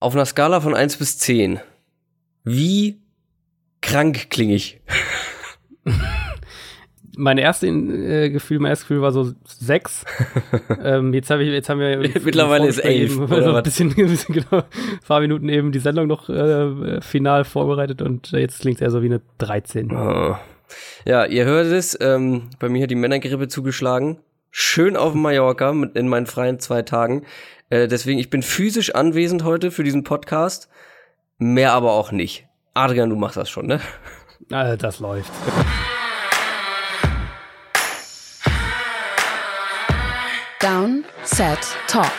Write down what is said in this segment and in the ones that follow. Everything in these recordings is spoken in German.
Auf einer Skala von 1 bis 10. Wie krank klinge ich? mein erstes äh, Gefühl, mein erstes Gefühl war so sechs. ähm, jetzt, hab ich, jetzt haben wir mittlerweile ist elf. Eben, also ein bisschen, ein bisschen genau, ein paar Minuten eben die Sendung noch äh, final vorbereitet und jetzt klingt es eher so wie eine 13. Oh. Ja, ihr hört es, ähm, bei mir hat die Männergrippe zugeschlagen. Schön auf Mallorca mit, in meinen freien zwei Tagen. Äh, deswegen, ich bin physisch anwesend heute für diesen Podcast. Mehr aber auch nicht. Adrian, du machst das schon, ne? Ah, das läuft. Down, Set, Talk.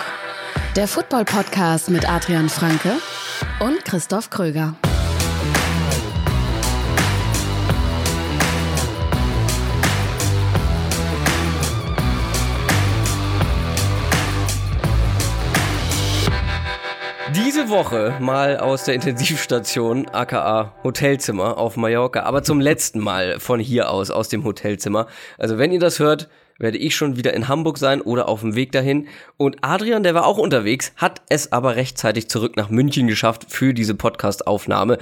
Der Football-Podcast mit Adrian Franke und Christoph Kröger. Woche mal aus der Intensivstation, aka Hotelzimmer auf Mallorca, aber zum letzten Mal von hier aus, aus dem Hotelzimmer. Also wenn ihr das hört, werde ich schon wieder in Hamburg sein oder auf dem Weg dahin. Und Adrian, der war auch unterwegs, hat es aber rechtzeitig zurück nach München geschafft für diese Podcast-Aufnahme.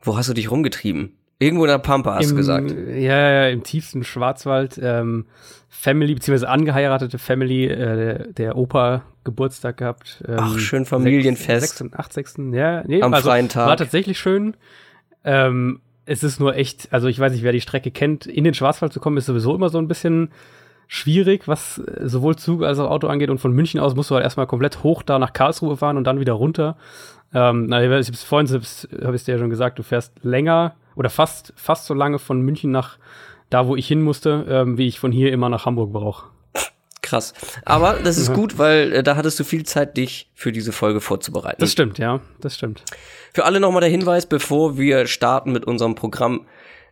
Wo hast du dich rumgetrieben? Irgendwo in der Pampa, hast Im, du gesagt. Ja, ja, im tiefsten Schwarzwald. Ähm, Family, beziehungsweise angeheiratete Family, äh, der, der Opa Geburtstag gehabt. Ähm, Ach, schön Familienfest. 6. und 8. 6. Ja, nee, Am also, freien Tag. War tatsächlich schön. Ähm, es ist nur echt, also ich weiß nicht, wer die Strecke kennt, in den Schwarzwald zu kommen, ist sowieso immer so ein bisschen schwierig, was äh, sowohl Zug als auch Auto angeht. Und von München aus musst du halt erstmal komplett hoch da nach Karlsruhe fahren und dann wieder runter. Ähm, na, ich hab's vorhin habe ich dir ja schon gesagt, du fährst länger oder fast, fast so lange von München nach da, wo ich hin musste, ähm, wie ich von hier immer nach Hamburg brauche. Krass. Aber das ist gut, weil äh, da hattest du viel Zeit, dich für diese Folge vorzubereiten. Das stimmt, ja, das stimmt. Für alle nochmal der Hinweis, bevor wir starten mit unserem Programm,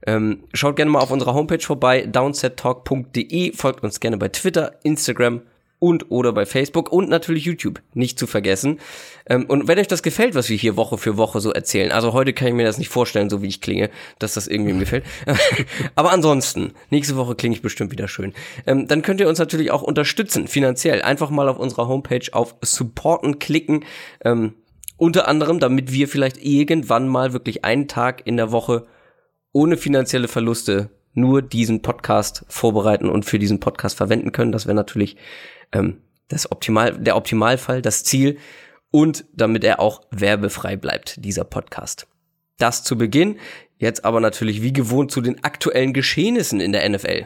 ähm, schaut gerne mal auf unserer Homepage vorbei, downsettalk.de, folgt uns gerne bei Twitter, Instagram und oder bei Facebook und natürlich YouTube, nicht zu vergessen. Ähm, und wenn euch das gefällt, was wir hier Woche für Woche so erzählen, also heute kann ich mir das nicht vorstellen, so wie ich klinge, dass das irgendwie mir gefällt. Aber ansonsten, nächste Woche klinge ich bestimmt wieder schön. Ähm, dann könnt ihr uns natürlich auch unterstützen, finanziell. Einfach mal auf unserer Homepage auf Supporten klicken. Ähm, unter anderem, damit wir vielleicht irgendwann mal wirklich einen Tag in der Woche ohne finanzielle Verluste nur diesen Podcast vorbereiten und für diesen Podcast verwenden können. Das wäre natürlich ähm, das Optimal, der Optimalfall, das Ziel und damit er auch werbefrei bleibt, dieser Podcast. Das zu Beginn, jetzt aber natürlich wie gewohnt zu den aktuellen Geschehnissen in der NFL.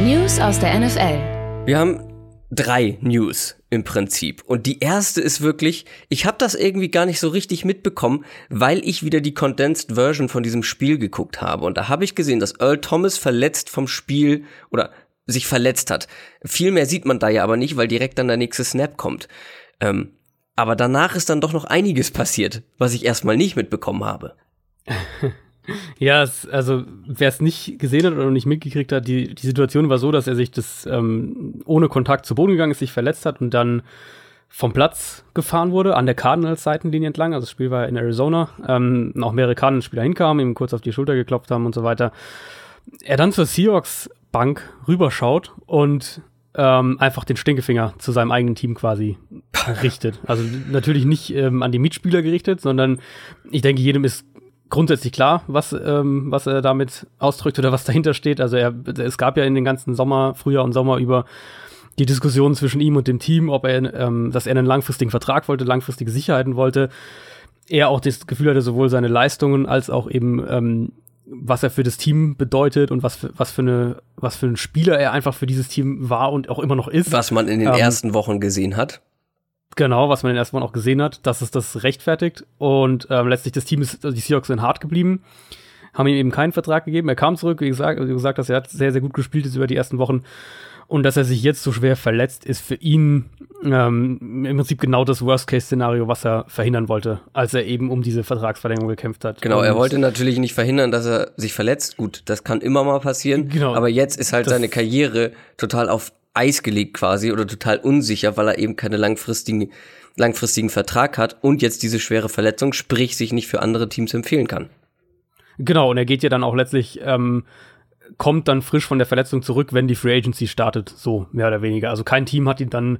News aus der NFL. Wir haben drei News im Prinzip. Und die erste ist wirklich, ich habe das irgendwie gar nicht so richtig mitbekommen, weil ich wieder die Condensed Version von diesem Spiel geguckt habe. Und da habe ich gesehen, dass Earl Thomas verletzt vom Spiel oder sich verletzt hat. Viel mehr sieht man da ja aber nicht, weil direkt dann der nächste Snap kommt. Ähm, aber danach ist dann doch noch einiges passiert, was ich erstmal nicht mitbekommen habe. Ja, es, also wer es nicht gesehen hat oder nicht mitgekriegt hat, die, die Situation war so, dass er sich das ähm, ohne Kontakt zu Boden gegangen ist, sich verletzt hat und dann vom Platz gefahren wurde, an der Cardinals-Seitenlinie entlang. Also das Spiel war in Arizona. Ähm, auch mehrere Cardinals-Spieler hinkamen, ihm kurz auf die Schulter geklopft haben und so weiter. Er dann zur Seahawks Bank rüberschaut und ähm, einfach den Stinkefinger zu seinem eigenen Team quasi richtet. Also natürlich nicht ähm, an die Mitspieler gerichtet, sondern ich denke, jedem ist grundsätzlich klar, was, ähm, was er damit ausdrückt oder was dahinter steht. Also er, es gab ja in den ganzen Sommer, Frühjahr und Sommer über die Diskussion zwischen ihm und dem Team, ob er, ähm, dass er einen langfristigen Vertrag wollte, langfristige Sicherheiten wollte. Er auch das Gefühl hatte, sowohl seine Leistungen als auch eben ähm, was er für das Team bedeutet und was für, was für eine was für ein Spieler er einfach für dieses Team war und auch immer noch ist. Was man in den ähm, ersten Wochen gesehen hat. Genau, was man in den ersten Wochen auch gesehen hat, dass es das rechtfertigt und ähm, letztlich das Team ist, die Seahawks sind hart geblieben, haben ihm eben keinen Vertrag gegeben. Er kam zurück, wie gesagt, wie gesagt, dass er hat sehr sehr gut gespielt ist über die ersten Wochen und dass er sich jetzt so schwer verletzt, ist für ihn ähm, im Prinzip genau das Worst-Case-Szenario, was er verhindern wollte, als er eben um diese Vertragsverlängerung gekämpft hat. Genau, er wollte natürlich nicht verhindern, dass er sich verletzt. Gut, das kann immer mal passieren. Genau. Aber jetzt ist halt seine Karriere total auf Eis gelegt quasi oder total unsicher, weil er eben keine langfristigen, langfristigen Vertrag hat und jetzt diese schwere Verletzung, sprich sich nicht für andere Teams empfehlen kann. Genau, und er geht ja dann auch letztlich ähm, kommt dann frisch von der Verletzung zurück, wenn die Free Agency startet, so mehr oder weniger. Also kein Team hat ihn dann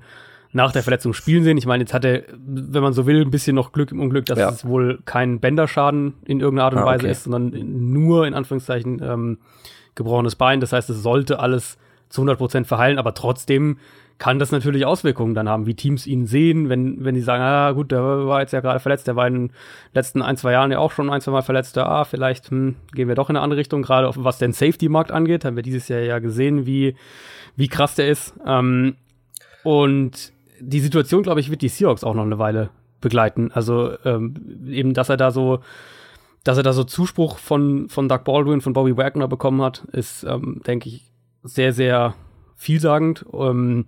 nach der Verletzung spielen sehen. Ich meine, jetzt hat er, wenn man so will, ein bisschen noch Glück im Unglück, dass Ja. es wohl kein Bänderschaden in irgendeiner Art und Ah, Weise okay. ist, sondern nur in Anführungszeichen ähm, gebrochenes Bein. Das heißt, es sollte alles zu 100 Prozent verheilen, aber trotzdem kann das natürlich Auswirkungen dann haben, wie Teams ihn sehen, wenn, wenn die sagen, ah gut, der war jetzt ja gerade verletzt, der war in den letzten ein, zwei Jahren ja auch schon ein, zwei Mal verletzt, ah, vielleicht hm, gehen wir doch in eine andere Richtung, gerade was den Safety-Markt angeht, haben wir dieses Jahr ja gesehen, wie, wie krass der ist. Ähm, und die Situation, glaube ich, wird die Seahawks auch noch eine Weile begleiten. Also ähm, eben, dass er da so, dass er da so Zuspruch von, von Doug Baldwin, von Bobby Wagner bekommen hat, ist, ähm, denke ich, sehr, sehr vielsagend. Ähm,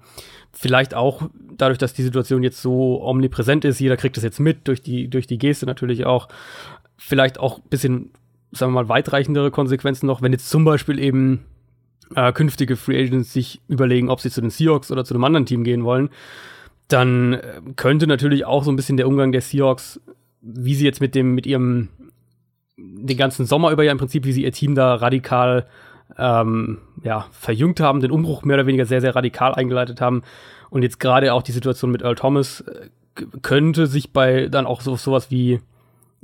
vielleicht auch dadurch, dass die Situation jetzt so omnipräsent ist, jeder kriegt es jetzt mit, durch die, durch die Geste natürlich auch. Vielleicht auch ein bisschen, sagen wir mal, weitreichendere Konsequenzen noch, wenn jetzt zum Beispiel eben äh, künftige Free Agents sich überlegen, ob sie zu den Seahawks oder zu einem anderen Team gehen wollen, dann äh, könnte natürlich auch so ein bisschen der Umgang der Seahawks, wie sie jetzt mit dem, mit ihrem, den ganzen Sommer über ja im Prinzip, wie sie ihr Team da radikal ähm, ja, verjüngt haben, den Umbruch mehr oder weniger sehr, sehr radikal eingeleitet haben. Und jetzt gerade auch die Situation mit Earl Thomas äh, könnte sich bei dann auch so sowas wie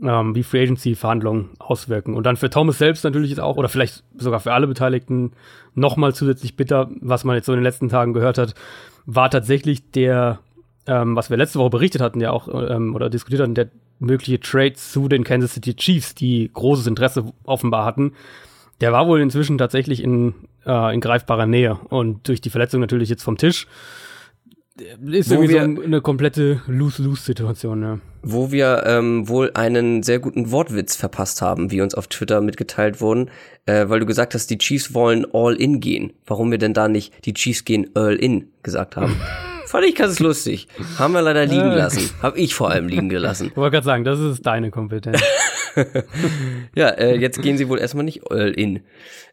ähm, wie Free Agency Verhandlungen auswirken. Und dann für Thomas selbst natürlich ist auch, oder vielleicht sogar für alle Beteiligten, nochmal zusätzlich bitter, was man jetzt so in den letzten Tagen gehört hat, war tatsächlich der, ähm, was wir letzte Woche berichtet hatten, ja auch, ähm, oder diskutiert hatten, der mögliche Trade zu den Kansas City Chiefs, die großes Interesse offenbar hatten. Der war wohl inzwischen tatsächlich in, äh, in greifbarer Nähe und durch die Verletzung natürlich jetzt vom Tisch. Ist Wo irgendwie so wir- ein- eine komplette Lose-Lose-Situation, ja. wo wir ähm, wohl einen sehr guten Wortwitz verpasst haben, wie uns auf Twitter mitgeteilt wurden, äh, weil du gesagt hast, die Chiefs wollen All-In gehen. Warum wir denn da nicht die Chiefs gehen All-In gesagt haben. Fand ich ganz lustig. Haben wir leider liegen Äh. lassen. Hab ich vor allem liegen gelassen. Ich wollte gerade sagen, das ist deine Kompetenz. Ja, äh, jetzt gehen sie wohl erstmal nicht All-In,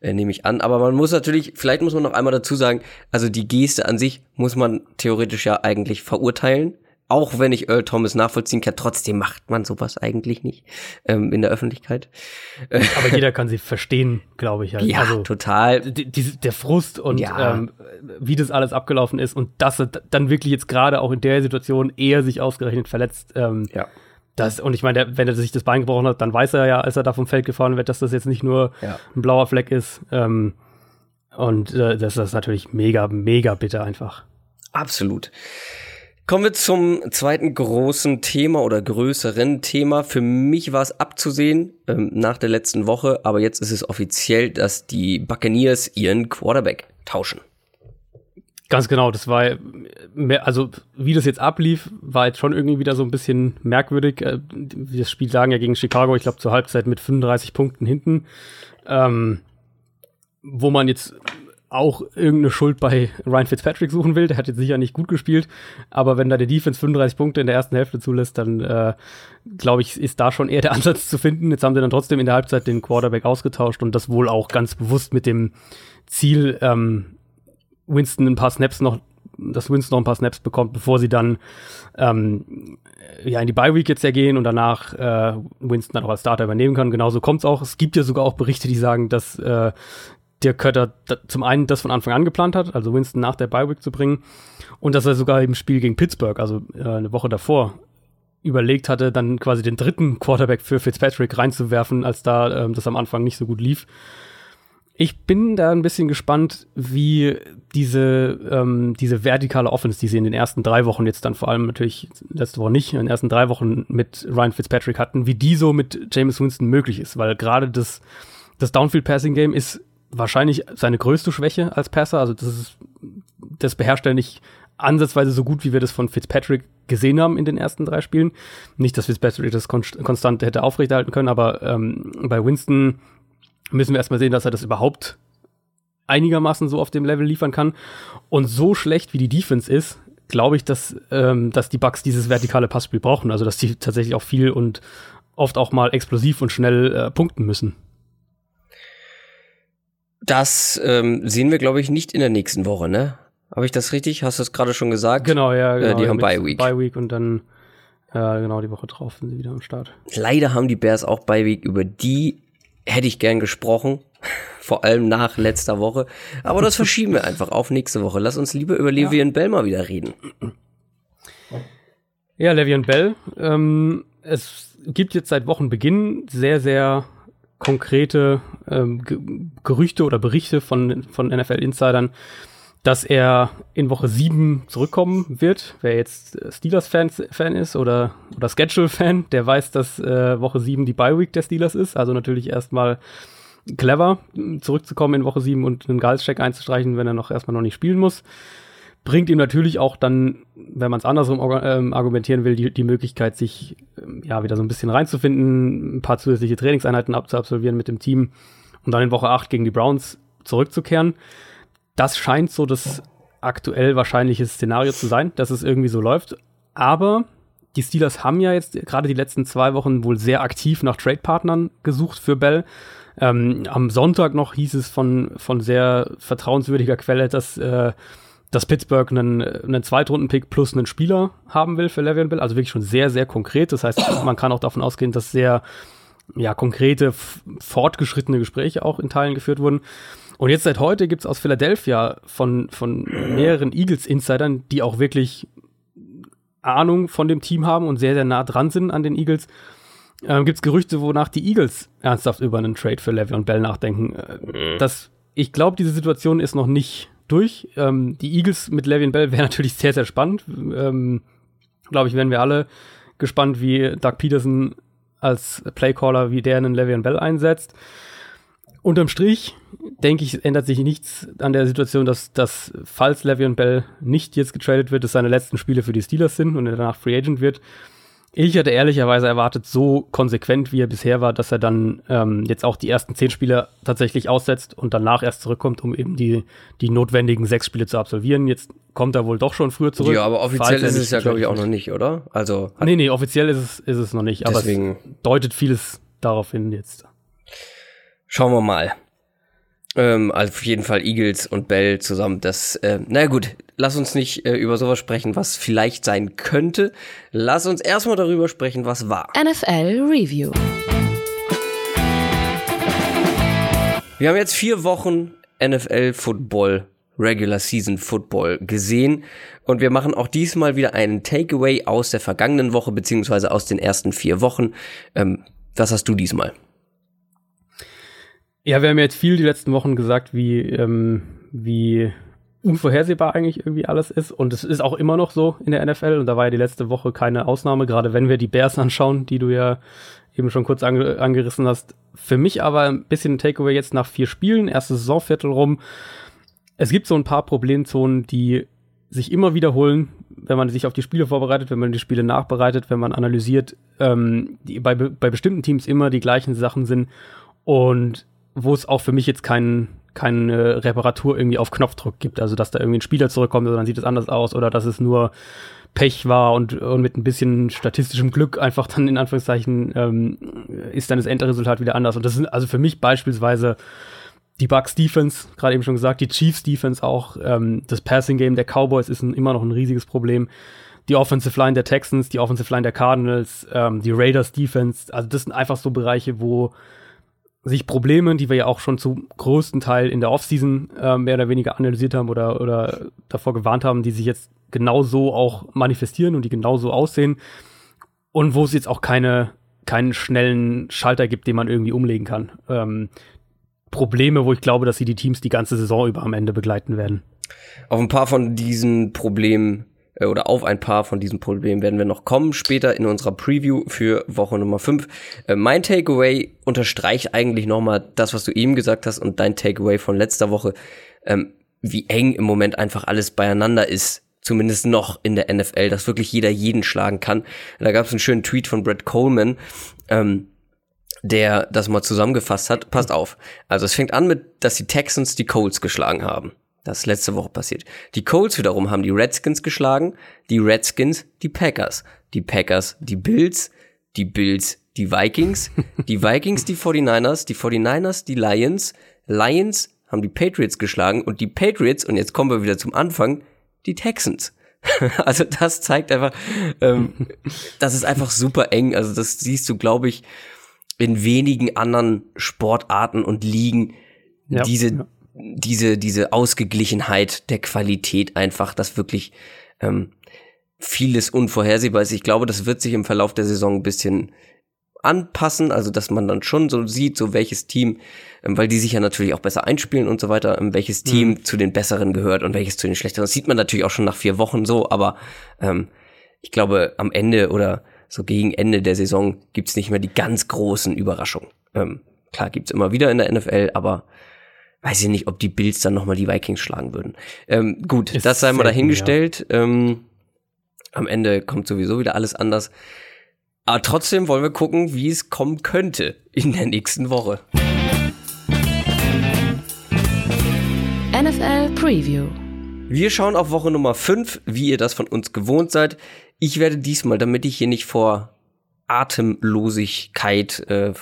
äh, nehme ich an. Aber man muss natürlich, vielleicht muss man noch einmal dazu sagen, also die Geste an sich muss man theoretisch ja eigentlich verurteilen. Auch wenn ich Earl Thomas nachvollziehen kann, trotzdem macht man sowas eigentlich nicht ähm, in der Öffentlichkeit. Aber jeder kann sie verstehen, glaube ich. Halt. Ja, also, total. die, die, der Frust und Ja. ähm, wie das alles abgelaufen ist und dass er dann wirklich jetzt gerade auch in der Situation eher sich ausgerechnet verletzt. Ähm, Ja. Das, und ich meine, wenn er sich das Bein gebrochen hat, dann weiß er ja, als er da vom Feld gefahren wird, dass das jetzt nicht nur Ja. ein blauer Fleck ist. Ähm, und äh, das ist natürlich mega, mega bitter einfach. Absolut. Kommen wir zum zweiten großen Thema oder größeren Thema. Für mich war es abzusehen ähm, nach der letzten Woche, aber jetzt ist es offiziell, dass die Buccaneers ihren Quarterback tauschen. Ganz genau, das war mehr, also wie das jetzt ablief, war jetzt schon irgendwie wieder so ein bisschen merkwürdig. Äh, Das Spiel lagen ja gegen Chicago, ich glaube zur Halbzeit mit 35 Punkten hinten, ähm, wo man jetzt auch irgendeine Schuld bei Ryan Fitzpatrick suchen will. Der hat jetzt sicher nicht gut gespielt, aber wenn da der Defense 35 Punkte in der ersten Hälfte zulässt, dann äh, glaube ich, ist da schon eher der Ansatz zu finden. Jetzt haben sie dann trotzdem in der Halbzeit den Quarterback ausgetauscht und das wohl auch ganz bewusst mit dem Ziel, ähm, Winston ein paar Snaps noch, dass Winston noch ein paar Snaps bekommt, bevor sie dann ähm, ja in die Bye Week jetzt ja gehen und danach äh, Winston dann auch als Starter übernehmen kann. Genauso kommt's auch. Es gibt ja sogar auch Berichte, die sagen, dass äh, der Kötter zum einen das von Anfang an geplant hat, also Winston nach der Bye Week zu bringen und dass er sogar im Spiel gegen Pittsburgh, also äh, eine Woche davor, überlegt hatte, dann quasi den dritten Quarterback für Fitzpatrick reinzuwerfen, als da ähm, das am Anfang nicht so gut lief. Ich bin da ein bisschen gespannt, wie diese, ähm, diese vertikale Offense, die sie in den ersten drei Wochen jetzt dann vor allem natürlich letzte Woche nicht, in den ersten drei Wochen mit Ryan Fitzpatrick hatten, wie die so mit James Winston möglich ist, weil gerade das, das Downfield-Passing-Game ist wahrscheinlich seine größte Schwäche als Passer. Also das ist, das beherrscht er nicht ansatzweise so gut, wie wir das von Fitzpatrick gesehen haben in den ersten drei Spielen. Nicht, dass Fitzpatrick das konst konstant hätte aufrechterhalten können, aber ähm, bei Winston müssen wir erstmal sehen, dass er das überhaupt einigermaßen so auf dem Level liefern kann. Und so schlecht wie die Defense ist, glaube ich, dass, ähm, dass die Bucks dieses vertikale Passspiel brauchen. Also dass die tatsächlich auch viel und oft auch mal explosiv und schnell äh, punkten müssen. Das ähm, sehen wir, glaube ich, nicht in der nächsten Woche, ne? Habe ich das richtig? Hast du das gerade schon gesagt? Genau, ja. Genau, die haben Bye Week. Bye Week und dann, ja, genau, die Woche drauf sind sie wieder am Start. Leider haben die Bears auch bei Week, über die hätte ich gern gesprochen. Vor allem nach letzter Woche. Aber das verschieben wir einfach auf nächste Woche. Lass uns lieber über Le'Veon Bell mal wieder reden. Ja, Le'Veon Bell. Ähm, es gibt jetzt seit Wochenbeginn sehr, sehr konkrete ähm, Gerüchte oder Berichte von, von NFL-Insidern, dass er in Woche 7 zurückkommen wird. Wer jetzt Steelers-Fan Fan ist oder, oder Schedule-Fan, der weiß, dass äh, Woche 7 die Bye-Week der Steelers ist. Also natürlich erstmal clever, zurückzukommen in Woche 7 und einen Gehaltscheck einzustreichen, wenn er noch erstmal noch nicht spielen muss. Bringt ihm natürlich auch dann, wenn man es andersrum ähm, argumentieren will, die, die Möglichkeit, sich ähm, ja wieder so ein bisschen reinzufinden, ein paar zusätzliche Trainingseinheiten abzuabsolvieren mit dem Team und dann in Woche 8 gegen die Browns zurückzukehren. Das scheint so das aktuell wahrscheinliche Szenario zu sein, dass es irgendwie so läuft. Aber die Steelers haben ja jetzt gerade die letzten zwei Wochen wohl sehr aktiv nach Trade-Partnern gesucht für Bell. Ähm, am Sonntag noch hieß es von, von sehr vertrauenswürdiger Quelle, dass, äh, dass Pittsburgh einen, einen Zweitrunden-Pick plus einen Spieler haben will für Le'Veon Bell. Also wirklich schon sehr, sehr konkret. Das heißt, man kann auch davon ausgehen, dass sehr ja, konkrete, fortgeschrittene Gespräche auch in Teilen geführt wurden. Und jetzt seit heute gibt es aus Philadelphia von, von mehreren Eagles-Insidern, die auch wirklich Ahnung von dem Team haben und sehr, sehr nah dran sind an den Eagles, ähm, gibt es Gerüchte, wonach die Eagles ernsthaft über einen Trade für Le'Veon Bell nachdenken. Äh, mhm. das, ich glaube, diese Situation ist noch nicht durch. Ähm, die Eagles mit Le'Veon Bell wäre natürlich sehr, sehr spannend. Ähm, glaube ich, wären wir alle gespannt, wie Doug Peterson als Playcaller, wie der einen Le'Veon Bell einsetzt. Unterm Strich, denke ich, ändert sich nichts an der Situation, dass, dass falls Le'Veon Bell nicht jetzt getradet wird, es seine letzten Spiele für die Steelers sind und er danach Free Agent wird. Ich hätte ehrlicherweise erwartet, so konsequent wie er bisher war, dass er dann ähm, jetzt auch die ersten zehn Spiele tatsächlich aussetzt und danach erst zurückkommt, um eben die, die notwendigen sechs Spiele zu absolvieren. Jetzt kommt er wohl doch schon früher zurück. Ja, aber offiziell ist es ja, glaube ich, auch noch nicht, oder? Also. Nee, nee, offiziell ist es, ist es noch nicht, aber es deutet vieles darauf hin jetzt. Schauen wir mal. Ähm, also auf jeden Fall Eagles und Bell zusammen. Das, äh, na gut, lass uns nicht äh, über sowas sprechen, was vielleicht sein könnte. Lass uns erstmal darüber sprechen, was war. NFL Review. Wir haben jetzt vier Wochen NFL Football, Regular Season Football gesehen und wir machen auch diesmal wieder einen Takeaway aus der vergangenen Woche beziehungsweise aus den ersten vier Wochen. Ähm, was hast du diesmal? Ja, wir haben jetzt viel die letzten Wochen gesagt, wie, ähm, wie unvorhersehbar eigentlich irgendwie alles ist. Und es ist auch immer noch so in der NFL. Und da war ja die letzte Woche keine Ausnahme, gerade wenn wir die Bears anschauen, die du ja eben schon kurz ange angerissen hast. Für mich aber ein bisschen ein Takeaway jetzt nach vier Spielen, erstes Saisonviertel rum. Es gibt so ein paar Problemzonen, die sich immer wiederholen, wenn man sich auf die Spiele vorbereitet, wenn man die Spiele nachbereitet, wenn man analysiert, ähm, die bei, bei bestimmten Teams immer die gleichen Sachen sind. Und wo es auch für mich jetzt keinen keine Reparatur irgendwie auf Knopfdruck gibt. Also, dass da irgendwie ein Spieler zurückkommt, dann sieht es anders aus oder dass es nur Pech war und, und mit ein bisschen statistischem Glück einfach dann in Anführungszeichen ähm, ist dann das Endresultat wieder anders. Und das sind also für mich beispielsweise die Bucks Defense, gerade eben schon gesagt, die Chiefs Defense auch, ähm, das Passing Game der Cowboys ist ein, immer noch ein riesiges Problem. Die Offensive Line der Texans, die Offensive Line der Cardinals, ähm, die Raiders Defense, also das sind einfach so Bereiche, wo sich Probleme, die wir ja auch schon zum größten Teil in der Offseason äh, mehr oder weniger analysiert haben oder, oder davor gewarnt haben, die sich jetzt genauso auch manifestieren und die genauso aussehen. Und wo es jetzt auch keine, keinen schnellen Schalter gibt, den man irgendwie umlegen kann. Ähm, Probleme, wo ich glaube, dass sie die Teams die ganze Saison über am Ende begleiten werden. Auf ein paar von diesen Problemen oder auf ein paar von diesen Problemen werden wir noch kommen, später in unserer Preview für Woche Nummer 5. Äh, mein Takeaway unterstreicht eigentlich nochmal das, was du eben gesagt hast und dein Takeaway von letzter Woche, ähm, wie eng im Moment einfach alles beieinander ist. Zumindest noch in der NFL, dass wirklich jeder jeden schlagen kann. Da gab es einen schönen Tweet von Brett Coleman, ähm, der das mal zusammengefasst hat. Passt auf. Also es fängt an mit, dass die Texans die Colts geschlagen haben. Das ist letzte Woche passiert. Die Colts wiederum haben die Redskins geschlagen, die Redskins die Packers, die Packers die Bills, die Bills die Vikings, die Vikings die 49ers, die 49ers die Lions, Lions haben die Patriots geschlagen und die Patriots, und jetzt kommen wir wieder zum Anfang, die Texans. also das zeigt einfach, ähm, das ist einfach super eng. Also das siehst du, glaube ich, in wenigen anderen Sportarten und Ligen. Ja, diese, ja diese, diese Ausgeglichenheit der Qualität einfach, dass wirklich ähm, vieles unvorhersehbar ist. Ich glaube, das wird sich im Verlauf der Saison ein bisschen anpassen, also dass man dann schon so sieht, so welches Team, ähm, weil die sich ja natürlich auch besser einspielen und so weiter, ähm, welches Team mhm. zu den besseren gehört und welches zu den schlechteren. Das sieht man natürlich auch schon nach vier Wochen so, aber ähm, ich glaube, am Ende oder so gegen Ende der Saison gibt's nicht mehr die ganz großen Überraschungen. Ähm, klar gibt's immer wieder in der NFL, aber weiß ich nicht, ob die Bills dann nochmal die Vikings schlagen würden. Ähm, gut, Ist das sei mal dahingestellt. Ja. Ähm, am Ende kommt sowieso wieder alles anders. Aber trotzdem wollen wir gucken, wie es kommen könnte in der nächsten Woche. NFL Preview. Wir schauen auf Woche Nummer 5, wie ihr das von uns gewohnt seid. Ich werde diesmal, damit ich hier nicht vor Atemlosigkeit äh,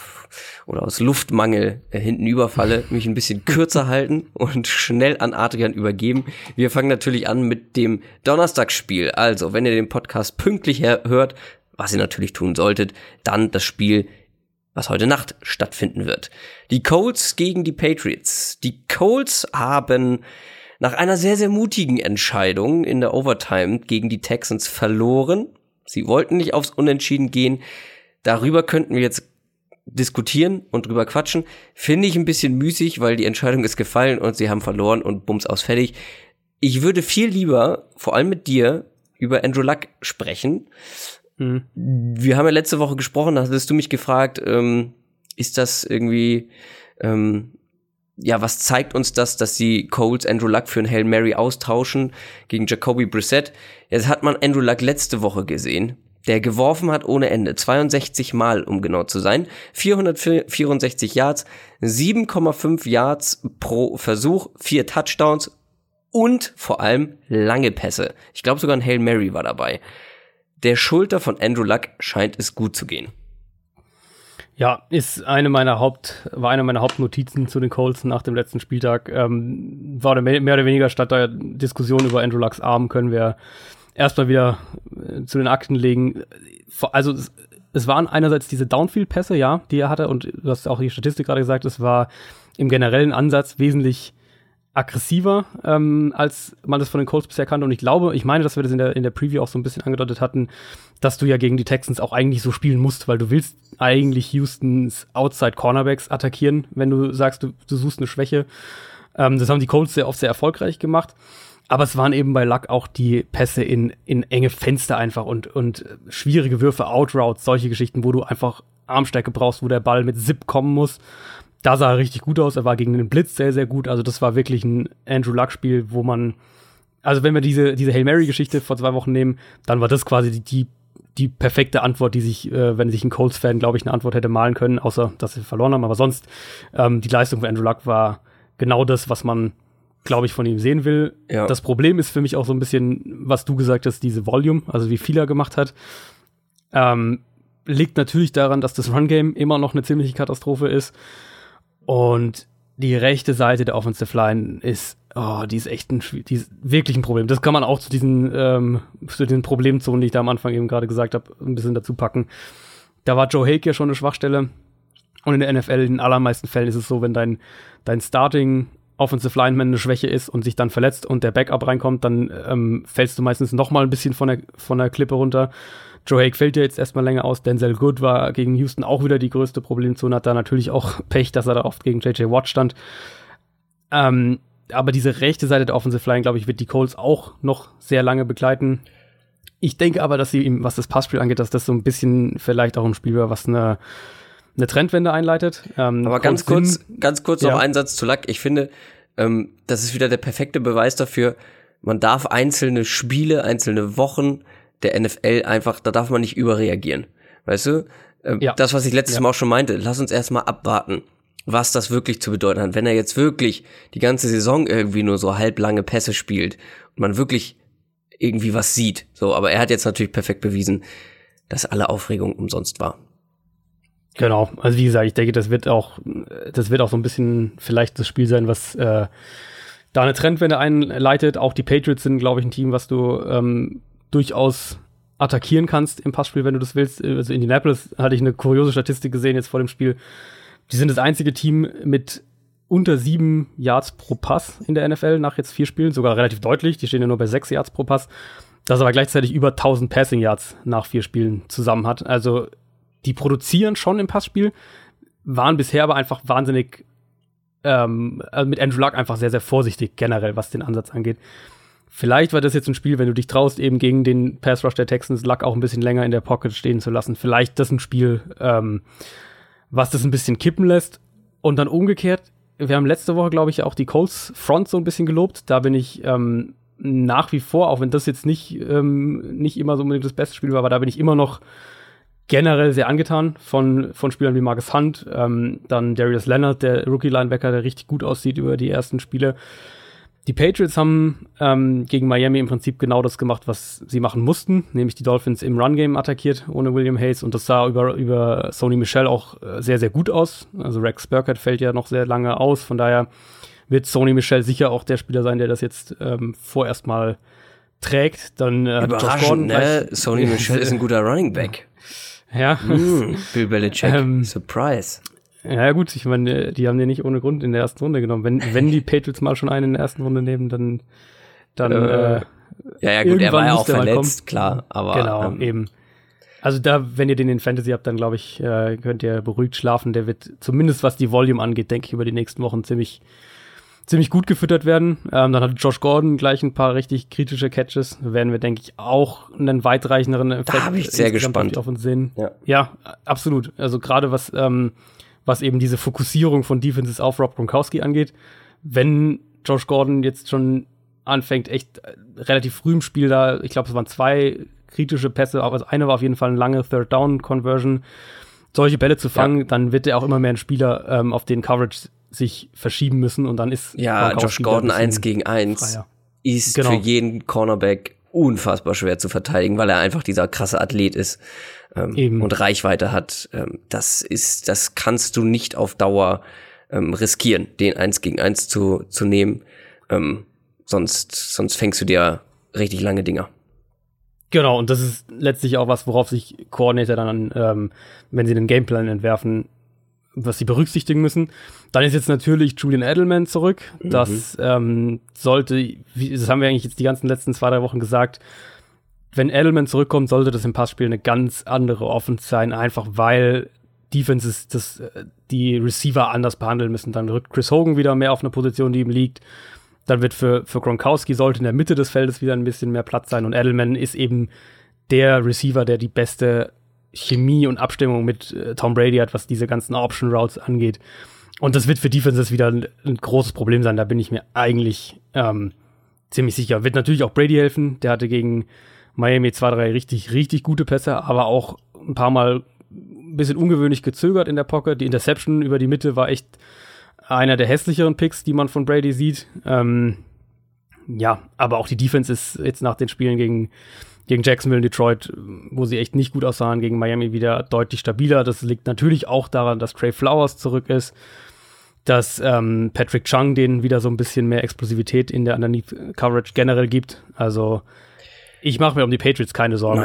oder aus Luftmangel äh, hinten überfalle, mich ein bisschen kürzer halten und schnell an Adrian übergeben. Wir fangen natürlich an mit dem Donnerstagsspiel. Also, wenn ihr den Podcast pünktlich hört, was ihr natürlich tun solltet, dann das Spiel, was heute Nacht stattfinden wird. Die Colts gegen die Patriots. Die Colts haben nach einer sehr, sehr mutigen Entscheidung in der Overtime gegen die Texans verloren. Sie wollten nicht aufs Unentschieden gehen. Darüber könnten wir jetzt diskutieren und drüber quatschen. Finde ich ein bisschen müßig, weil die Entscheidung ist gefallen und sie haben verloren und bums aus fertig. Ich würde viel lieber, vor allem mit dir, über Andrew Luck sprechen. Mhm. Wir haben ja letzte Woche gesprochen, da hattest du mich gefragt, ähm, ist das irgendwie, ähm, ja, was zeigt uns das, dass sie Coles Andrew Luck für ein Hail Mary austauschen gegen Jacoby Brissett? Jetzt hat man Andrew Luck letzte Woche gesehen, der geworfen hat ohne Ende, 62 Mal, um genau zu sein, 464 Yards, 7,5 Yards pro Versuch, vier Touchdowns und vor allem lange Pässe. Ich glaube sogar ein Hail Mary war dabei. Der Schulter von Andrew Luck scheint es gut zu gehen. Ja, ist eine meiner Haupt, war eine meiner Hauptnotizen zu den Colts nach dem letzten Spieltag. Ähm, war mehr, mehr oder weniger statt der Diskussion über Andrew Lucks Arm können wir erstmal wieder äh, zu den Akten legen. Also es, es waren einerseits diese Downfield-Pässe, ja, die er hatte, und du hast auch die Statistik gerade gesagt, es war im generellen Ansatz wesentlich aggressiver, ähm, als man das von den Colts bisher kannte. Und ich glaube, ich meine, dass wir das in der, in der Preview auch so ein bisschen angedeutet hatten, dass du ja gegen die Texans auch eigentlich so spielen musst, weil du willst eigentlich Houstons Outside Cornerbacks attackieren, wenn du sagst, du, du suchst eine Schwäche. Ähm, das haben die Colts sehr oft sehr erfolgreich gemacht. Aber es waren eben bei Luck auch die Pässe in, in enge Fenster einfach und, und schwierige Würfe, Outroutes, solche Geschichten, wo du einfach Armstärke brauchst, wo der Ball mit Zip kommen muss da sah er richtig gut aus. Er war gegen den Blitz sehr, sehr gut. Also das war wirklich ein Andrew Luck-Spiel, wo man, also wenn wir diese, diese Hail Mary-Geschichte vor zwei Wochen nehmen, dann war das quasi die, die, die perfekte Antwort, die sich, äh, wenn sich ein Colts-Fan, glaube ich, eine Antwort hätte malen können, außer dass sie verloren haben. Aber sonst, ähm, die Leistung von Andrew Luck war genau das, was man, glaube ich, von ihm sehen will. Ja. Das Problem ist für mich auch so ein bisschen, was du gesagt hast, diese Volume, also wie viel er gemacht hat. Ähm, liegt natürlich daran, dass das Run-Game immer noch eine ziemliche Katastrophe ist. Und die rechte Seite der Offensive Line ist, oh, die ist echt ein, die ist wirklich ein Problem. Das kann man auch zu diesen, ähm, zu den Problemzonen, die ich da am Anfang eben gerade gesagt habe, ein bisschen dazu packen. Da war Joe Hake ja schon eine Schwachstelle. Und in der NFL in den allermeisten Fällen ist es so, wenn dein, dein Starting Offensive Lineman eine Schwäche ist und sich dann verletzt und der Backup reinkommt, dann ähm, fällst du meistens noch mal ein bisschen von der, von der Klippe runter. Joe Hake fällt ja jetzt erstmal länger aus. Denzel Good war gegen Houston auch wieder die größte Problemzone, hat da natürlich auch Pech, dass er da oft gegen JJ Watt stand. Ähm, aber diese rechte Seite der Offensive Line, glaube ich, wird die Colts auch noch sehr lange begleiten. Ich denke aber, dass sie ihm, was das Passspiel angeht, dass das so ein bisschen vielleicht auch ein Spiel war, was eine, eine Trendwende einleitet. Ähm, aber ganz kurz, ganz kurz ja. noch ein Satz zu Luck. Ich finde, ähm, das ist wieder der perfekte Beweis dafür. Man darf einzelne Spiele, einzelne Wochen der NFL einfach, da darf man nicht überreagieren. Weißt du? Ähm, ja. Das, was ich letztes ja. Mal auch schon meinte, lass uns erstmal abwarten, was das wirklich zu bedeuten hat. Wenn er jetzt wirklich die ganze Saison irgendwie nur so halblange Pässe spielt und man wirklich irgendwie was sieht. So, aber er hat jetzt natürlich perfekt bewiesen, dass alle Aufregung umsonst war. Genau, also wie gesagt, ich denke, das wird auch, das wird auch so ein bisschen vielleicht das Spiel sein, was äh, da eine Trendwende einleitet. Auch die Patriots sind, glaube ich, ein Team, was du ähm, durchaus attackieren kannst im Passspiel, wenn du das willst. Also Indianapolis hatte ich eine kuriose Statistik gesehen jetzt vor dem Spiel. Die sind das einzige Team mit unter sieben Yards pro Pass in der NFL nach jetzt vier Spielen, sogar relativ deutlich. Die stehen ja nur bei sechs Yards pro Pass. das aber gleichzeitig über 1000 Passing Yards nach vier Spielen zusammen hat. Also die produzieren schon im Passspiel, waren bisher aber einfach wahnsinnig ähm, also mit Andrew Luck einfach sehr, sehr vorsichtig generell, was den Ansatz angeht. Vielleicht war das jetzt ein Spiel, wenn du dich traust, eben gegen den Pass Rush der Texans Luck auch ein bisschen länger in der Pocket stehen zu lassen. Vielleicht das ein Spiel, ähm, was das ein bisschen kippen lässt. Und dann umgekehrt, wir haben letzte Woche, glaube ich, auch die Colts Front so ein bisschen gelobt. Da bin ich ähm, nach wie vor, auch wenn das jetzt nicht, ähm, nicht immer so unbedingt das beste Spiel war, aber da bin ich immer noch generell sehr angetan von, von Spielern wie Marcus Hunt, ähm, dann Darius Leonard, der Rookie-Linebacker, der richtig gut aussieht über die ersten Spiele. Die Patriots haben ähm, gegen Miami im Prinzip genau das gemacht, was sie machen mussten, nämlich die Dolphins im Run-Game attackiert ohne William Hayes und das sah über, über Sony Michel auch äh, sehr, sehr gut aus. Also Rex Burkett fällt ja noch sehr lange aus, von daher wird Sony Michel sicher auch der Spieler sein, der das jetzt ähm, vorerst mal trägt. Dann äh, Überraschend, ne? Sony Michel ist ein guter Running Back. Ja. Mm, Bill Belichick, ähm, Surprise. Ja, gut, ich meine, die haben den nicht ohne Grund in der ersten Runde genommen. Wenn, wenn die Patriots mal schon einen in der ersten Runde nehmen, dann, dann, äh, äh ja, ja, gut, er war ja auch verletzt, klar, aber. Genau, ähm, eben. Also da, wenn ihr den in Fantasy habt, dann glaube ich, äh, könnt ihr beruhigt schlafen. Der wird zumindest was die Volume angeht, denke ich, über die nächsten Wochen ziemlich, ziemlich gut gefüttert werden. Ähm, dann hat Josh Gordon gleich ein paar richtig kritische Catches. Da werden wir, denke ich, auch einen weitreichenderen Effekt da ich sehr gespannt. auf uns sehen. Ja, ja absolut. Also gerade was, ähm, was eben diese Fokussierung von Defenses auf Rob Gronkowski angeht. Wenn Josh Gordon jetzt schon anfängt, echt äh, relativ früh im Spiel da, ich glaube, es waren zwei kritische Pässe, aber eine war auf jeden Fall eine lange Third Down Conversion, solche Bälle zu fangen, ja. dann wird er auch immer mehr ein Spieler, ähm, auf den Coverage sich verschieben müssen und dann ist ja Josh Gordon eins gegen eins ist genau. für jeden Cornerback unfassbar schwer zu verteidigen, weil er einfach dieser krasse Athlet ist ähm, und Reichweite hat. Ähm, das ist, das kannst du nicht auf Dauer ähm, riskieren, den eins gegen eins zu zu nehmen. Ähm, sonst sonst fängst du dir richtig lange Dinger. Genau, und das ist letztlich auch was, worauf sich Coordinator dann, ähm, wenn sie den Gameplan entwerfen, was sie berücksichtigen müssen. Dann ist jetzt natürlich Julian Edelman zurück. Mhm. Das ähm, sollte, wie, das haben wir eigentlich jetzt die ganzen letzten zwei, drei Wochen gesagt, wenn Edelman zurückkommt, sollte das im Passspiel eine ganz andere Offense sein, einfach weil Defenses das, äh, die Receiver anders behandeln müssen. Dann rückt Chris Hogan wieder mehr auf eine Position, die ihm liegt. Dann wird für, für Gronkowski sollte in der Mitte des Feldes wieder ein bisschen mehr Platz sein und Edelman ist eben der Receiver, der die beste Chemie und Abstimmung mit äh, Tom Brady hat, was diese ganzen Option Routes angeht. Und das wird für Defenses wieder ein, ein großes Problem sein. Da bin ich mir eigentlich ähm, ziemlich sicher. Wird natürlich auch Brady helfen. Der hatte gegen Miami zwei, drei richtig, richtig gute Pässe, aber auch ein paar Mal ein bisschen ungewöhnlich gezögert in der Pocket. Die Interception über die Mitte war echt einer der hässlicheren Picks, die man von Brady sieht. Ähm, ja, aber auch die Defense ist jetzt nach den Spielen gegen gegen Jacksonville und Detroit, wo sie echt nicht gut aussahen, gegen Miami wieder deutlich stabiler. Das liegt natürlich auch daran, dass Trey Flowers zurück ist, dass ähm, Patrick Chung denen wieder so ein bisschen mehr Explosivität in der Underneath Coverage generell gibt. Also ich mache mir um die Patriots keine Sorgen,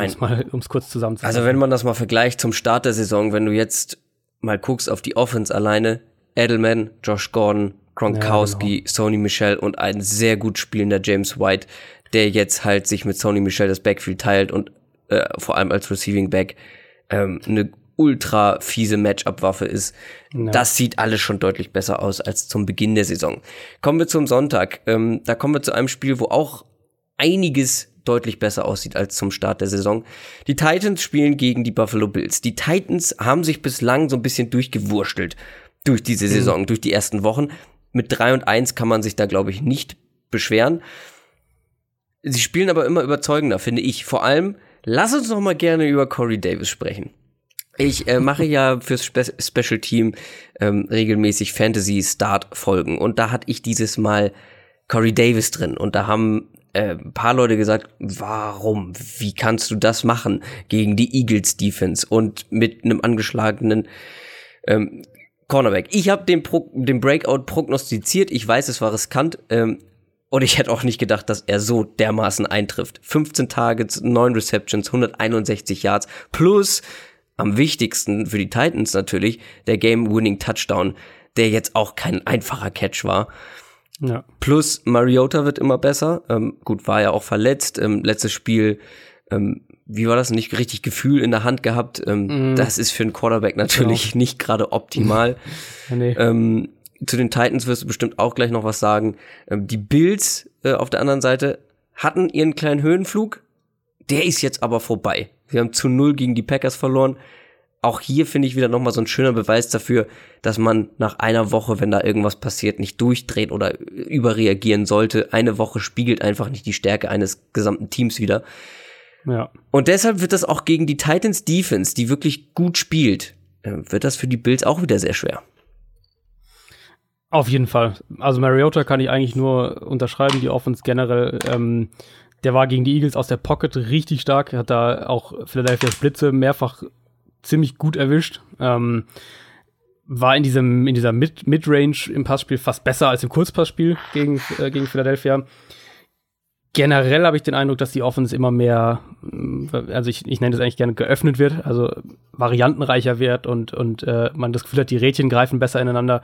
um es kurz zusammenzufassen. Also wenn man das mal vergleicht zum Start der Saison, wenn du jetzt mal guckst auf die Offense alleine, Edelman, Josh Gordon, Gronkowski, ja, genau. Sony Michel und ein sehr gut spielender James White, der jetzt halt sich mit Sony Michel das Backfield teilt und äh, vor allem als Receiving Back ähm, eine ultra fiese Matchup-Waffe ist. Ja. Das sieht alles schon deutlich besser aus als zum Beginn der Saison. Kommen wir zum Sonntag. Ähm, da kommen wir zu einem Spiel, wo auch einiges deutlich besser aussieht als zum Start der Saison. Die Titans spielen gegen die Buffalo Bills. Die Titans haben sich bislang so ein bisschen durchgewurschtelt durch diese mhm. Saison, mhm. durch die ersten Wochen. Mit 3 und 1 kann man sich da, glaube ich, nicht beschweren. Sie spielen aber immer überzeugender, finde ich. Vor allem, lass uns noch mal gerne über Corey Davis sprechen. Ich äh, mache ja fürs Spe Special Team ähm, regelmäßig Fantasy Start Folgen und da hatte ich dieses Mal Corey Davis drin und da haben äh, ein paar Leute gesagt, warum? Wie kannst du das machen gegen die Eagles Defense und mit einem angeschlagenen ähm, Cornerback? Ich habe den, Pro den Breakout prognostiziert. Ich weiß, es war riskant. Ähm, und ich hätte auch nicht gedacht, dass er so dermaßen eintrifft. 15 Targets, 9 Receptions, 161 Yards plus am wichtigsten für die Titans natürlich der Game-Winning Touchdown, der jetzt auch kein einfacher Catch war. Ja. Plus Mariota wird immer besser. Ähm, gut, war ja auch verletzt. Ähm, letztes Spiel, ähm, wie war das? Nicht richtig Gefühl in der Hand gehabt. Ähm, mm. Das ist für einen Quarterback natürlich genau. nicht gerade optimal. nee. Zu den Titans wirst du bestimmt auch gleich noch was sagen. Ähm, die Bills äh, auf der anderen Seite hatten ihren kleinen Höhenflug. Der ist jetzt aber vorbei. Sie haben zu null gegen die Packers verloren auch hier finde ich wieder nochmal so ein schöner Beweis dafür, dass man nach einer Woche, wenn da irgendwas passiert, nicht durchdreht oder überreagieren sollte. Eine Woche spiegelt einfach nicht die Stärke eines gesamten Teams wieder. Ja. Und deshalb wird das auch gegen die Titans Defense, die wirklich gut spielt, äh, wird das für die Bills auch wieder sehr schwer. Auf jeden Fall. Also Mariota kann ich eigentlich nur unterschreiben, die Offense generell. Ähm, der war gegen die Eagles aus der Pocket richtig stark, hat da auch Philadelphia's Blitze mehrfach ziemlich gut erwischt. Ähm, war in diesem in dieser Mid Midrange im Passspiel fast besser als im Kurzpassspiel gegen äh, gegen Philadelphia. Generell habe ich den Eindruck, dass die Offense immer mehr, äh, also ich, ich nenne das eigentlich gerne geöffnet wird, also variantenreicher wird und und äh, man das Gefühl hat, die Rädchen greifen besser ineinander.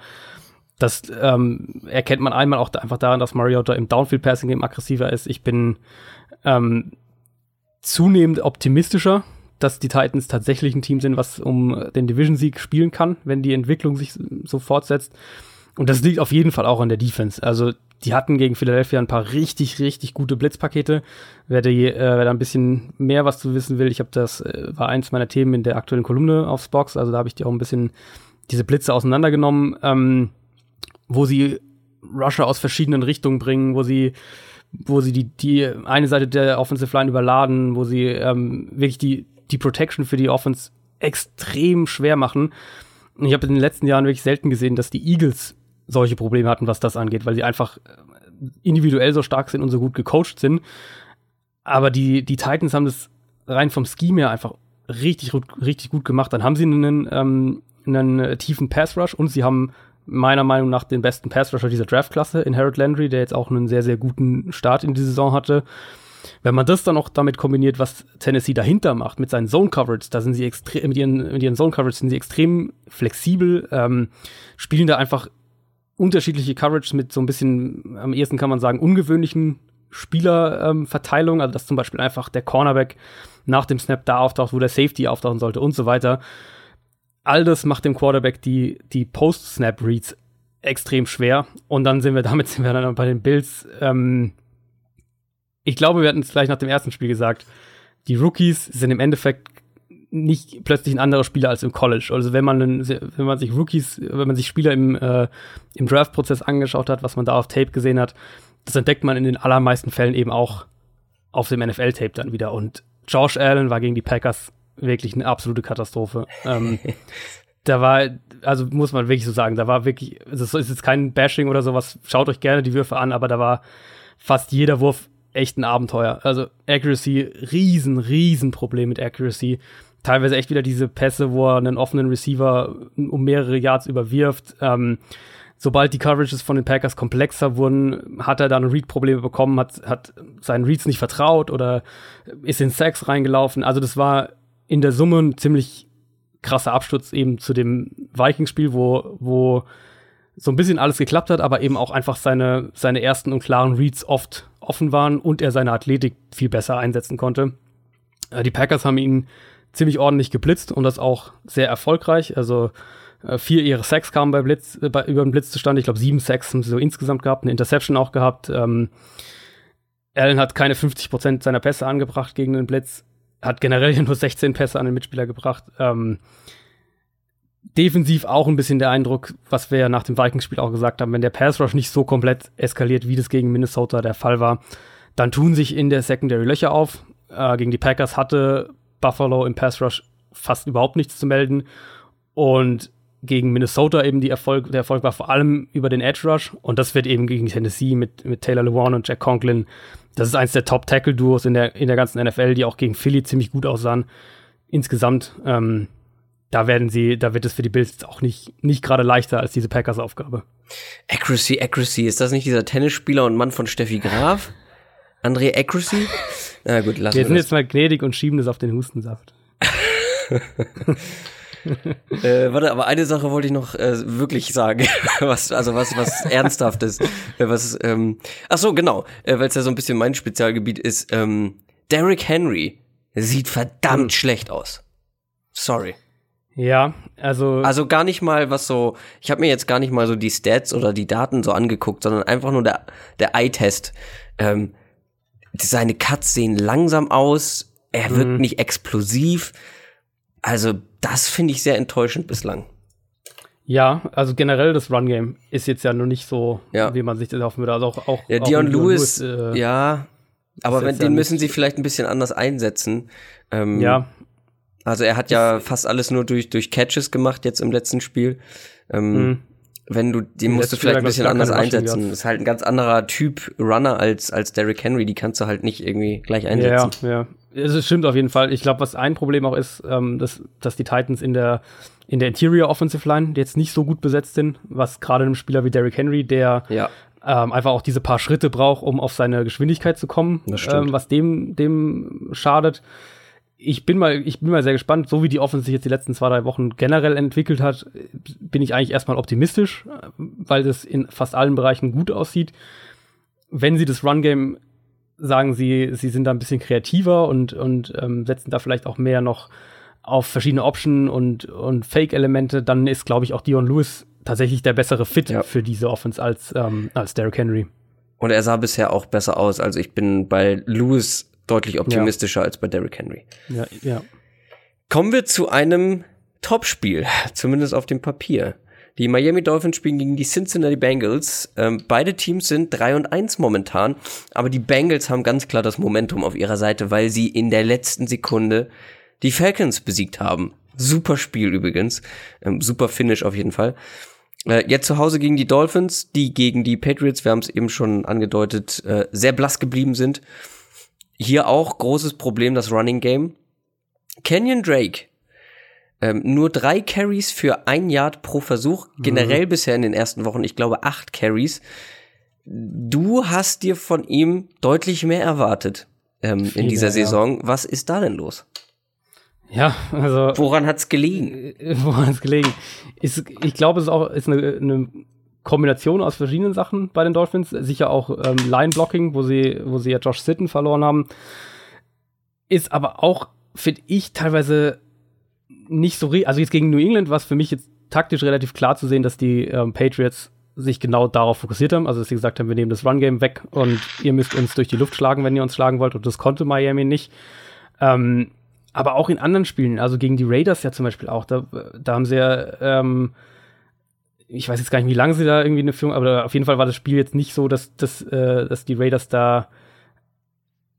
Das ähm, erkennt man einmal auch einfach daran, dass Mariota im Downfield Passing Game aggressiver ist. Ich bin ähm, zunehmend optimistischer dass die Titans tatsächlich ein Team sind, was um den Division-Sieg spielen kann, wenn die Entwicklung sich so fortsetzt. Und das liegt auf jeden Fall auch an der Defense. Also die hatten gegen Philadelphia ein paar richtig, richtig gute Blitzpakete. Wer, die, äh, wer da ein bisschen mehr was zu wissen will, ich habe das, äh, war eins meiner Themen in der aktuellen Kolumne aufs Box. Also da habe ich die auch ein bisschen diese Blitze auseinandergenommen, ähm, wo sie Rusher aus verschiedenen Richtungen bringen, wo sie wo sie die, die eine Seite der Offensive Line überladen, wo sie ähm, wirklich die, die Protection für die Offense extrem schwer machen. Und ich habe in den letzten Jahren wirklich selten gesehen, dass die Eagles solche Probleme hatten, was das angeht, weil sie einfach äh, individuell so stark sind und so gut gecoacht sind. Aber die, die Titans haben das rein vom Scheme her einfach richtig, richtig gut gemacht. Dann haben sie einen, ähm, einen tiefen Pass Rush und sie haben meiner Meinung nach den besten Pass Rusher dieser Draftklasse in Harold Landry, der jetzt auch einen sehr, sehr guten Start in die Saison hatte. Wenn man das dann auch damit kombiniert, was Tennessee dahinter macht, mit seinen Zone Coverage, da sind sie extrem, mit ihren, mit ihren Zone Coverage sind sie extrem flexibel, ähm, spielen da einfach unterschiedliche Coverage mit so ein bisschen, am ehesten kann man sagen, ungewöhnlichen Spielerverteilung, ähm, also dass zum Beispiel einfach der Cornerback nach dem Snap da auftaucht, wo der Safety auftauchen sollte und so weiter. All das macht dem Quarterback die, die Post-Snap-Reads extrem schwer. Und dann sind wir damit sind wir dann bei den Bills ähm, ich glaube, wir hatten es gleich nach dem ersten Spiel gesagt, die Rookies sind im Endeffekt nicht plötzlich ein anderer Spieler als im College. Also wenn man, wenn man sich Rookies, wenn man sich Spieler im, äh, im Draft-Prozess angeschaut hat, was man da auf Tape gesehen hat, das entdeckt man in den allermeisten Fällen eben auch auf dem NFL-Tape dann wieder. Und Josh Allen war gegen die Packers wirklich eine absolute Katastrophe. ähm, da war, also muss man wirklich so sagen, da war wirklich, also es ist jetzt kein Bashing oder sowas, schaut euch gerne die Würfe an, aber da war fast jeder Wurf echt ein Abenteuer. Also Accuracy, riesen, riesen Problem mit Accuracy. Teilweise echt wieder diese Pässe, wo er einen offenen Receiver um mehrere Yards überwirft. Ähm, sobald die Coverages von den Packers komplexer wurden, hat er dann Read-Probleme bekommen, hat, hat seinen Reads nicht vertraut oder ist in Sacks reingelaufen. Also das war in der Summe ein ziemlich krasser Absturz eben zu dem Vikings-Spiel, wo, wo so ein bisschen alles geklappt hat, aber eben auch einfach seine, seine ersten und klaren Reads oft offen waren und er seine Athletik viel besser einsetzen konnte. Äh, die Packers haben ihn ziemlich ordentlich geblitzt und das auch sehr erfolgreich. Also äh, vier ihre Sacks kamen bei Blitz, äh, bei, über den Blitz zustande. Ich glaube, sieben Sacks haben sie so insgesamt gehabt, eine Interception auch gehabt. Ähm, Allen hat keine 50 Prozent seiner Pässe angebracht gegen den Blitz, hat generell nur 16 Pässe an den Mitspieler gebracht. Ähm, defensiv auch ein bisschen der Eindruck, was wir ja nach dem Vikings-Spiel auch gesagt haben, wenn der Pass Rush nicht so komplett eskaliert, wie das gegen Minnesota der Fall war, dann tun sich in der Secondary Löcher auf. Äh, gegen die Packers hatte Buffalo im Pass Rush fast überhaupt nichts zu melden und gegen Minnesota eben die Erfolg, der Erfolg war vor allem über den Edge Rush und das wird eben gegen Tennessee mit, mit Taylor Lewan und Jack Conklin. Das ist eins der Top Tackle Duos in der, in der ganzen NFL, die auch gegen Philly ziemlich gut aussahen. Insgesamt, ähm, da werden sie, da wird es für die Bills auch nicht, nicht gerade leichter als diese Packers-Aufgabe. Accuracy, Accuracy, ist das nicht dieser Tennisspieler und Mann von Steffi Graf? André Accuracy? Na gut, lassen wir Wir sind das. jetzt mal gnädig und schieben das auf den Hustensaft. äh, warte, aber eine Sache wollte ich noch äh, wirklich sagen, was also was was ernsthaftes, äh, was ähm, ach so genau, äh, weil es ja so ein bisschen mein Spezialgebiet ist. Ähm, Derrick Henry sieht verdammt mhm. schlecht aus. Sorry. Ja, also also gar nicht mal was so. Ich habe mir jetzt gar nicht mal so die Stats oder die Daten so angeguckt, sondern einfach nur der der Eye-Test. Ähm, seine Cuts sehen langsam aus. Er wirkt mhm. nicht explosiv. Also das finde ich sehr enttäuschend bislang. Ja, also generell das Run Game ist jetzt ja noch nicht so, ja. wie man sich das hoffen würde. Also auch, auch ja, Dion, Dion Lewis, Lewis äh, ja, aber wenn, den müssen sie vielleicht ein bisschen anders einsetzen. Ähm, ja. Also er hat ja fast alles nur durch durch Catches gemacht jetzt im letzten Spiel. Ähm, mhm. Wenn du, den musst du vielleicht ein bisschen anders einsetzen. Das ist halt ein ganz anderer Typ Runner als als Derrick Henry. Die kannst du halt nicht irgendwie gleich einsetzen. Ja, ja es stimmt auf jeden Fall. Ich glaube, was ein Problem auch ist, ähm, dass, dass die Titans in der, in der Interior Offensive Line jetzt nicht so gut besetzt sind, was gerade einem Spieler wie Derrick Henry, der ja. ähm, einfach auch diese paar Schritte braucht, um auf seine Geschwindigkeit zu kommen, ähm, was dem, dem schadet. Ich bin mal, ich bin mal sehr gespannt, so wie die Offense sich jetzt die letzten zwei, drei Wochen generell entwickelt hat, bin ich eigentlich erstmal optimistisch, weil das in fast allen Bereichen gut aussieht. Wenn sie das Run-Game sagen sie, sie sind da ein bisschen kreativer und, und ähm, setzen da vielleicht auch mehr noch auf verschiedene Option und, und Fake-Elemente, dann ist, glaube ich, auch Dion Lewis tatsächlich der bessere Fit ja. für diese Offense als, ähm, als Derrick Henry. Und er sah bisher auch besser aus. Also ich bin bei Lewis deutlich optimistischer ja. als bei Derrick Henry. Ja, ja. Kommen wir zu einem Topspiel, zumindest auf dem Papier. Die Miami Dolphins spielen gegen die Cincinnati Bengals. Ähm, beide Teams sind 3 und 1 momentan, aber die Bengals haben ganz klar das Momentum auf ihrer Seite, weil sie in der letzten Sekunde die Falcons besiegt haben. Super Spiel übrigens. Ähm, super Finish auf jeden Fall. Äh, jetzt zu Hause gegen die Dolphins, die gegen die Patriots, wir haben es eben schon angedeutet, äh, sehr blass geblieben sind. Hier auch großes Problem das Running Game. Kenyon Drake ähm, nur drei Carries für ein Yard pro Versuch, generell mhm. bisher in den ersten Wochen, ich glaube acht Carries. Du hast dir von ihm deutlich mehr erwartet ähm, in dieser Saison. Ja. Was ist da denn los? Ja, also. Woran hat's gelegen? Woran hat's gelegen? Ist, ich glaube, es ist auch ist eine, eine Kombination aus verschiedenen Sachen bei den Dolphins. Sicher auch ähm, Line-Blocking, wo sie, wo sie ja Josh Sitten verloren haben. Ist aber auch, finde ich, teilweise nicht so, also jetzt gegen New England war es für mich jetzt taktisch relativ klar zu sehen, dass die ähm, Patriots sich genau darauf fokussiert haben. Also, dass sie gesagt haben, wir nehmen das Run-Game weg und ihr müsst uns durch die Luft schlagen, wenn ihr uns schlagen wollt. Und das konnte Miami nicht. Ähm, aber auch in anderen Spielen, also gegen die Raiders ja zum Beispiel auch, da, da haben sie ja, ähm, ich weiß jetzt gar nicht, wie lange sie da irgendwie eine Führung, aber auf jeden Fall war das Spiel jetzt nicht so, dass, dass, äh, dass die Raiders da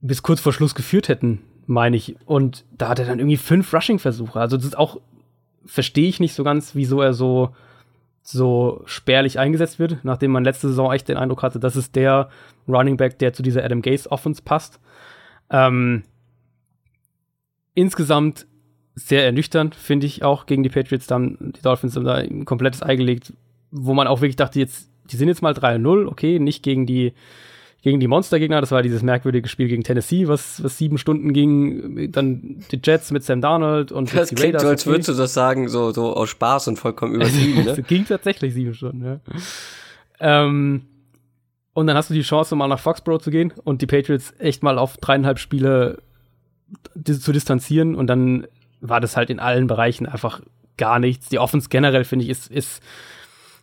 bis kurz vor Schluss geführt hätten meine ich. Und da hat er dann irgendwie fünf Rushing-Versuche. Also das ist auch, verstehe ich nicht so ganz, wieso er so, so spärlich eingesetzt wird, nachdem man letzte Saison echt den Eindruck hatte, das ist der Running Back, der zu dieser Adam Gaze Offense passt. Ähm, insgesamt sehr ernüchternd, finde ich auch gegen die Patriots. Da haben die Dolphins haben da ein komplettes Ei gelegt, wo man auch wirklich dachte, jetzt, die sind jetzt mal 3-0, okay, nicht gegen die gegen die Monstergegner. Das war dieses merkwürdige Spiel gegen Tennessee, was, was sieben Stunden ging. Dann die Jets mit Sam Darnold und das die klingt so, als würdest du das sagen, so, so aus Spaß und vollkommen übertrieben. ne? ging tatsächlich sieben Stunden, ja. Ähm, und dann hast du die Chance, mal nach Foxborough zu gehen und die Patriots echt mal auf dreieinhalb Spiele zu distanzieren. Und dann war das halt in allen Bereichen einfach gar nichts. Die Offense generell, finde ich, ist, ist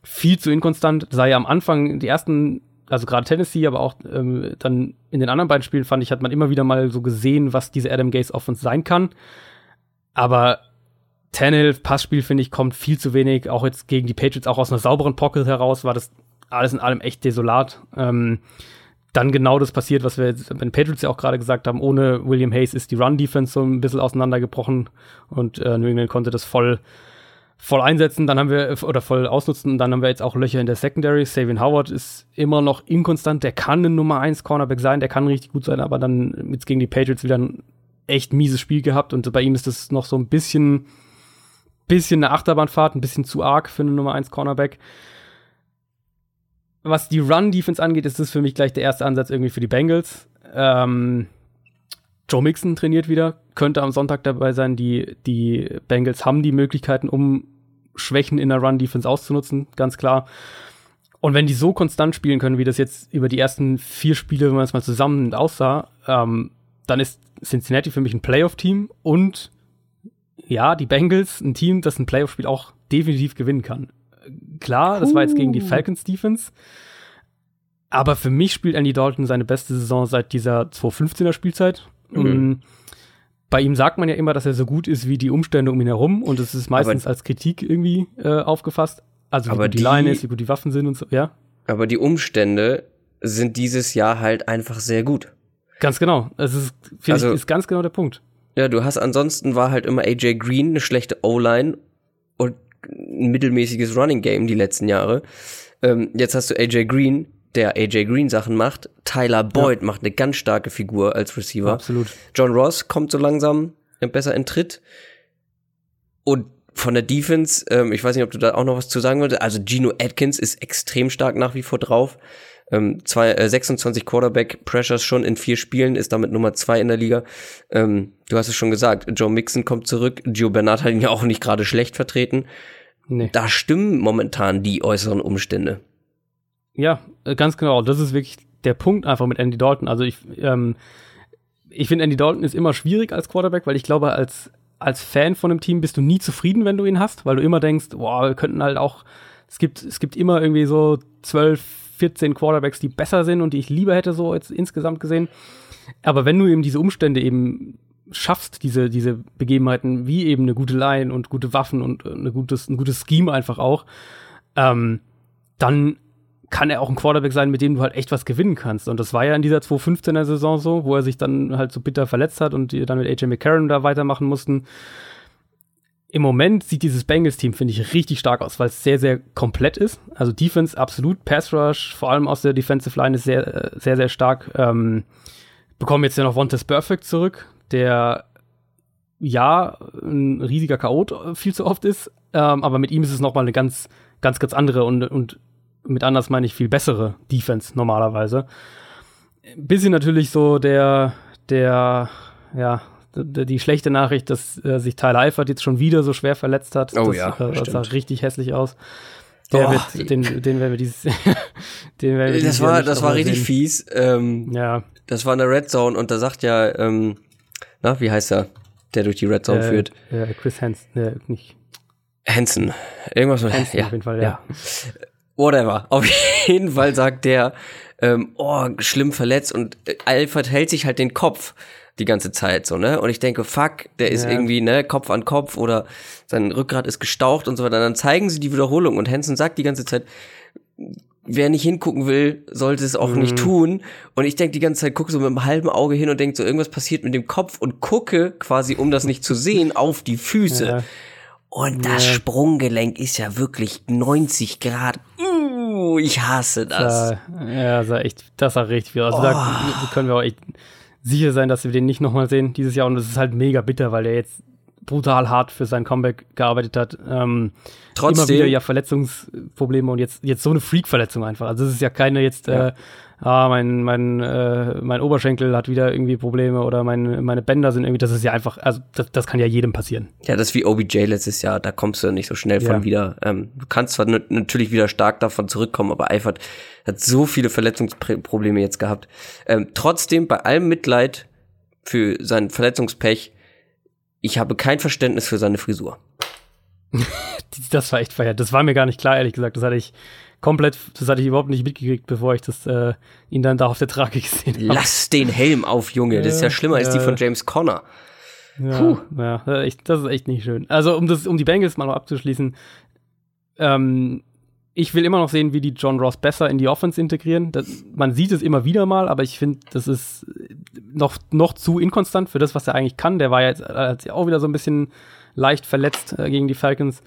viel zu inkonstant. Sei ja am Anfang die ersten also gerade Tennessee, aber auch ähm, dann in den anderen beiden Spielen fand ich, hat man immer wieder mal so gesehen, was diese Adam Gaze Offense sein kann. Aber Tannehill, Passspiel, finde ich, kommt viel zu wenig. Auch jetzt gegen die Patriots, auch aus einer sauberen Pocket heraus, war das alles in allem echt desolat. Ähm, dann genau das passiert, was wir jetzt bei den Patriots ja auch gerade gesagt haben. Ohne William Hayes ist die Run-Defense so ein bisschen auseinandergebrochen und äh, New England konnte das voll voll einsetzen, dann haben wir, oder voll ausnutzen, dann haben wir jetzt auch Löcher in der Secondary. Savian Howard ist immer noch inkonstant, der kann ein Nummer 1 Cornerback sein, der kann richtig gut sein, aber dann jetzt gegen die Patriots wieder ein echt mieses Spiel gehabt und bei ihm ist das noch so ein bisschen, bisschen eine Achterbahnfahrt, ein bisschen zu arg für eine Nummer 1 Cornerback. Was die Run-Defense angeht, ist das für mich gleich der erste Ansatz irgendwie für die Bengals. Ähm, Joe Mixon trainiert wieder, könnte am Sonntag dabei sein. Die, die Bengals haben die Möglichkeiten, um Schwächen in der Run-Defense auszunutzen, ganz klar. Und wenn die so konstant spielen können, wie das jetzt über die ersten vier Spiele, wenn man es mal zusammen aussah, ähm, dann ist Cincinnati für mich ein Playoff-Team und ja, die Bengals ein Team, das ein Playoff-Spiel auch definitiv gewinnen kann. Klar, das war jetzt gegen die Falcons Defense. Aber für mich spielt Andy Dalton seine beste Saison seit dieser 2015er Spielzeit. Mhm. Bei ihm sagt man ja immer, dass er so gut ist wie die Umstände um ihn herum und es ist meistens aber, als Kritik irgendwie äh, aufgefasst. Also wie gut die, die Line ist, wie gut die Waffen sind und so, ja. Aber die Umstände sind dieses Jahr halt einfach sehr gut. Ganz genau. Es ist, also, ich, ist ganz genau der Punkt. Ja, du hast ansonsten war halt immer AJ Green eine schlechte O-Line und ein mittelmäßiges Running Game die letzten Jahre. Ähm, jetzt hast du AJ Green, der AJ Green Sachen macht. Tyler Boyd ja. macht eine ganz starke Figur als Receiver. Absolut. John Ross kommt so langsam besser in Tritt. Und von der Defense, ähm, ich weiß nicht, ob du da auch noch was zu sagen wolltest. Also Gino Atkins ist extrem stark nach wie vor drauf. Ähm, zwei, äh, 26 Quarterback Pressures schon in vier Spielen, ist damit Nummer zwei in der Liga. Ähm, du hast es schon gesagt, Joe Mixon kommt zurück. Gio Bernard hat ihn ja auch nicht gerade schlecht vertreten. Nee. Da stimmen momentan die äußeren Umstände. Ja, äh, ganz genau. Das ist wirklich der Punkt einfach mit Andy Dalton. Also ich, ähm, ich finde, Andy Dalton ist immer schwierig als Quarterback, weil ich glaube, als, als Fan von einem Team bist du nie zufrieden, wenn du ihn hast, weil du immer denkst, boah, wir könnten halt auch, es gibt, es gibt immer irgendwie so 12, 14 Quarterbacks, die besser sind und die ich lieber hätte, so jetzt insgesamt gesehen. Aber wenn du eben diese Umstände eben schaffst, diese, diese Begebenheiten, wie eben eine gute Line und gute Waffen und äh, eine gutes, ein gutes Scheme einfach auch, ähm, dann kann er auch ein Quarterback sein, mit dem du halt echt was gewinnen kannst. Und das war ja in dieser 2015er Saison so, wo er sich dann halt so bitter verletzt hat und die dann mit AJ McCarron da weitermachen mussten. Im Moment sieht dieses Bengals-Team, finde ich, richtig stark aus, weil es sehr, sehr komplett ist. Also Defense absolut, Pass Rush, vor allem aus der Defensive Line ist sehr, sehr, sehr stark. Ähm, bekommen jetzt ja noch Vontaze Perfect zurück, der ja ein riesiger Chaot viel zu oft ist, ähm, aber mit ihm ist es nochmal eine ganz, ganz, ganz andere und, und mit anders meine ich viel bessere Defense normalerweise. Bisschen natürlich so der, der, ja, die, schlechte Nachricht, dass äh, sich Tyler Eifert jetzt schon wieder so schwer verletzt hat. Oh das, ja, äh, das sah richtig hässlich aus. Der oh, wird, den, den werden wir dieses, den werden wir Das war, das war richtig sehen. fies. Ähm, ja. Das war in der Red Zone und da sagt ja, ähm, na, wie heißt er, der durch die Red Zone äh, führt? Äh, Chris Hansen, äh, nicht. Hansen. Irgendwas mit Hansen, ja, auf jeden Fall, ja. ja whatever. Auf jeden Fall sagt der, ähm, oh, schlimm verletzt und Alfred hält sich halt den Kopf die ganze Zeit so, ne? Und ich denke, fuck, der ist ja. irgendwie, ne, Kopf an Kopf oder sein Rückgrat ist gestaucht und so weiter. Dann zeigen sie die Wiederholung und Hansen sagt die ganze Zeit, wer nicht hingucken will, sollte es auch mhm. nicht tun. Und ich denke die ganze Zeit, gucke so mit einem halben Auge hin und denke so, irgendwas passiert mit dem Kopf und gucke quasi, um das nicht zu sehen, auf die Füße. Ja. Und das ja. Sprunggelenk ist ja wirklich 90 Grad. Uh, ich hasse das. ja, sah echt, das sah richtig viel aus. Also oh. Da können wir auch echt sicher sein, dass wir den nicht nochmal sehen dieses Jahr. Und es ist halt mega bitter, weil er jetzt brutal hart für sein Comeback gearbeitet hat. Ähm, Trotzdem. Immer wieder ja Verletzungsprobleme und jetzt, jetzt so eine Freak-Verletzung einfach. Also es ist ja keine jetzt, ja. äh, ah, mein, mein, äh, mein Oberschenkel hat wieder irgendwie Probleme oder mein, meine Bänder sind irgendwie, das ist ja einfach, also das, das kann ja jedem passieren. Ja, das ist wie OBJ letztes Jahr, da kommst du nicht so schnell von ja. wieder. Ähm, du kannst zwar natürlich wieder stark davon zurückkommen, aber Eifert hat so viele Verletzungsprobleme jetzt gehabt. Ähm, trotzdem, bei allem Mitleid für sein Verletzungspech, ich habe kein Verständnis für seine Frisur. das war echt verheert. Das war mir gar nicht klar, ehrlich gesagt. Das hatte ich komplett, das hatte ich überhaupt nicht mitgekriegt, bevor ich das äh, ihn dann da auf der Trage gesehen habe. Lass den Helm auf, Junge. Das ist ja schlimmer als die von James Conner. Ja, Puh. ja das ist echt nicht schön. Also um das, um die Bengals mal noch abzuschließen, ähm, ich will immer noch sehen, wie die John Ross besser in die Offense integrieren. Das, man sieht es immer wieder mal, aber ich finde, das ist noch, noch zu inkonstant für das, was er eigentlich kann. Der war jetzt äh, auch wieder so ein bisschen leicht verletzt äh, gegen die Falcons.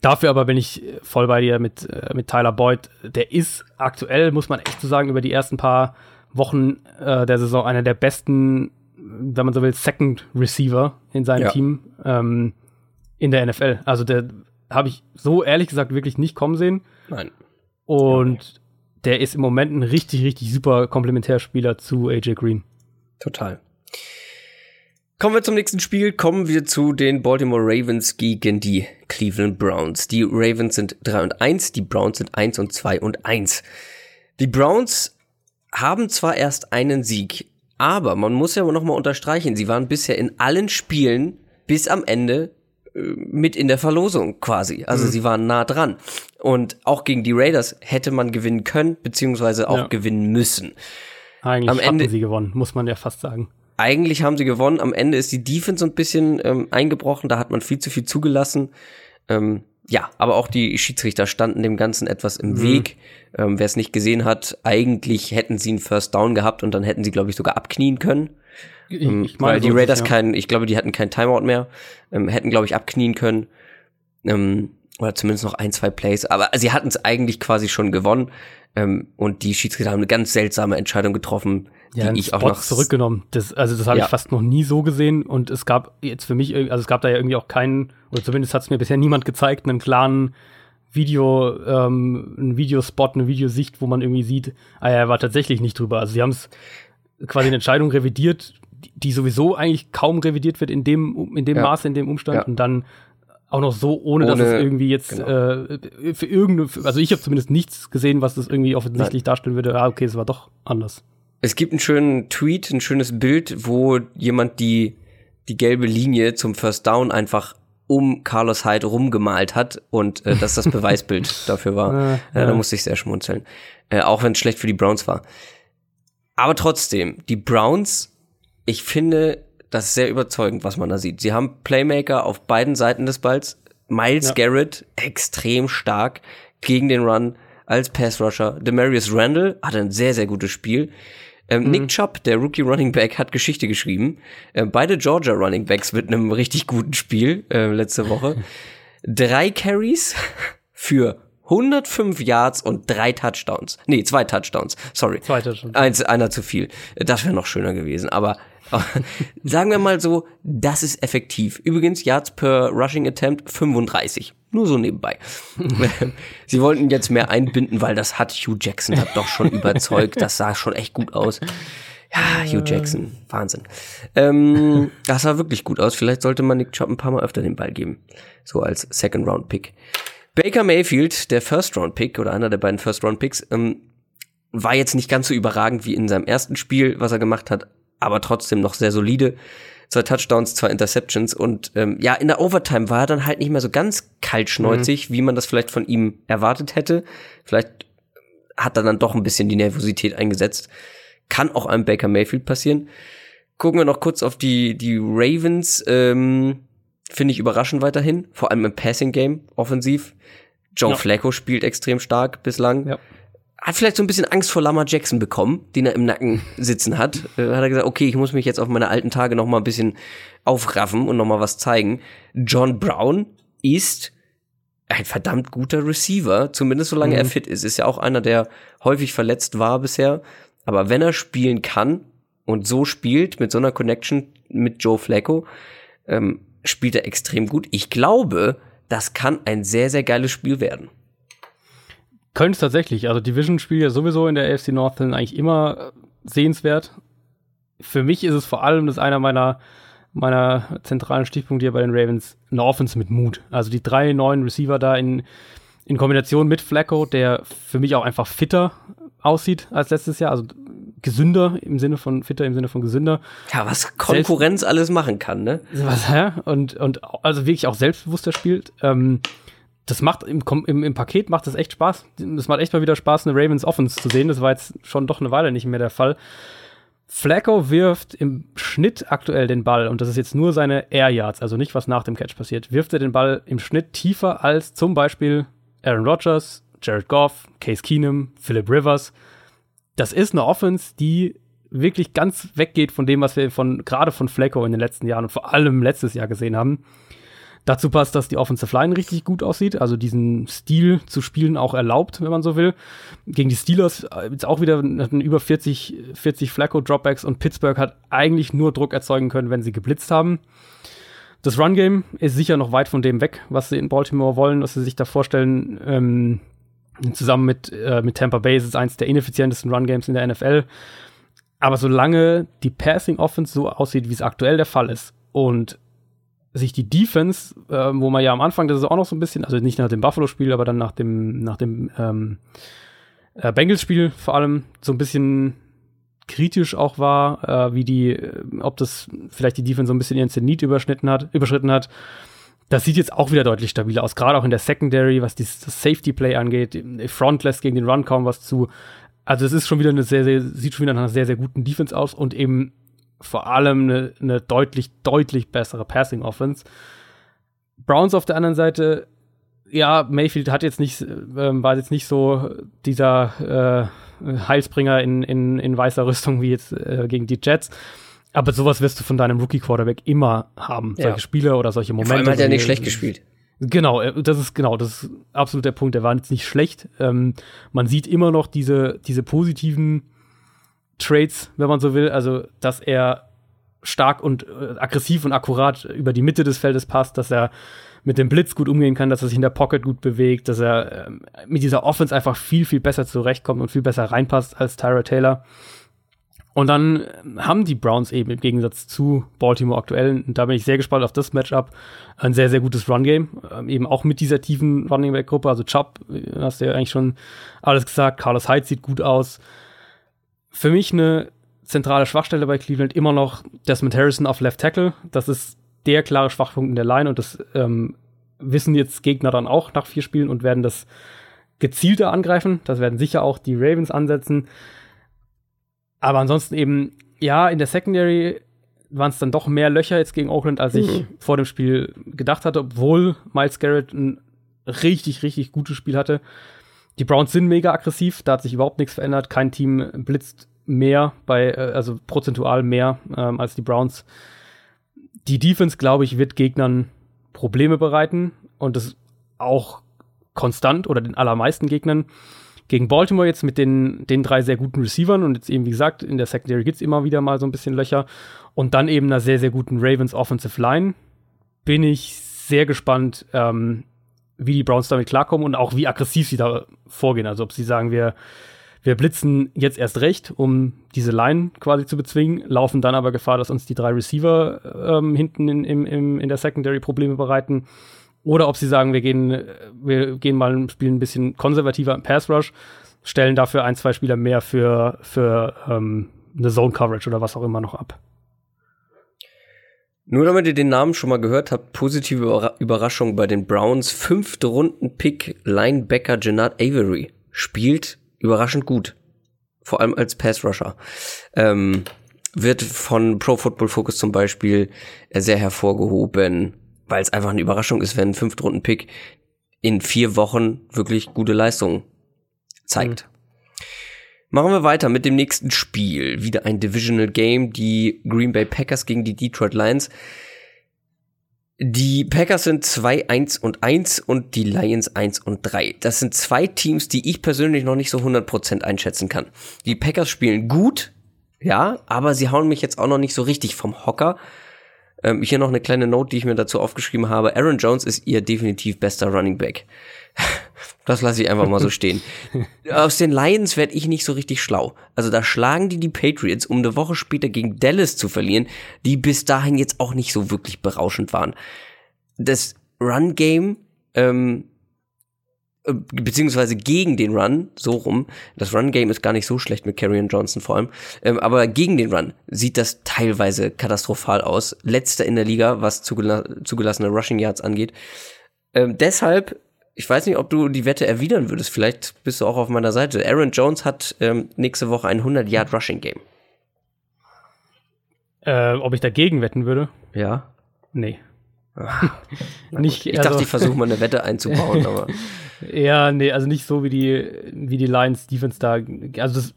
Dafür aber bin ich voll bei dir mit, äh, mit Tyler Boyd. Der ist aktuell, muss man echt so sagen, über die ersten paar Wochen äh, der Saison einer der besten, wenn man so will, Second Receiver in seinem ja. Team ähm, in der NFL. Also der habe ich so ehrlich gesagt wirklich nicht kommen sehen. Nein. Und ja. der ist im Moment ein richtig, richtig super Komplementärspieler zu AJ Green. Total. Kommen wir zum nächsten Spiel. Kommen wir zu den Baltimore Ravens gegen die Cleveland Browns. Die Ravens sind 3 und 1, die Browns sind 1 und 2 und 1. Die Browns haben zwar erst einen Sieg, aber man muss ja noch mal unterstreichen, sie waren bisher in allen Spielen bis am Ende äh, mit in der Verlosung quasi. Also mhm. sie waren nah dran. Und auch gegen die Raiders hätte man gewinnen können, beziehungsweise auch ja. gewinnen müssen. Eigentlich am Ende sie gewonnen, muss man ja fast sagen eigentlich haben sie gewonnen. Am Ende ist die Defense so ein bisschen ähm, eingebrochen. Da hat man viel zu viel zugelassen. Ähm, ja, aber auch die Schiedsrichter standen dem Ganzen etwas im mhm. Weg. Ähm, Wer es nicht gesehen hat, eigentlich hätten sie einen First Down gehabt und dann hätten sie, glaube ich, sogar abknien können. Ich, ähm, ich weil die Raiders ja. keinen, ich glaube, die hatten keinen Timeout mehr, ähm, hätten, glaube ich, abknien können. Ähm, oder zumindest noch ein, zwei Plays. Aber sie hatten es eigentlich quasi schon gewonnen. Und die Schiedsrichter haben eine ganz seltsame Entscheidung getroffen ja, die ich auch noch zurückgenommen. Das, also das habe ja. ich fast noch nie so gesehen und es gab jetzt für mich, also es gab da ja irgendwie auch keinen, oder zumindest hat es mir bisher niemand gezeigt, einen klaren Video, ähm, ein Videospot, eine Videosicht, wo man irgendwie sieht, ah ja, er war tatsächlich nicht drüber. Also sie haben es quasi eine Entscheidung revidiert, die sowieso eigentlich kaum revidiert wird in dem, in dem ja. Maße, in dem Umstand ja. und dann auch noch so, ohne, ohne dass es irgendwie jetzt genau. äh, für irgendeine, also ich habe zumindest nichts gesehen, was das irgendwie offensichtlich Nein. darstellen würde, ah, okay, es war doch anders. Es gibt einen schönen Tweet, ein schönes Bild, wo jemand die, die gelbe Linie zum First Down einfach um Carlos Hyde rumgemalt hat und äh, dass das Beweisbild dafür war. Ja, ja. Da musste ich sehr schmunzeln. Äh, auch wenn es schlecht für die Browns war. Aber trotzdem, die Browns, ich finde das ist sehr überzeugend, was man da sieht. Sie haben Playmaker auf beiden Seiten des Balls. Miles ja. Garrett, extrem stark gegen den Run als Pass Rusher. Demarius Randall hatte ein sehr, sehr gutes Spiel. Ähm, mhm. Nick Chubb, der Rookie Running Back, hat Geschichte geschrieben. Äh, beide Georgia Running Backs mit einem richtig guten Spiel äh, letzte Woche. Drei Carries für 105 Yards und drei Touchdowns. Nee, zwei Touchdowns. Sorry. Zwei Touchdowns. Eins, einer zu viel. Das wäre noch schöner gewesen. Aber sagen wir mal so, das ist effektiv. Übrigens, Yards per Rushing Attempt 35. Nur so nebenbei. Sie wollten jetzt mehr einbinden, weil das hat Hugh Jackson hat doch schon überzeugt. Das sah schon echt gut aus. Ja, Hugh Jackson, Wahnsinn. Ähm, das sah wirklich gut aus. Vielleicht sollte man Nick Chop ein paar Mal öfter den Ball geben. So als Second Round Pick. Baker Mayfield, der First Round Pick oder einer der beiden First Round Picks, ähm, war jetzt nicht ganz so überragend wie in seinem ersten Spiel, was er gemacht hat, aber trotzdem noch sehr solide zwei Touchdowns, zwei Interceptions und ähm, ja, in der Overtime war er dann halt nicht mehr so ganz kaltschneuzig, mhm. wie man das vielleicht von ihm erwartet hätte. Vielleicht hat er dann doch ein bisschen die Nervosität eingesetzt. Kann auch einem Baker Mayfield passieren. Gucken wir noch kurz auf die, die Ravens. Ähm, Finde ich überraschend weiterhin, vor allem im Passing Game, offensiv. Joe ja. Flacco spielt extrem stark bislang. Ja hat vielleicht so ein bisschen Angst vor Lama Jackson bekommen, den er im Nacken sitzen hat. Äh, hat er gesagt, okay, ich muss mich jetzt auf meine alten Tage noch mal ein bisschen aufraffen und noch mal was zeigen. John Brown ist ein verdammt guter Receiver, zumindest solange mhm. er fit ist. Ist ja auch einer, der häufig verletzt war bisher. Aber wenn er spielen kann und so spielt, mit so einer Connection mit Joe Flacco, ähm, spielt er extrem gut. Ich glaube, das kann ein sehr, sehr geiles Spiel werden. Könnte es tatsächlich. Also Division-Spiel ja sowieso in der AFC North sind eigentlich immer sehenswert. Für mich ist es vor allem, das ist einer meiner, meiner zentralen Stichpunkte hier bei den Ravens, eine Offense mit Mut. Also die drei neuen Receiver da in, in Kombination mit Flacco, der für mich auch einfach fitter aussieht als letztes Jahr. Also gesünder im Sinne von fitter im Sinne von gesünder. Ja, was Konkurrenz Selbst, alles machen kann, ne? Was, ja, und, und also wirklich auch selbstbewusster spielt. Ähm, das macht im, im, im Paket macht es echt Spaß. Es macht echt mal wieder Spaß, eine Ravens Offense zu sehen. Das war jetzt schon doch eine Weile nicht mehr der Fall. Flacco wirft im Schnitt aktuell den Ball, und das ist jetzt nur seine Air Yards, also nicht was nach dem Catch passiert, wirft er den Ball im Schnitt tiefer als zum Beispiel Aaron Rodgers, Jared Goff, Case Keenum, Philip Rivers. Das ist eine Offense, die wirklich ganz weggeht von dem, was wir von gerade von Flacco in den letzten Jahren und vor allem letztes Jahr gesehen haben. Dazu passt, dass die Offensive Line richtig gut aussieht, also diesen Stil zu spielen auch erlaubt, wenn man so will. Gegen die Steelers jetzt auch wieder hatten über 40, 40 Flacco-Dropbacks und Pittsburgh hat eigentlich nur Druck erzeugen können, wenn sie geblitzt haben. Das Run-Game ist sicher noch weit von dem weg, was sie in Baltimore wollen, was sie sich da vorstellen. Ähm, zusammen mit, äh, mit Tampa Bay ist es eins der ineffizientesten Run-Games in der NFL. Aber solange die Passing Offense so aussieht, wie es aktuell der Fall ist und sich die Defense, äh, wo man ja am Anfang, das ist auch noch so ein bisschen, also nicht nach dem Buffalo-Spiel, aber dann nach dem, nach dem ähm, äh, Bengals-Spiel vor allem so ein bisschen kritisch auch war, äh, wie die, äh, ob das vielleicht die Defense so ein bisschen ihren Zenit überschnitten hat, überschritten hat. Das sieht jetzt auch wieder deutlich stabiler aus, gerade auch in der Secondary, was dieses, das Safety Play angeht. Front lässt gegen den Run kaum was zu. Also es ist schon wieder eine sehr, sehr, sieht schon wieder nach einer sehr, sehr guten Defense aus und eben vor allem eine, eine deutlich, deutlich bessere Passing Offense. Browns auf der anderen Seite, ja, Mayfield hat jetzt nicht, äh, war jetzt nicht so dieser äh, Heilsbringer in, in, in weißer Rüstung wie jetzt äh, gegen die Jets. Aber sowas wirst du von deinem Rookie-Quarterback immer haben. Ja. Solche Spiele oder solche Momente. Vor allem hat er nicht schlecht gespielt. Genau, äh, das ist genau, das ist absolut der Punkt. Er war jetzt nicht schlecht. Ähm, man sieht immer noch diese, diese positiven Traits, wenn man so will. Also, dass er stark und äh, aggressiv und akkurat über die Mitte des Feldes passt, dass er mit dem Blitz gut umgehen kann, dass er sich in der Pocket gut bewegt, dass er äh, mit dieser Offense einfach viel, viel besser zurechtkommt und viel besser reinpasst als Tyra Taylor. Und dann haben die Browns eben im Gegensatz zu Baltimore aktuell, und da bin ich sehr gespannt auf das Matchup, ein sehr, sehr gutes Run-Game. Ähm, eben auch mit dieser tiefen Running Back-Gruppe. Also Chubb, äh, hast du ja eigentlich schon alles gesagt. Carlos Hyde sieht gut aus. Für mich eine zentrale Schwachstelle bei Cleveland immer noch Desmond Harrison auf Left Tackle. Das ist der klare Schwachpunkt in der Line und das ähm, wissen jetzt Gegner dann auch nach vier Spielen und werden das gezielter angreifen. Das werden sicher auch die Ravens ansetzen. Aber ansonsten eben, ja, in der Secondary waren es dann doch mehr Löcher jetzt gegen Oakland, als ich mhm. vor dem Spiel gedacht hatte, obwohl Miles Garrett ein richtig, richtig gutes Spiel hatte. Die Browns sind mega aggressiv, da hat sich überhaupt nichts verändert. Kein Team blitzt mehr bei, äh, also prozentual mehr ähm, als die Browns. Die Defense, glaube ich, wird Gegnern Probleme bereiten und das auch konstant oder den allermeisten Gegnern gegen Baltimore jetzt mit den, den drei sehr guten Receivern und jetzt eben, wie gesagt, in der Secondary gibt es immer wieder mal so ein bisschen Löcher und dann eben einer sehr, sehr guten Ravens Offensive Line. Bin ich sehr gespannt, ähm, wie die Browns damit klarkommen und auch wie aggressiv sie da vorgehen. Also ob sie sagen, wir, wir blitzen jetzt erst recht, um diese Line quasi zu bezwingen, laufen dann aber Gefahr, dass uns die drei Receiver ähm, hinten in, in, in der Secondary Probleme bereiten oder ob sie sagen, wir gehen, wir gehen mal spielen ein bisschen konservativer im Pass Rush, stellen dafür ein, zwei Spieler mehr für, für ähm, eine Zone Coverage oder was auch immer noch ab. Nur damit ihr den Namen schon mal gehört habt, positive Überraschung bei den Browns. Fünfte Runden-Pick Linebacker Jannard Avery spielt überraschend gut. Vor allem als Pass-Rusher. Ähm, wird von Pro Football Focus zum Beispiel sehr hervorgehoben weil es einfach eine Überraschung ist, wenn ein Fünftrunden-Pick in vier Wochen wirklich gute Leistungen zeigt. Machen wir weiter mit dem nächsten Spiel. Wieder ein Divisional Game, die Green Bay Packers gegen die Detroit Lions. Die Packers sind 2, 1 und 1 und die Lions 1 und 3. Das sind zwei Teams, die ich persönlich noch nicht so 100% einschätzen kann. Die Packers spielen gut, ja, aber sie hauen mich jetzt auch noch nicht so richtig vom Hocker. Ähm, hier noch eine kleine Note, die ich mir dazu aufgeschrieben habe. Aaron Jones ist ihr definitiv bester Running Back. Das lasse ich einfach mal so stehen. Aus den Lions werde ich nicht so richtig schlau. Also da schlagen die die Patriots, um eine Woche später gegen Dallas zu verlieren, die bis dahin jetzt auch nicht so wirklich berauschend waren. Das Run-Game ähm, äh, beziehungsweise gegen den Run, so rum. Das Run-Game ist gar nicht so schlecht mit Carrion Johnson vor allem. Ähm, aber gegen den Run sieht das teilweise katastrophal aus. Letzter in der Liga, was zugela zugelassene Rushing Yards angeht. Ähm, deshalb, ich weiß nicht, ob du die Wette erwidern würdest. Vielleicht bist du auch auf meiner Seite. Aaron Jones hat ähm, nächste Woche ein 100 Yard Rushing Game. Äh, ob ich dagegen wetten würde? Ja. Nee. nicht, ich dachte, also, ich versuche mal eine Wette einzubauen, aber. Ja, nee, also nicht so wie die, wie die Lions Defense da. Also das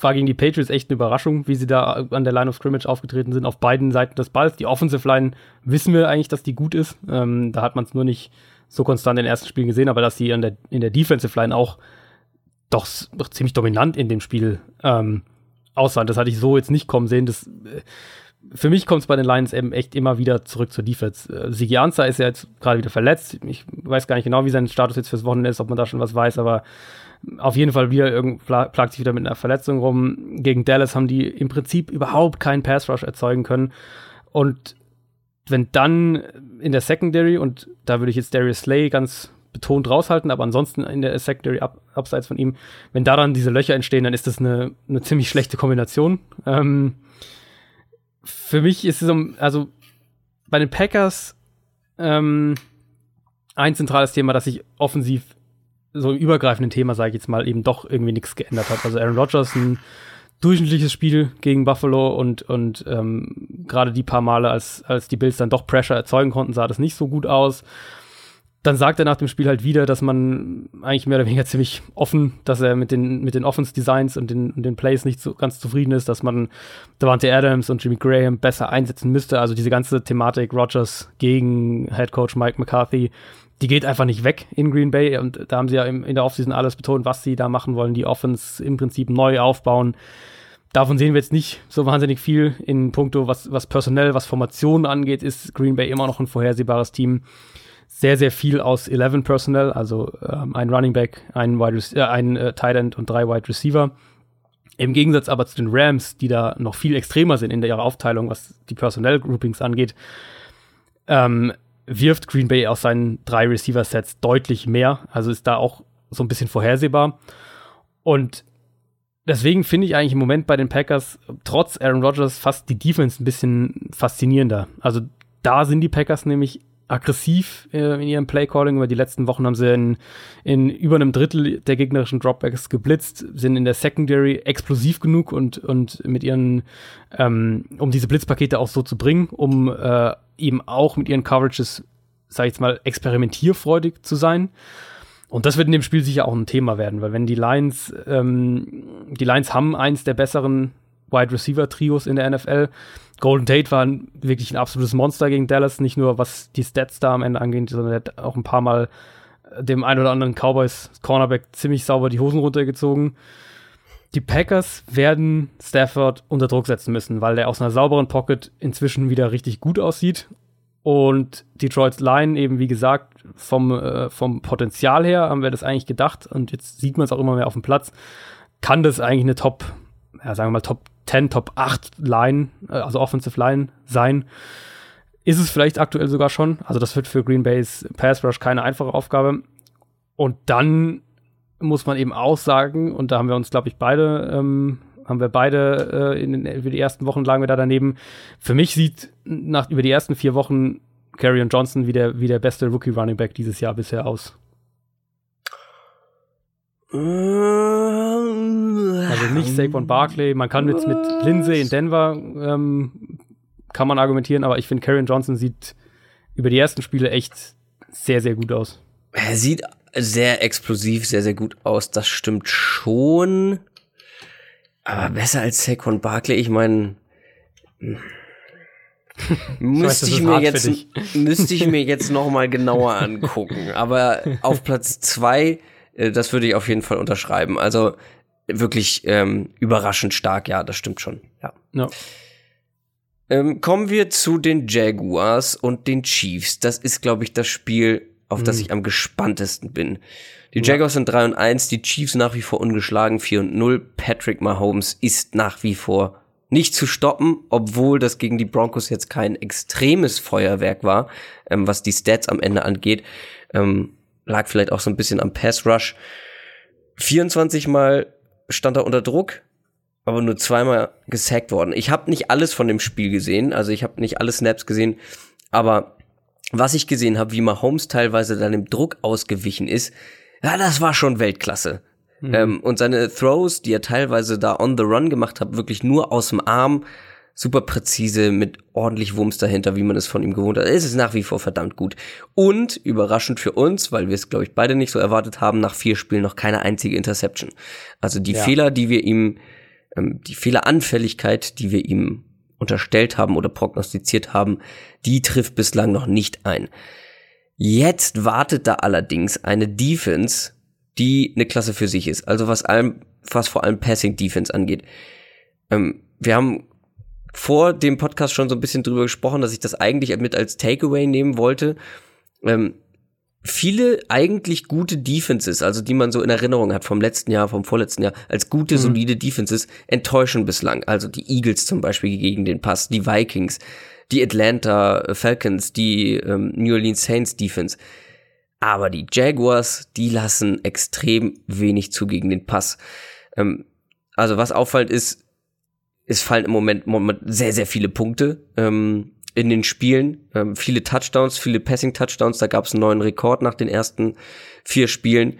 war gegen die Patriots echt eine Überraschung, wie sie da an der Line of Scrimmage aufgetreten sind, auf beiden Seiten des Balls. Die Offensive Line wissen wir eigentlich, dass die gut ist. Ähm, da hat man es nur nicht so konstant in den ersten Spielen gesehen, aber dass sie an der, in der Defensive Line auch doch, ziemlich dominant in dem Spiel ähm, aussahen. Das hatte ich so jetzt nicht kommen sehen. Das äh, für mich kommt es bei den Lions eben echt immer wieder zurück zur Defense. Äh, Sigi Ansah ist ja jetzt gerade wieder verletzt. Ich weiß gar nicht genau, wie sein Status jetzt fürs Wochenende ist, ob man da schon was weiß, aber auf jeden Fall wieder plagt sich wieder mit einer Verletzung rum. Gegen Dallas haben die im Prinzip überhaupt keinen Pass Rush erzeugen können. Und wenn dann in der Secondary, und da würde ich jetzt Darius Slay ganz betont raushalten, aber ansonsten in der Secondary ab, abseits von ihm, wenn da dann diese Löcher entstehen, dann ist das eine, eine ziemlich schlechte Kombination. Ähm, für mich ist es, also bei den Packers ähm, ein zentrales Thema, dass sich offensiv so im übergreifenden Thema, sage ich jetzt mal, eben doch irgendwie nichts geändert hat. Also Aaron Rodgers ein durchschnittliches Spiel gegen Buffalo und, und ähm, gerade die paar Male, als, als die Bills dann doch Pressure erzeugen konnten, sah das nicht so gut aus. Dann sagt er nach dem Spiel halt wieder, dass man eigentlich mehr oder weniger ziemlich offen, dass er mit den, mit den Offense-Designs und den, und den Plays nicht so ganz zufrieden ist, dass man Davante Adams und Jimmy Graham besser einsetzen müsste. Also diese ganze Thematik Rodgers gegen Head Coach Mike McCarthy, die geht einfach nicht weg in Green Bay. Und da haben sie ja im, in der Offseason alles betont, was sie da machen wollen. Die Offense im Prinzip neu aufbauen. Davon sehen wir jetzt nicht so wahnsinnig viel in puncto, was, was personell, was Formationen angeht, ist Green Bay immer noch ein vorhersehbares Team. Sehr, sehr viel aus 11 Personnel, also ähm, ein Running Back, ein, Wide äh, ein äh, Tight End und drei Wide Receiver. Im Gegensatz aber zu den Rams, die da noch viel extremer sind in ihrer Aufteilung, was die Personnel-Groupings angeht, ähm, wirft Green Bay aus seinen drei Receiver-Sets deutlich mehr. Also ist da auch so ein bisschen vorhersehbar. Und deswegen finde ich eigentlich im Moment bei den Packers trotz Aaron Rodgers fast die Defense ein bisschen faszinierender. Also da sind die Packers nämlich aggressiv äh, in ihrem Playcalling. Über die letzten Wochen haben sie in, in über einem Drittel der gegnerischen Dropbacks geblitzt, sind in der Secondary explosiv genug und, und mit ihren, ähm, um diese Blitzpakete auch so zu bringen, um äh, eben auch mit ihren Coverages, sag ich jetzt mal, experimentierfreudig zu sein. Und das wird in dem Spiel sicher auch ein Thema werden, weil wenn die Lions, ähm, die Lions haben eins der besseren Wide Receiver Trios in der NFL. Golden Tate war wirklich ein absolutes Monster gegen Dallas, nicht nur was die Stats da am Ende angeht, sondern er hat auch ein paar Mal dem ein oder anderen Cowboys Cornerback ziemlich sauber die Hosen runtergezogen. Die Packers werden Stafford unter Druck setzen müssen, weil der aus einer sauberen Pocket inzwischen wieder richtig gut aussieht. Und Detroit's Line eben, wie gesagt, vom, äh, vom Potenzial her haben wir das eigentlich gedacht und jetzt sieht man es auch immer mehr auf dem Platz. Kann das eigentlich eine Top, ja, sagen wir mal, Top 10, Top 8 Line, äh, also Offensive Line sein? Ist es vielleicht aktuell sogar schon. Also, das wird für Green Bay's Pass Rush keine einfache Aufgabe. Und dann muss man eben auch sagen, und da haben wir uns, glaube ich, beide, ähm, haben wir beide äh, in den, über die ersten Wochen lagen wir da daneben. Für mich sieht nach über die ersten vier Wochen Carrion Johnson wie der, wie der beste Rookie Running Back dieses Jahr bisher aus. Also nicht Saquon Barkley. Man kann jetzt mit Lindsay in Denver ähm, kann man argumentieren, aber ich finde Carrion Johnson sieht über die ersten Spiele echt sehr, sehr gut aus. Er sieht sehr explosiv, sehr, sehr gut aus. Das stimmt schon. Aber besser als Saquon Barkley, ich meine, müsste ich, mir jetzt müsste ich mir jetzt noch mal genauer angucken. Aber auf Platz zwei, das würde ich auf jeden Fall unterschreiben. Also wirklich ähm, überraschend stark, ja, das stimmt schon. Ja. No. Ähm, kommen wir zu den Jaguars und den Chiefs. Das ist, glaube ich, das Spiel, auf das mhm. ich am gespanntesten bin. Die Jaguars sind 3 und 1, die Chiefs nach wie vor ungeschlagen, 4 und 0. Patrick Mahomes ist nach wie vor nicht zu stoppen, obwohl das gegen die Broncos jetzt kein extremes Feuerwerk war, ähm, was die Stats am Ende angeht. Ähm, lag vielleicht auch so ein bisschen am Pass Rush. 24 Mal stand er unter Druck, aber nur zweimal gesackt worden. Ich habe nicht alles von dem Spiel gesehen, also ich habe nicht alle Snaps gesehen, aber was ich gesehen habe, wie Mahomes teilweise dann dem Druck ausgewichen ist, ja, das war schon Weltklasse. Mhm. Ähm, und seine Throws, die er teilweise da on the run gemacht hat, wirklich nur aus dem Arm, super präzise, mit ordentlich Wumms dahinter, wie man es von ihm gewohnt hat. Es ist nach wie vor verdammt gut. Und überraschend für uns, weil wir es, glaube ich, beide nicht so erwartet haben, nach vier Spielen noch keine einzige Interception. Also die ja. Fehler, die wir ihm, ähm, die Fehleranfälligkeit, die wir ihm unterstellt haben oder prognostiziert haben, die trifft bislang noch nicht ein. Jetzt wartet da allerdings eine Defense, die eine Klasse für sich ist. Also was allem, was vor allem Passing Defense angeht. Ähm, wir haben vor dem Podcast schon so ein bisschen drüber gesprochen, dass ich das eigentlich mit als Takeaway nehmen wollte. Ähm, viele eigentlich gute Defenses, also die man so in Erinnerung hat vom letzten Jahr, vom vorletzten Jahr, als gute, mhm. solide Defenses, enttäuschen bislang. Also die Eagles zum Beispiel gegen den Pass, die Vikings, die Atlanta Falcons, die ähm, New Orleans Saints Defense. Aber die Jaguars, die lassen extrem wenig zu gegen den Pass. Ähm, also was auffallend ist, es fallen im Moment, Moment sehr, sehr viele Punkte. Ähm, in den Spielen. Ähm, viele Touchdowns, viele Passing-Touchdowns. Da gab es einen neuen Rekord nach den ersten vier Spielen.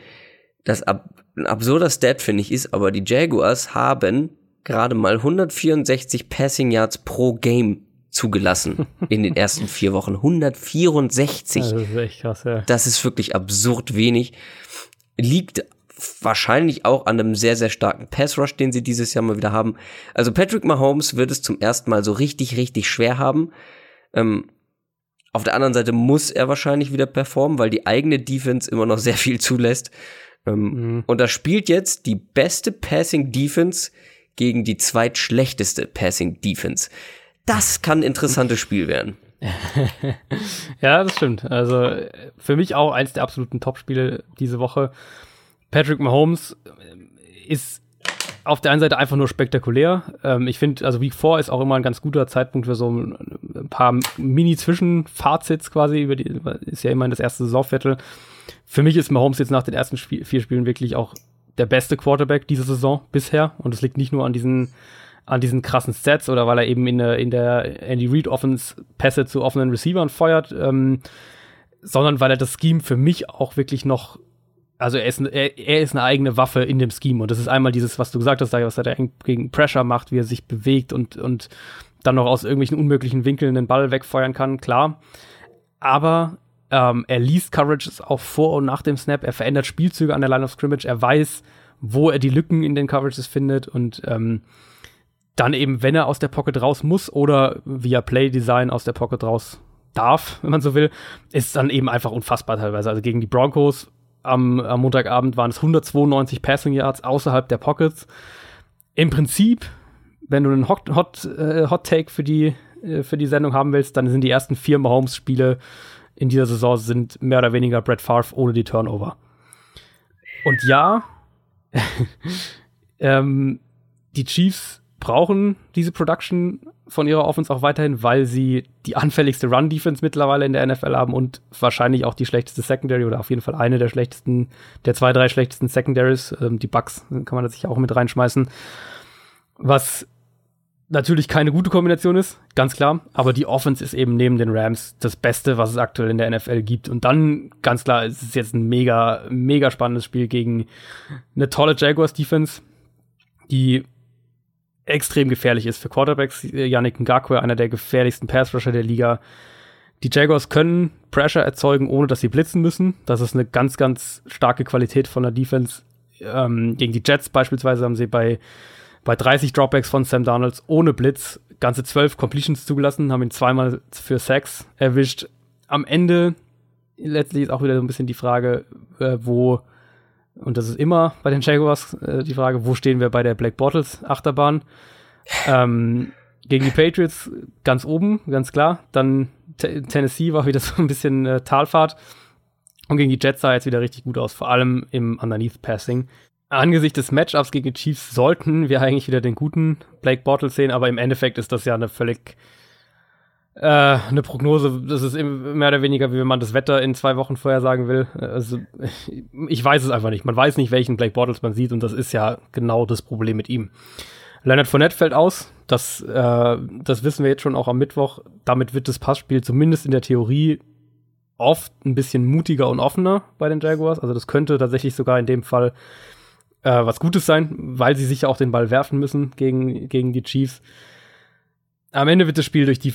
Das ab ein absurder Stat, finde ich, ist, aber die Jaguars haben gerade mal 164 Passing Yards pro Game zugelassen in den ersten vier Wochen. 164. Das ist echt krass, ja. Das ist wirklich absurd wenig. Liegt wahrscheinlich auch an einem sehr, sehr starken Pass-Rush, den sie dieses Jahr mal wieder haben. Also Patrick Mahomes wird es zum ersten Mal so richtig, richtig schwer haben. Ähm, auf der anderen Seite muss er wahrscheinlich wieder performen, weil die eigene Defense immer noch sehr viel zulässt. Ähm, mhm. Und da spielt jetzt die beste Passing Defense gegen die zweitschlechteste Passing Defense. Das kann ein interessantes Spiel werden. ja, das stimmt. Also für mich auch eins der absoluten Top-Spiele diese Woche. Patrick Mahomes ist auf der einen Seite einfach nur spektakulär. Ähm, ich finde, also Week 4 ist auch immer ein ganz guter Zeitpunkt für so ein, paar Mini-Zwischenfazits quasi. Über die, ist ja immerhin das erste Saisonviertel. Für mich ist Mahomes jetzt nach den ersten Spiel, vier Spielen wirklich auch der beste Quarterback dieser Saison bisher. Und es liegt nicht nur an diesen, an diesen krassen Stats oder weil er eben in der, in der Andy Reid Offense Pässe zu offenen Receivern feuert, ähm, sondern weil er das Scheme für mich auch wirklich noch also er ist, er, er, ist eine eigene Waffe in dem Scheme. Und das ist einmal dieses, was du gesagt hast, was er gegen Pressure macht, wie er sich bewegt und, und dann noch aus irgendwelchen unmöglichen Winkeln den Ball wegfeuern kann, klar. Aber ähm, er liest Coverages auch vor und nach dem Snap, er verändert Spielzüge an der Line of Scrimmage, er weiß, wo er die Lücken in den Coverages findet und ähm, dann eben, wenn er aus der Pocket raus muss oder via Play-Design aus der Pocket raus darf, wenn man so will, ist dann eben einfach unfassbar teilweise. Also gegen die Broncos am, am Montagabend waren es 192 Passing Yards außerhalb der Pockets. Im Prinzip, wenn du einen Hot, Hot, äh, Hot Take für die, äh, für die Sendung haben willst, dann sind die ersten vier Mahomes-Spiele in dieser Saison sind mehr oder weniger Brett Favre ohne die Turnover. Und ja, ähm, die Chiefs brauchen diese Production von ihrer Offense auch weiterhin, weil sie die anfälligste Run-Defense mittlerweile in der NFL haben und wahrscheinlich auch die schlechteste Secondary oder auf jeden Fall eine der schlechtesten, der zwei, drei schlechtesten Secondaries. Ähm, die Bucks kann man da sicher auch mit reinschmeißen. Was natürlich keine gute Kombination ist, ganz klar. Aber die Offense ist eben neben den Rams das Beste, was es aktuell in der NFL gibt. Und dann, ganz klar, ist es jetzt ein mega, mega spannendes Spiel gegen eine tolle Jaguars-Defense, die extrem gefährlich ist für Quarterbacks. Yannick Ngakwe, einer der gefährlichsten Pass-Rusher der Liga. Die Jaguars können Pressure erzeugen, ohne dass sie blitzen müssen. Das ist eine ganz, ganz starke Qualität von der Defense. Ähm, gegen die Jets beispielsweise haben sie bei, bei 30 Dropbacks von Sam Donalds ohne Blitz ganze 12 Completions zugelassen, haben ihn zweimal für Sacks erwischt. Am Ende letztlich ist auch wieder so ein bisschen die Frage, äh, wo und das ist immer bei den Jaguars äh, die Frage, wo stehen wir bei der Black Bottles Achterbahn? Ähm, gegen die Patriots ganz oben, ganz klar. Dann T Tennessee war wieder so ein bisschen äh, Talfahrt. Und gegen die Jets sah jetzt wieder richtig gut aus, vor allem im Underneath Passing. Angesichts des Matchups gegen die Chiefs sollten wir eigentlich wieder den guten Blake Bortles sehen, aber im Endeffekt ist das ja eine völlig äh, eine Prognose, das ist mehr oder weniger, wie wenn man das Wetter in zwei Wochen vorher sagen will. Also, ich weiß es einfach nicht. Man weiß nicht, welchen Blake Bottles man sieht und das ist ja genau das Problem mit ihm. Leonard Fournette fällt aus. Das, äh, das wissen wir jetzt schon auch am Mittwoch. Damit wird das Passspiel zumindest in der Theorie oft ein bisschen mutiger und offener bei den Jaguars. Also das könnte tatsächlich sogar in dem Fall äh, was Gutes sein, weil sie sich ja auch den Ball werfen müssen gegen, gegen die Chiefs. Am Ende wird das Spiel durch die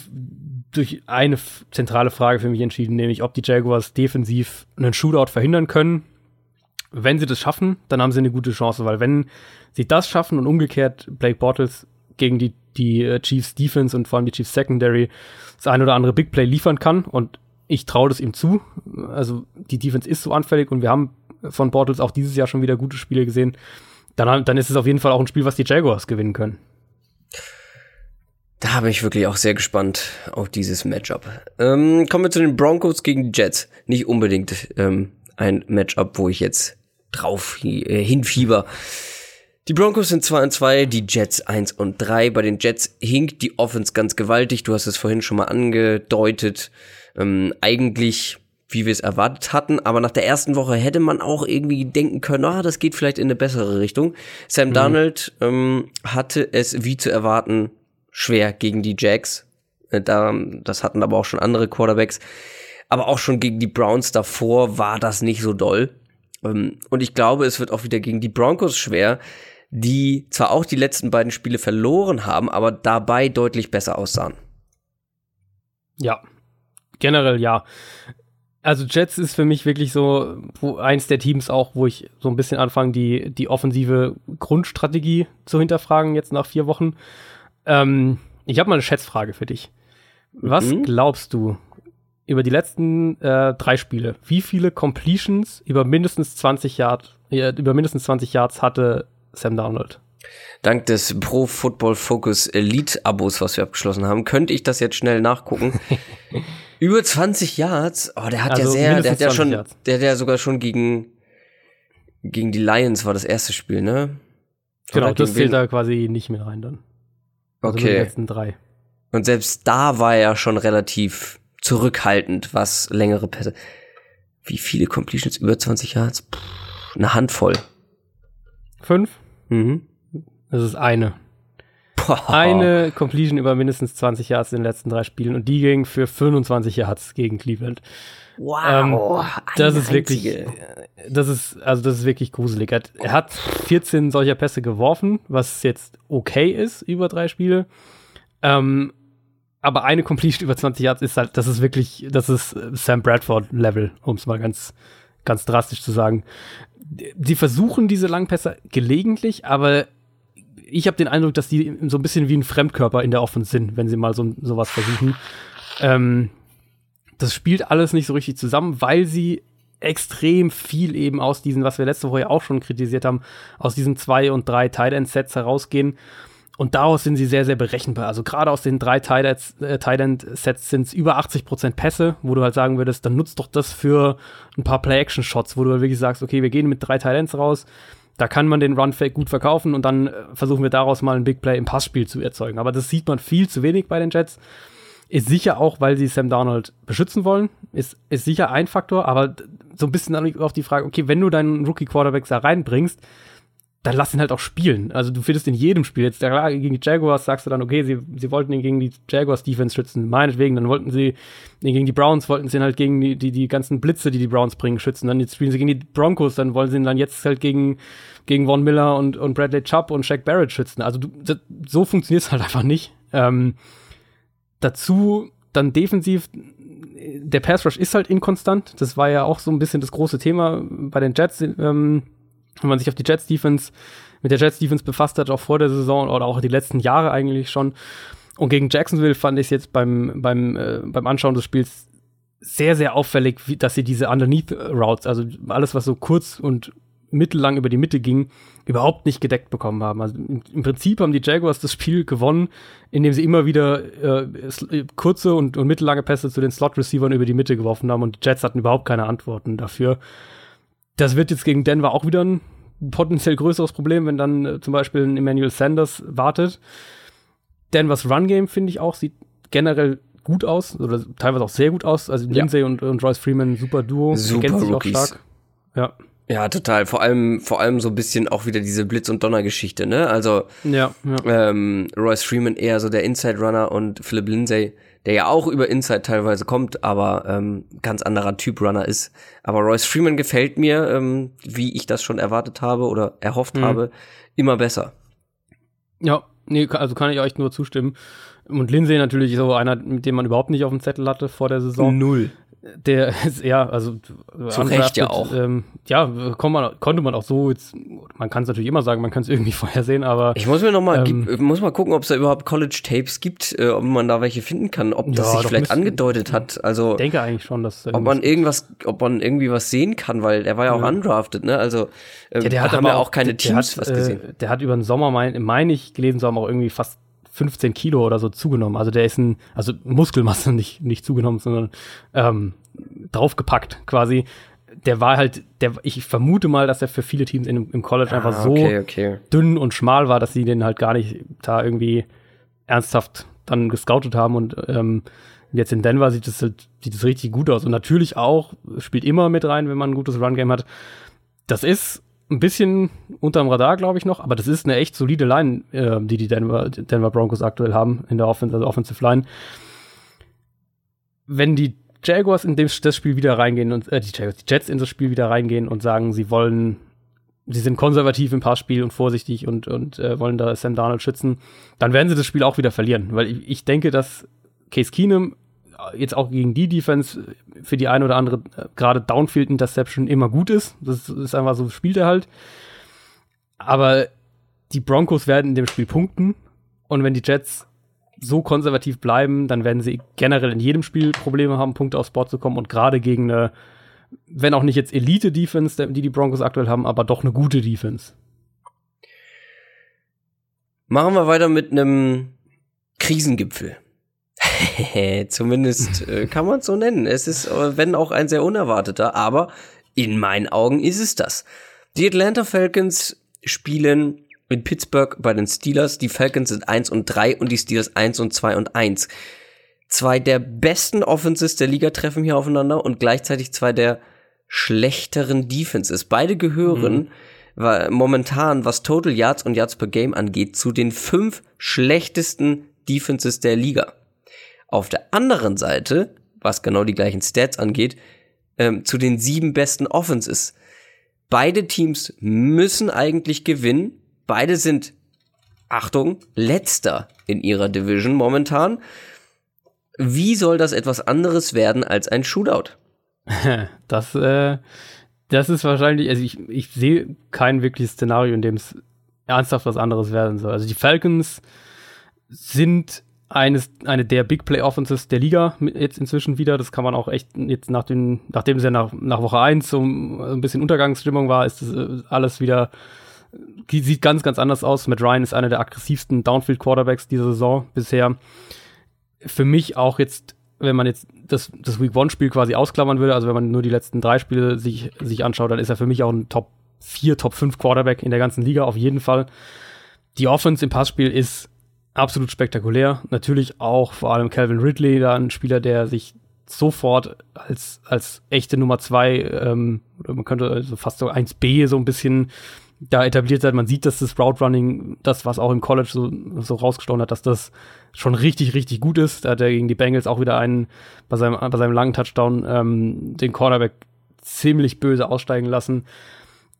durch eine zentrale Frage für mich entschieden, nämlich ob die Jaguars defensiv einen Shootout verhindern können. Wenn sie das schaffen, dann haben sie eine gute Chance, weil wenn sie das schaffen und umgekehrt Blake Bortles gegen die, die äh, Chiefs Defense und vor allem die Chiefs Secondary das ein oder andere Big Play liefern kann und ich traue das ihm zu. Also die Defense ist so anfällig und wir haben von Bortles auch dieses Jahr schon wieder gute Spiele gesehen. Dann, dann ist es auf jeden Fall auch ein Spiel, was die Jaguars gewinnen können. Da bin ich wirklich auch sehr gespannt auf dieses Matchup. Ähm, kommen wir zu den Broncos gegen die Jets. Nicht unbedingt ähm, ein Matchup, wo ich jetzt drauf äh, hinfieber. Die Broncos sind 2 und 2, die Jets 1 und 3. Bei den Jets hinkt die Offense ganz gewaltig. Du hast es vorhin schon mal angedeutet. Ähm, eigentlich, wie wir es erwartet hatten, aber nach der ersten Woche hätte man auch irgendwie denken können, ah, das geht vielleicht in eine bessere Richtung. Sam mhm. Darnold ähm, hatte es wie zu erwarten schwer gegen die Jacks. Äh, da, das hatten aber auch schon andere Quarterbacks. Aber auch schon gegen die Browns davor war das nicht so doll. Ähm, und ich glaube, es wird auch wieder gegen die Broncos schwer, die zwar auch die letzten beiden Spiele verloren haben, aber dabei deutlich besser aussahen. Ja, generell ja. Also Jets ist für mich wirklich so eins der Teams auch, wo ich so ein bisschen anfange, die, die offensive Grundstrategie zu hinterfragen jetzt nach vier Wochen. Ähm, ich habe mal eine Schätzfrage für dich. Was mhm. glaubst du über die letzten äh, drei Spiele? Wie viele Completions über mindestens 20 Yards, äh, über mindestens 20 Yards hatte Sam Darnold? Dank des Pro Football Focus Elite Abos, was wir abgeschlossen haben, könnte ich das jetzt schnell nachgucken. über 20 Yards? Oh, der hat also ja sehr, der hat ja schon, Yards. der hat ja sogar schon gegen gegen die Lions war das erste Spiel, ne? Genau, das zählt da quasi nicht mit rein dann. Also okay. Letzten drei. Und selbst da war er schon relativ zurückhaltend, was längere Pässe. Wie viele Completions? Über 20 Yards? Puh, eine Handvoll. Fünf? Mhm. Das ist eine. Boah. Eine Completion über mindestens 20 Yards in den letzten drei Spielen und die ging für 25 Yards gegen Cleveland. Wow, ähm, das ist einzige. wirklich, das ist, also das ist wirklich gruselig. Er hat 14 solcher Pässe geworfen, was jetzt okay ist über drei Spiele. Ähm, aber eine Completion über 20 Yards ist halt, das ist wirklich, das ist Sam Bradford Level, um es mal ganz, ganz drastisch zu sagen. Sie versuchen diese Langpässe gelegentlich, aber ich habe den Eindruck, dass die so ein bisschen wie ein Fremdkörper in der Offense sind, wenn sie mal so sowas versuchen. Ähm, das spielt alles nicht so richtig zusammen, weil sie extrem viel eben aus diesen, was wir letzte Woche ja auch schon kritisiert haben, aus diesen zwei und drei Tight End Sets herausgehen. Und daraus sind sie sehr, sehr berechenbar. Also gerade aus den drei Tight End Sets sind es über 80 Prozent Pässe, wo du halt sagen würdest, dann nutzt doch das für ein paar Play-Action-Shots, wo du halt wirklich sagst, okay, wir gehen mit drei Tight Ends raus. Da kann man den Run-Fake gut verkaufen und dann äh, versuchen wir daraus mal ein Big Play im Passspiel zu erzeugen. Aber das sieht man viel zu wenig bei den Jets. Ist sicher auch, weil sie Sam Darnold beschützen wollen. Ist, ist sicher ein Faktor, aber so ein bisschen auch die Frage, okay, wenn du deinen Rookie-Quarterback da reinbringst, dann lass ihn halt auch spielen. Also du findest in jedem Spiel, jetzt klar, gegen die Jaguars sagst du dann, okay, sie, sie wollten ihn gegen die Jaguars Defense schützen, meinetwegen, dann wollten sie ihn gegen die Browns, wollten sie ihn halt gegen die, die, die ganzen Blitze, die die Browns bringen, schützen. Dann jetzt spielen sie gegen die Broncos, dann wollen sie ihn dann jetzt halt gegen, gegen Von Miller und, und Bradley Chubb und Shaq Barrett schützen. Also du, so funktioniert es halt einfach nicht. Ähm, Dazu dann defensiv, der Pass Rush ist halt inkonstant. Das war ja auch so ein bisschen das große Thema bei den Jets, ähm, wenn man sich auf die Jets Defense, mit der Jets Defense befasst hat, auch vor der Saison oder auch die letzten Jahre eigentlich schon. Und gegen Jacksonville fand ich es jetzt beim, beim, äh, beim Anschauen des Spiels sehr, sehr auffällig, wie, dass sie diese Underneath Routes, also alles, was so kurz und mittellang über die Mitte ging, überhaupt nicht gedeckt bekommen haben. Also im Prinzip haben die Jaguars das Spiel gewonnen, indem sie immer wieder äh, äh, kurze und, und mittellange Pässe zu den Slot-Receivern über die Mitte geworfen haben und die Jets hatten überhaupt keine Antworten dafür. Das wird jetzt gegen Denver auch wieder ein potenziell größeres Problem, wenn dann äh, zum Beispiel ein Emmanuel Sanders wartet. Denvers Run-Game, finde ich auch, sieht generell gut aus oder teilweise auch sehr gut aus. Also Lindsay ja. und, und Royce Freeman, super Duo, super ergänzt sich auch stark. Ja. Ja, total. Vor allem, vor allem so ein bisschen auch wieder diese Blitz- und Donner-Geschichte, ne? Also ja, ja. Ähm, Royce Freeman eher so der Inside-Runner und Philip Lindsay, der ja auch über Inside teilweise kommt, aber ähm, ganz anderer Typ Runner ist. Aber Royce Freeman gefällt mir, ähm, wie ich das schon erwartet habe oder erhofft mhm. habe, immer besser. Ja, nee, also kann ich euch nur zustimmen. Und Lindsay natürlich so einer, mit dem man überhaupt nicht auf dem Zettel hatte vor der Saison. Null der ist, ja, also zu Recht ja auch. Ähm, ja, man, konnte man auch so jetzt, man kann es natürlich immer sagen, man kann es irgendwie vorhersehen, aber ich muss mir noch mal, ähm, muss mal gucken, ob es da überhaupt College Tapes gibt, äh, ob man da welche finden kann, ob das ja, sich vielleicht müssen, angedeutet hat. Also ich denke eigentlich schon, dass ob man irgendwas, ob man irgendwie was sehen kann, weil der war ja auch ja. undrafted, ne? Also äh, ja, der hat haben ja auch keine Teams hat, was gesehen. Äh, der hat über den Sommer, meine mein ich gelesen zu haben, auch irgendwie fast 15 Kilo oder so zugenommen. Also der ist ein, also Muskelmasse nicht, nicht zugenommen, sondern ähm, draufgepackt quasi. Der war halt, der, ich vermute mal, dass er für viele Teams in, im College ah, einfach so okay, okay. dünn und schmal war, dass sie den halt gar nicht da irgendwie ernsthaft dann gescoutet haben und ähm, jetzt in Denver sieht es halt, sieht es richtig gut aus. Und natürlich auch, spielt immer mit rein, wenn man ein gutes Run-Game hat. Das ist ein bisschen unterm Radar, glaube ich, noch, aber das ist eine echt solide Line, äh, die die Denver, Denver Broncos aktuell haben in der Offensive, also Offensive Line. Wenn die Jaguars in dem, das Spiel wieder reingehen und äh, die, Jaguars, die Jets in das Spiel wieder reingehen und sagen, sie wollen, sie sind konservativ im Passspiel und vorsichtig und, und äh, wollen da Sam Darnold schützen, dann werden sie das Spiel auch wieder verlieren, weil ich, ich denke, dass Case Keenum jetzt auch gegen die Defense für die eine oder andere äh, gerade Downfield Interception immer gut ist. Das ist einfach so, spielt er halt. Aber die Broncos werden in dem Spiel punkten. Und wenn die Jets so konservativ bleiben, dann werden sie generell in jedem Spiel Probleme haben, Punkte aufs Board zu kommen. Und gerade gegen eine, wenn auch nicht jetzt Elite-Defense, die die Broncos aktuell haben, aber doch eine gute Defense. Machen wir weiter mit einem Krisengipfel. Zumindest äh, kann man es so nennen. Es ist, äh, wenn auch ein sehr unerwarteter, aber in meinen Augen ist es das. Die Atlanta Falcons spielen in Pittsburgh bei den Steelers. Die Falcons sind 1 und 3 und die Steelers 1 und 2 und 1. Zwei der besten Offenses der Liga treffen hier aufeinander und gleichzeitig zwei der schlechteren Defenses. Beide gehören mhm. momentan, was Total Yards und Yards per Game angeht, zu den fünf schlechtesten Defenses der Liga. Auf der anderen Seite, was genau die gleichen Stats angeht, ähm, zu den sieben besten Offenses. Beide Teams müssen eigentlich gewinnen. Beide sind, Achtung, letzter in ihrer Division momentan. Wie soll das etwas anderes werden als ein Shootout? Das, äh, das ist wahrscheinlich, also ich, ich sehe kein wirkliches Szenario, in dem es ernsthaft was anderes werden soll. Also die Falcons sind eines, eine der Big Play Offenses der Liga jetzt inzwischen wieder. Das kann man auch echt jetzt nach den, nachdem es ja nach, nach Woche 1 so ein bisschen Untergangsstimmung war, ist das äh, alles wieder, sieht ganz, ganz anders aus. Matt Ryan ist einer der aggressivsten Downfield Quarterbacks dieser Saison bisher. Für mich auch jetzt, wenn man jetzt das, das Week One Spiel quasi ausklammern würde, also wenn man nur die letzten drei Spiele sich, sich anschaut, dann ist er für mich auch ein Top 4, Top 5 Quarterback in der ganzen Liga auf jeden Fall. Die Offense im Passspiel ist absolut spektakulär. Natürlich auch vor allem Calvin Ridley, da ein Spieler, der sich sofort als, als echte Nummer zwei, ähm, oder man könnte also fast so 1B so ein bisschen da etabliert hat. Man sieht, dass das Route Running, das, was auch im College so, so rausgestochen hat, dass das schon richtig, richtig gut ist. Da hat er gegen die Bengals auch wieder einen bei seinem, bei seinem langen Touchdown ähm, den Cornerback ziemlich böse aussteigen lassen.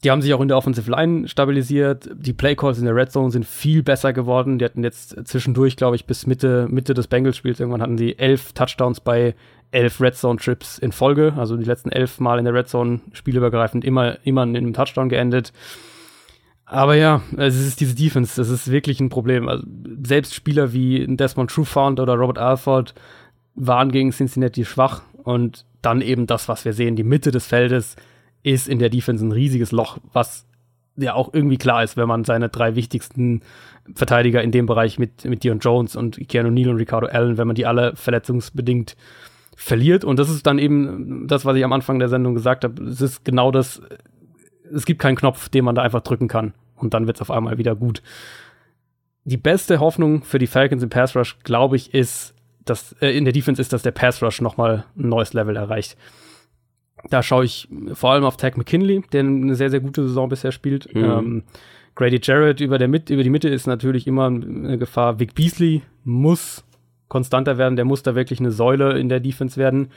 Die haben sich auch in der Offensive Line stabilisiert. Die Playcalls in der Red Zone sind viel besser geworden. Die hatten jetzt zwischendurch, glaube ich, bis Mitte, Mitte des Bengals-Spiels irgendwann hatten sie elf Touchdowns bei elf Red Zone Trips in Folge. Also die letzten elf Mal in der Red Zone spielübergreifend immer, immer in einem Touchdown geendet. Aber ja, es ist diese Defense, das ist wirklich ein Problem. Also selbst Spieler wie Desmond Trufant oder Robert Alford waren gegen Cincinnati schwach und dann eben das, was wir sehen, die Mitte des Feldes ist in der Defense ein riesiges Loch, was ja auch irgendwie klar ist, wenn man seine drei wichtigsten Verteidiger in dem Bereich mit, mit Dion Jones und Keanu Neal und Ricardo Allen, wenn man die alle verletzungsbedingt verliert. Und das ist dann eben das, was ich am Anfang der Sendung gesagt habe. Es ist genau das, es gibt keinen Knopf, den man da einfach drücken kann. Und dann wird es auf einmal wieder gut. Die beste Hoffnung für die Falcons im Pass Rush, glaube ich, ist, dass äh, in der Defense ist, dass der Pass Rush nochmal ein neues Level erreicht. Da schaue ich vor allem auf Tag McKinley, der eine sehr, sehr gute Saison bisher spielt. Mhm. Ähm, Grady Jarrett über, der Mit über die Mitte ist natürlich immer eine Gefahr. Vic Beasley muss konstanter werden, der muss da wirklich eine Säule in der Defense werden.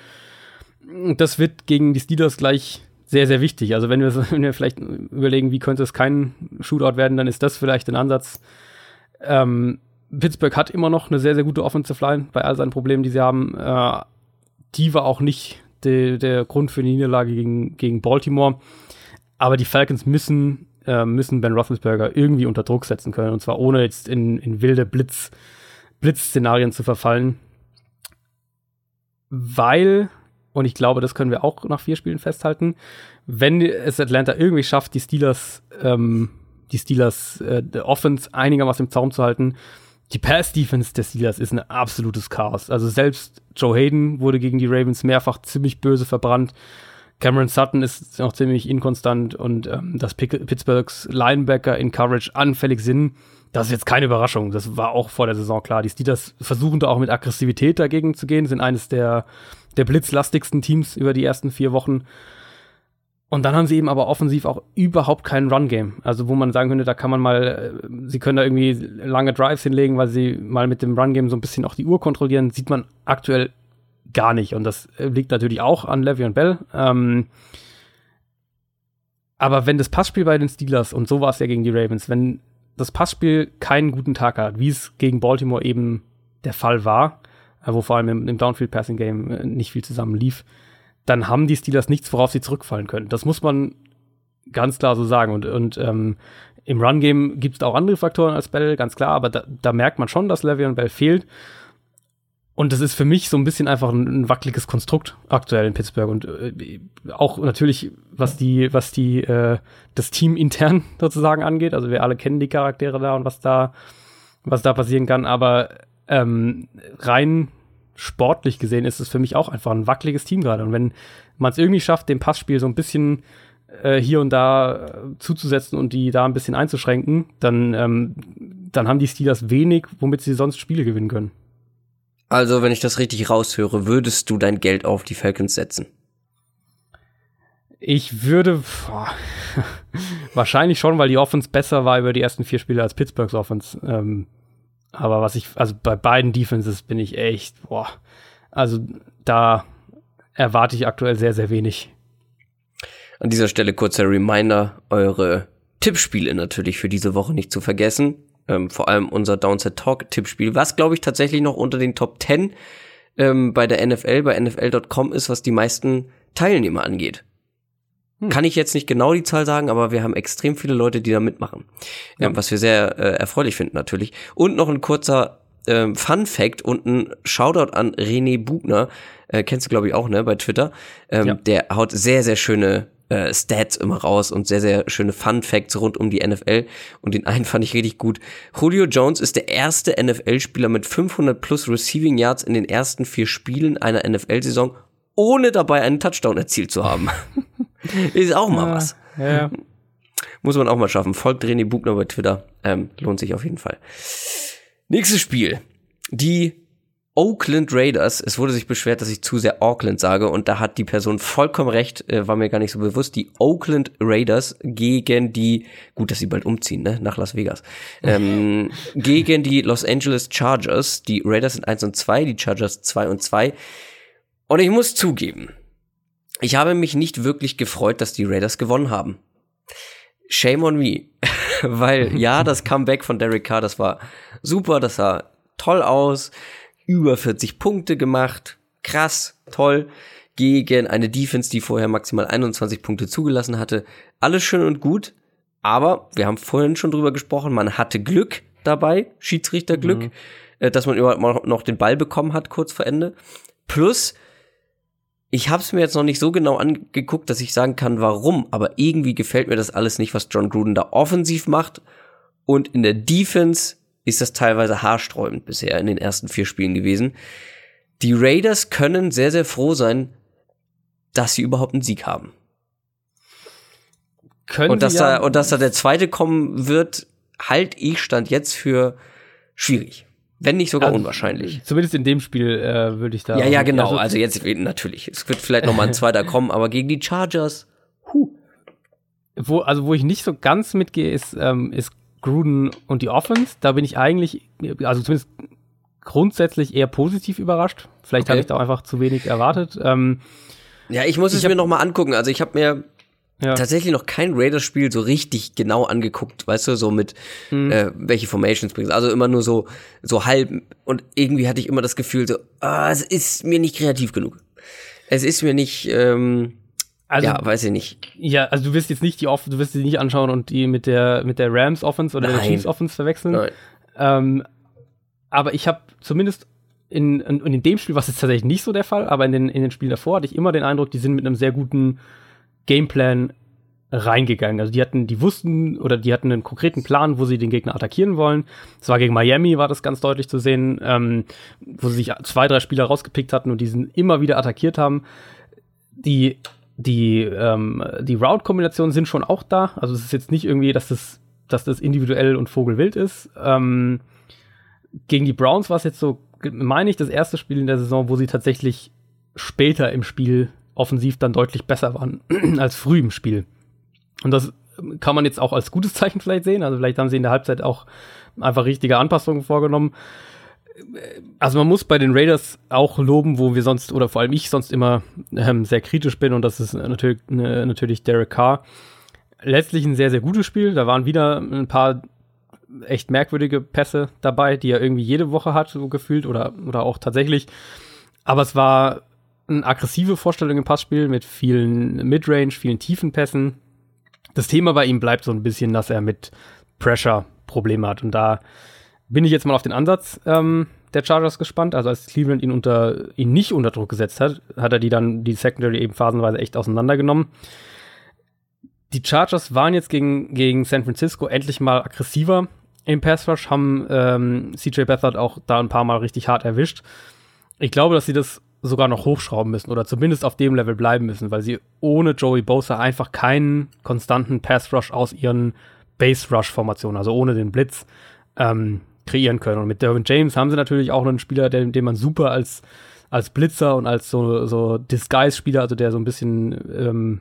Das wird gegen die Steelers gleich sehr, sehr wichtig. Also wenn wir, wenn wir vielleicht überlegen, wie könnte es kein Shootout werden, dann ist das vielleicht ein Ansatz. Ähm, Pittsburgh hat immer noch eine sehr, sehr gute Offensive Line bei all seinen Problemen, die sie haben. Äh, die war auch nicht de, der Grund für die Niederlage gegen, gegen Baltimore. Aber die Falcons müssen, äh, müssen Ben Roethlisberger irgendwie unter Druck setzen können. Und zwar ohne jetzt in, in wilde Blitz, Blitzszenarien zu verfallen. Weil, und ich glaube, das können wir auch nach vier Spielen festhalten, wenn es Atlanta irgendwie schafft, die Steelers, ähm, die Steelers äh, Offense einigermaßen im Zaum zu halten, die Pass-Defense des Steelers ist ein absolutes Chaos. Also selbst Joe Hayden wurde gegen die Ravens mehrfach ziemlich böse verbrannt. Cameron Sutton ist noch ziemlich inkonstant und ähm, dass Pittsburghs Linebacker in Coverage anfällig sind, das ist jetzt keine Überraschung. Das war auch vor der Saison klar. Die Steelers versuchen da auch mit Aggressivität dagegen zu gehen, sind eines der, der blitzlastigsten Teams über die ersten vier Wochen. Und dann haben sie eben aber offensiv auch überhaupt kein Run-Game. Also wo man sagen könnte, da kann man mal, äh, sie können da irgendwie lange Drives hinlegen, weil sie mal mit dem Run-Game so ein bisschen auch die Uhr kontrollieren, sieht man aktuell gar nicht. Und das liegt natürlich auch an Levy und Bell. Ähm, aber wenn das Passspiel bei den Steelers, und so war es ja gegen die Ravens, wenn das Passspiel keinen guten Tag hat, wie es gegen Baltimore eben der Fall war, äh, wo vor allem im, im Downfield-Passing-Game äh, nicht viel zusammen lief, dann haben die Steelers nichts, worauf sie zurückfallen können. Das muss man ganz klar so sagen. Und, und ähm, im Run-Game gibt es auch andere Faktoren als Bell, ganz klar, aber da, da merkt man schon, dass Le'Veon Bell fehlt. Und das ist für mich so ein bisschen einfach ein, ein wackeliges Konstrukt aktuell in Pittsburgh. Und äh, auch natürlich, was die, was die, äh, das Team intern sozusagen angeht. Also wir alle kennen die Charaktere da und was da, was da passieren kann. Aber ähm, rein sportlich gesehen ist es für mich auch einfach ein wackeliges Team gerade. Und wenn man es irgendwie schafft, dem Passspiel so ein bisschen äh, hier und da äh, zuzusetzen und die da ein bisschen einzuschränken, dann, ähm, dann haben die Steelers wenig, womit sie sonst Spiele gewinnen können. Also, wenn ich das richtig raushöre, würdest du dein Geld auf die Falcons setzen? Ich würde boah, wahrscheinlich schon, weil die Offense besser war über die ersten vier Spiele als Pittsburghs Offense. Ähm, aber was ich, also bei beiden Defenses bin ich echt, boah, also da erwarte ich aktuell sehr, sehr wenig. An dieser Stelle kurzer Reminder, eure Tippspiele natürlich für diese Woche nicht zu vergessen. Ähm, vor allem unser Downset Talk Tippspiel, was glaube ich tatsächlich noch unter den Top 10 ähm, bei der NFL, bei NFL.com ist, was die meisten Teilnehmer angeht. Hm. Kann ich jetzt nicht genau die Zahl sagen, aber wir haben extrem viele Leute, die da mitmachen. Ja. Ähm, was wir sehr äh, erfreulich finden natürlich. Und noch ein kurzer ähm, Fun Fact und ein Shoutout an René Bugner, äh, kennst du glaube ich auch, ne, bei Twitter. Ähm, ja. Der haut sehr, sehr schöne äh, Stats immer raus und sehr, sehr schöne Fun Facts rund um die NFL. Und den einen fand ich richtig gut. Julio Jones ist der erste NFL-Spieler mit 500 plus Receiving Yards in den ersten vier Spielen einer NFL-Saison, ohne dabei einen Touchdown erzielt zu haben. Ist auch mal ja, was. Ja. Muss man auch mal schaffen. Folgt René Bugner bei Twitter. Ähm, lohnt sich auf jeden Fall. Nächstes Spiel. Die Oakland Raiders. Es wurde sich beschwert, dass ich zu sehr Auckland sage und da hat die Person vollkommen recht, äh, war mir gar nicht so bewusst. Die Oakland Raiders gegen die, gut, dass sie bald umziehen, ne, nach Las Vegas, ähm, gegen die Los Angeles Chargers. Die Raiders sind 1 und 2, die Chargers 2 und 2. Und ich muss zugeben, ich habe mich nicht wirklich gefreut, dass die Raiders gewonnen haben. Shame on me. Weil ja, das Comeback von Derek Carr, das war super, das sah toll aus. Über 40 Punkte gemacht. Krass, toll. Gegen eine Defense, die vorher maximal 21 Punkte zugelassen hatte. Alles schön und gut. Aber wir haben vorhin schon drüber gesprochen, man hatte Glück dabei, Schiedsrichterglück, mhm. Äh, dass man überhaupt noch den Ball bekommen hat kurz vor Ende. Plus, ich habe es mir jetzt noch nicht so genau angeguckt, dass ich sagen kann, warum, aber irgendwie gefällt mir das alles nicht, was John Gruden da offensiv macht. Und in der Defense ist das teilweise haarsträubend bisher in den ersten vier Spielen gewesen. Die Raiders können sehr, sehr froh sein, dass sie überhaupt einen Sieg haben. Können und dass ja da und dass da der zweite kommen wird, halte ich stand jetzt für schwierig. Wenn nicht sogar also, unwahrscheinlich. Zumindest in dem Spiel äh, würde ich da. Ja, ja, genau. Also, also jetzt natürlich. Es wird vielleicht noch mal ein zweiter kommen, aber gegen die Chargers. Huh. Wo, also wo ich nicht so ganz mitgehe, ist, ähm, ist Gruden und die Offense. Da bin ich eigentlich, also zumindest grundsätzlich eher positiv überrascht. Vielleicht okay. habe ich da auch einfach zu wenig erwartet. Ähm, ja, ich muss es hab, mir noch mal angucken. Also ich habe mir ja. tatsächlich noch kein Raiders-Spiel so richtig genau angeguckt, weißt du, so mit mhm. äh, welche Formations bringst. Also immer nur so so halb und irgendwie hatte ich immer das Gefühl so, ah, es ist mir nicht kreativ genug. Es ist mir nicht ähm, also, ja, weiß ich nicht. Ja, also du wirst jetzt nicht die Off du wirst sie nicht anschauen und die mit der mit der Rams Offense oder Nein. der Chiefs Offense verwechseln. Nein. Ähm, aber ich habe zumindest in, in, in dem Spiel war es jetzt tatsächlich nicht so der Fall, aber in den, in den Spielen davor hatte ich immer den Eindruck, die sind mit einem sehr guten Gameplan reingegangen. Also die hatten, die wussten oder die hatten einen konkreten Plan, wo sie den Gegner attackieren wollen. Das war gegen Miami, war das ganz deutlich zu sehen, ähm, wo sie sich zwei, drei Spieler rausgepickt hatten und diesen immer wieder attackiert haben. Die, die, ähm, die Route-Kombinationen sind schon auch da. Also es ist jetzt nicht irgendwie, dass das, dass das individuell und Vogelwild ist. Ähm, gegen die Browns war es jetzt so, meine ich, das erste Spiel in der Saison, wo sie tatsächlich später im Spiel offensiv dann deutlich besser waren als früh im Spiel. Und das kann man jetzt auch als gutes Zeichen vielleicht sehen. Also vielleicht haben sie in der Halbzeit auch einfach richtige Anpassungen vorgenommen. Also man muss bei den Raiders auch loben, wo wir sonst, oder vor allem ich sonst immer ähm, sehr kritisch bin, und das ist natürlich, äh, natürlich Derek Carr. Letztlich ein sehr, sehr gutes Spiel. Da waren wieder ein paar echt merkwürdige Pässe dabei, die er irgendwie jede Woche hat, so gefühlt, oder, oder auch tatsächlich. Aber es war eine aggressive Vorstellung im Passspiel mit vielen Midrange, vielen tiefen Pässen. Das Thema bei ihm bleibt so ein bisschen, dass er mit Pressure Probleme hat. Und da bin ich jetzt mal auf den Ansatz ähm, der Chargers gespannt. Also als Cleveland ihn unter ihn nicht unter Druck gesetzt hat, hat er die dann die Secondary eben phasenweise echt auseinandergenommen. Die Chargers waren jetzt gegen, gegen San Francisco endlich mal aggressiver im Pass Rush, haben ähm, CJ Beathard auch da ein paar Mal richtig hart erwischt. Ich glaube, dass sie das sogar noch hochschrauben müssen oder zumindest auf dem Level bleiben müssen, weil sie ohne Joey Bosa einfach keinen konstanten Pass Rush aus ihren Base Rush Formationen, also ohne den Blitz, ähm, kreieren können. Und mit Derwin James haben sie natürlich auch einen Spieler, den, den man super als, als Blitzer und als so, so Disguise-Spieler, also der so ein bisschen, ähm,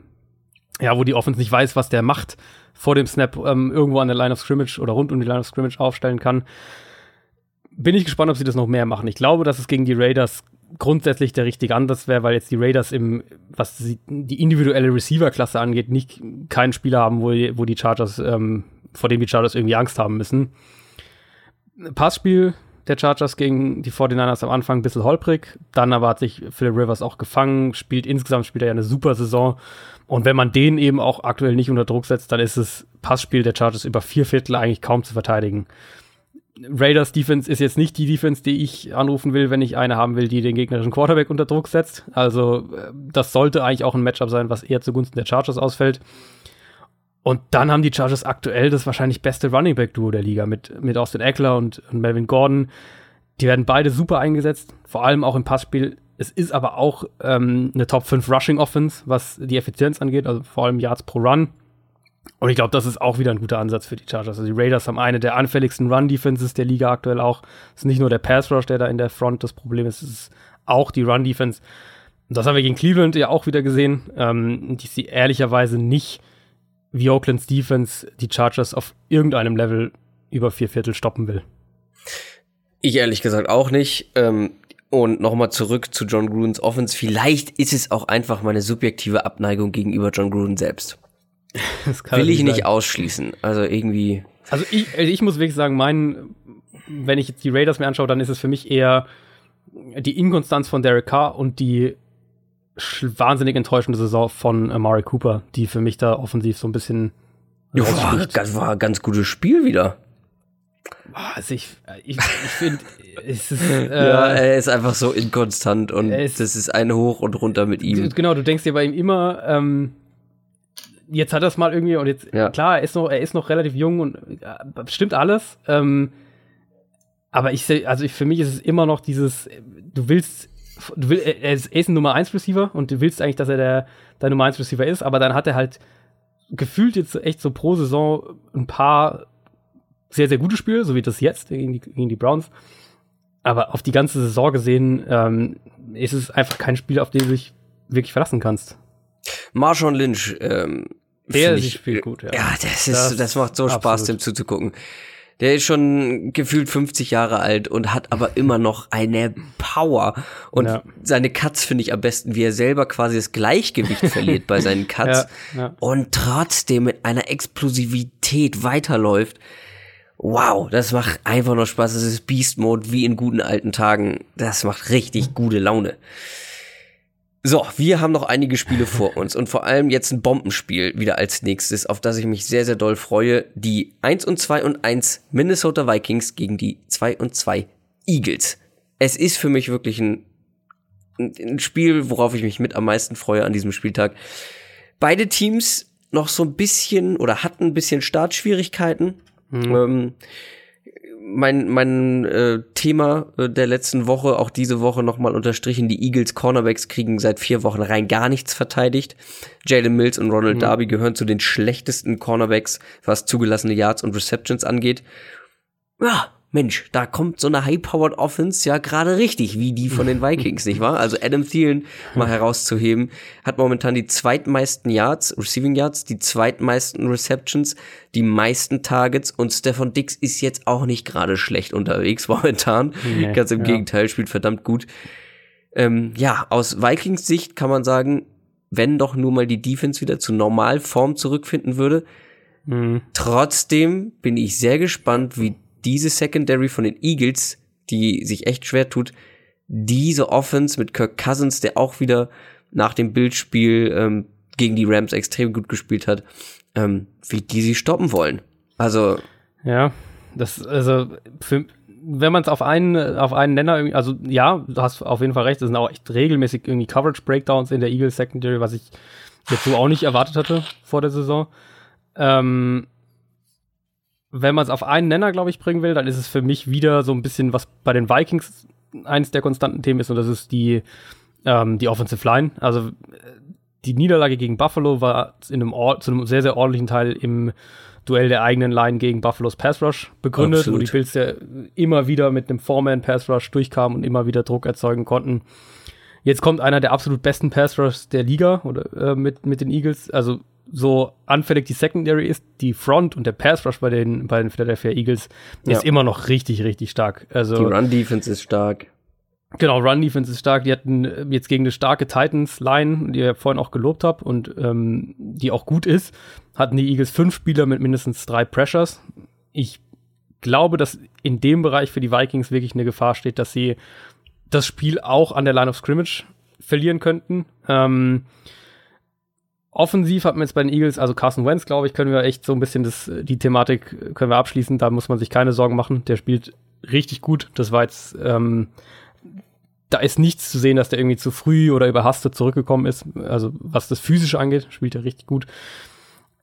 ja, wo die Offense nicht weiß, was der macht, vor dem Snap ähm, irgendwo an der Line of Scrimmage oder rund um die Line of Scrimmage aufstellen kann. Bin ich gespannt, ob sie das noch mehr machen. Ich glaube, dass es gegen die Raiders grundsätzlich der richtige Ansatz wäre, weil jetzt die Raiders im, was die, individuelle Receiver-Klasse angeht, nicht keinen Spieler haben, wo, wo die Chargers, ähm, vor dem die Chargers irgendwie Angst haben müssen. Passspiel der Chargers gegen die 49ers am Anfang ein bisschen holprig, dann aber hat sich Philip Rivers auch gefangen, spielt insgesamt spielt er ja eine super Saison und wenn man den eben auch aktuell nicht unter Druck setzt, dann ist das Passspiel der Chargers über vier Viertel eigentlich kaum zu verteidigen. Raiders Defense ist jetzt nicht die Defense, die ich anrufen will, wenn ich eine haben will, die den gegnerischen Quarterback unter Druck setzt. Also äh, das sollte eigentlich auch ein Matchup sein, was eher zugunsten der Chargers ausfällt. Und dann haben die Chargers aktuell das wahrscheinlich beste Running Back Duo der Liga mit, mit Austin Eckler und, und Melvin Gordon. Die werden beide super eingesetzt, vor allem auch im Passspiel. Es ist aber auch ähm, eine Top 5 Rushing Offense, was die Effizienz angeht, also vor allem Yards pro Run. Und ich glaube, das ist auch wieder ein guter Ansatz für die Chargers. Also die Raiders haben eine der anfälligsten Run-Defenses der Liga aktuell auch. Es ist nicht nur der Pass-Rush, der da in der Front das Problem ist, es ist auch die Run-Defense. Und das haben wir gegen Cleveland ja auch wieder gesehen, ähm, die sie ehrlicherweise nicht wie Oaklands Defense die Chargers auf irgendeinem Level über vier Viertel stoppen will. Ich ehrlich gesagt auch nicht. Ähm, und nochmal zurück zu John Grudens Offense. Vielleicht ist es auch einfach meine subjektive Abneigung gegenüber John Gruden selbst. Will ich nicht sein. ausschließen. Also irgendwie. Also ich, also ich muss wirklich sagen, mein, wenn ich jetzt die Raiders mir anschaue, dann ist es für mich eher die Inkonstanz von Derek Carr und die wahnsinnig enttäuschende Saison von Amari Cooper, die für mich da offensiv so ein bisschen. Ja, das war ein ganz gutes Spiel wieder. Also ich, ich, ich finde, es ist. Äh, ja, er ist einfach so inkonstant und ist, das ist ein Hoch und runter mit ihm. Genau, du denkst dir bei ihm immer, ähm, jetzt hat er es mal irgendwie und jetzt, ja. klar, er ist noch, er ist noch relativ jung und äh, stimmt alles. Ähm, aber ich sehe, also ich, für mich ist es immer noch dieses, du willst, du willst, er ist, er ist ein Nummer 1 Receiver und du willst eigentlich, dass er der, der Nummer 1 Receiver ist, aber dann hat er halt gefühlt jetzt echt so pro Saison ein paar sehr, sehr gute Spiele, so wie das jetzt gegen die, gegen die Browns. Aber auf die ganze Saison gesehen ähm, ist es einfach kein Spiel, auf den du dich wirklich verlassen kannst. Marshawn Lynch, ähm, der ich, spielt gut, ja. Ja, das ist, das, das macht so absolut. Spaß, dem zuzugucken. Der ist schon gefühlt 50 Jahre alt und hat aber immer noch eine Power. Und ja. seine Cuts finde ich am besten, wie er selber quasi das Gleichgewicht verliert bei seinen Cuts ja, ja. und trotzdem mit einer Explosivität weiterläuft. Wow, das macht einfach nur Spaß. Das ist Beast Mode wie in guten alten Tagen. Das macht richtig gute Laune. So, wir haben noch einige Spiele vor uns und vor allem jetzt ein Bombenspiel wieder als nächstes, auf das ich mich sehr, sehr doll freue. Die 1 und 2 und 1 Minnesota Vikings gegen die 2 und 2 Eagles. Es ist für mich wirklich ein, ein Spiel, worauf ich mich mit am meisten freue an diesem Spieltag. Beide Teams noch so ein bisschen oder hatten ein bisschen Startschwierigkeiten. Mhm. Ähm, mein mein äh, Thema äh, der letzten Woche, auch diese Woche nochmal unterstrichen, die Eagles Cornerbacks kriegen seit vier Wochen rein gar nichts verteidigt. Jalen Mills und Ronald mhm. Darby gehören zu den schlechtesten Cornerbacks, was zugelassene Yards und Receptions angeht. Ja, Mensch, da kommt so eine High-Powered Offense ja gerade richtig, wie die von den Vikings, nicht wahr? Also Adam Thielen mal herauszuheben, hat momentan die zweitmeisten Yards, Receiving Yards, die zweitmeisten Receptions, die meisten Targets und Stefan Dix ist jetzt auch nicht gerade schlecht unterwegs momentan. Nee, Ganz im ja. Gegenteil, spielt verdammt gut. Ähm, ja, aus Vikings Sicht kann man sagen, wenn doch nur mal die Defense wieder zu Normalform zurückfinden würde. Mhm. Trotzdem bin ich sehr gespannt, wie diese Secondary von den Eagles, die sich echt schwer tut, diese Offense mit Kirk Cousins, der auch wieder nach dem Bildspiel ähm, gegen die Rams extrem gut gespielt hat, ähm, wie die sie stoppen wollen. Also ja, das also für, wenn man es auf einen auf einen Nenner irgendwie, also ja, du hast auf jeden Fall recht, es sind auch echt regelmäßig irgendwie Coverage Breakdowns in der Eagles Secondary, was ich jetzt so auch nicht erwartet hatte vor der Saison. Ähm, wenn man es auf einen Nenner, glaube ich, bringen will, dann ist es für mich wieder so ein bisschen, was bei den Vikings eins der konstanten Themen ist, und das ist die, ähm, die Offensive Line. Also die Niederlage gegen Buffalo war in einem zu einem sehr, sehr ordentlichen Teil im Duell der eigenen Line gegen Buffalo's Pass Rush begründet, Absolut. wo die Bills ja immer wieder mit einem Foreman Pass Rush durchkamen und immer wieder Druck erzeugen konnten. Jetzt kommt einer der absolut besten Pass Rush der Liga oder äh, mit mit den Eagles, also so anfällig die Secondary ist, die Front und der Pass Rush bei den, bei den Philadelphia Eagles ja. ist immer noch richtig, richtig stark. Also, die Run Defense ist stark. Genau, Run Defense ist stark. Die hatten äh, jetzt gegen eine starke Titans Line, die ich vorhin auch gelobt habe und ähm, die auch gut ist, hatten die Eagles fünf Spieler mit mindestens drei Pressures. Ich glaube, dass in dem Bereich für die Vikings wirklich eine Gefahr steht, dass sie das Spiel auch an der Line of Scrimmage verlieren könnten. Ähm, Offensiv hat man jetzt bei den Eagles, also Carson Wentz, glaube ich, können wir echt so ein bisschen das, die Thematik können wir abschließen. Da muss man sich keine Sorgen machen. Der spielt richtig gut. Das war jetzt, ähm, da ist nichts zu sehen, dass der irgendwie zu früh oder überhastet zurückgekommen ist. Also was das Physische angeht, spielt er richtig gut.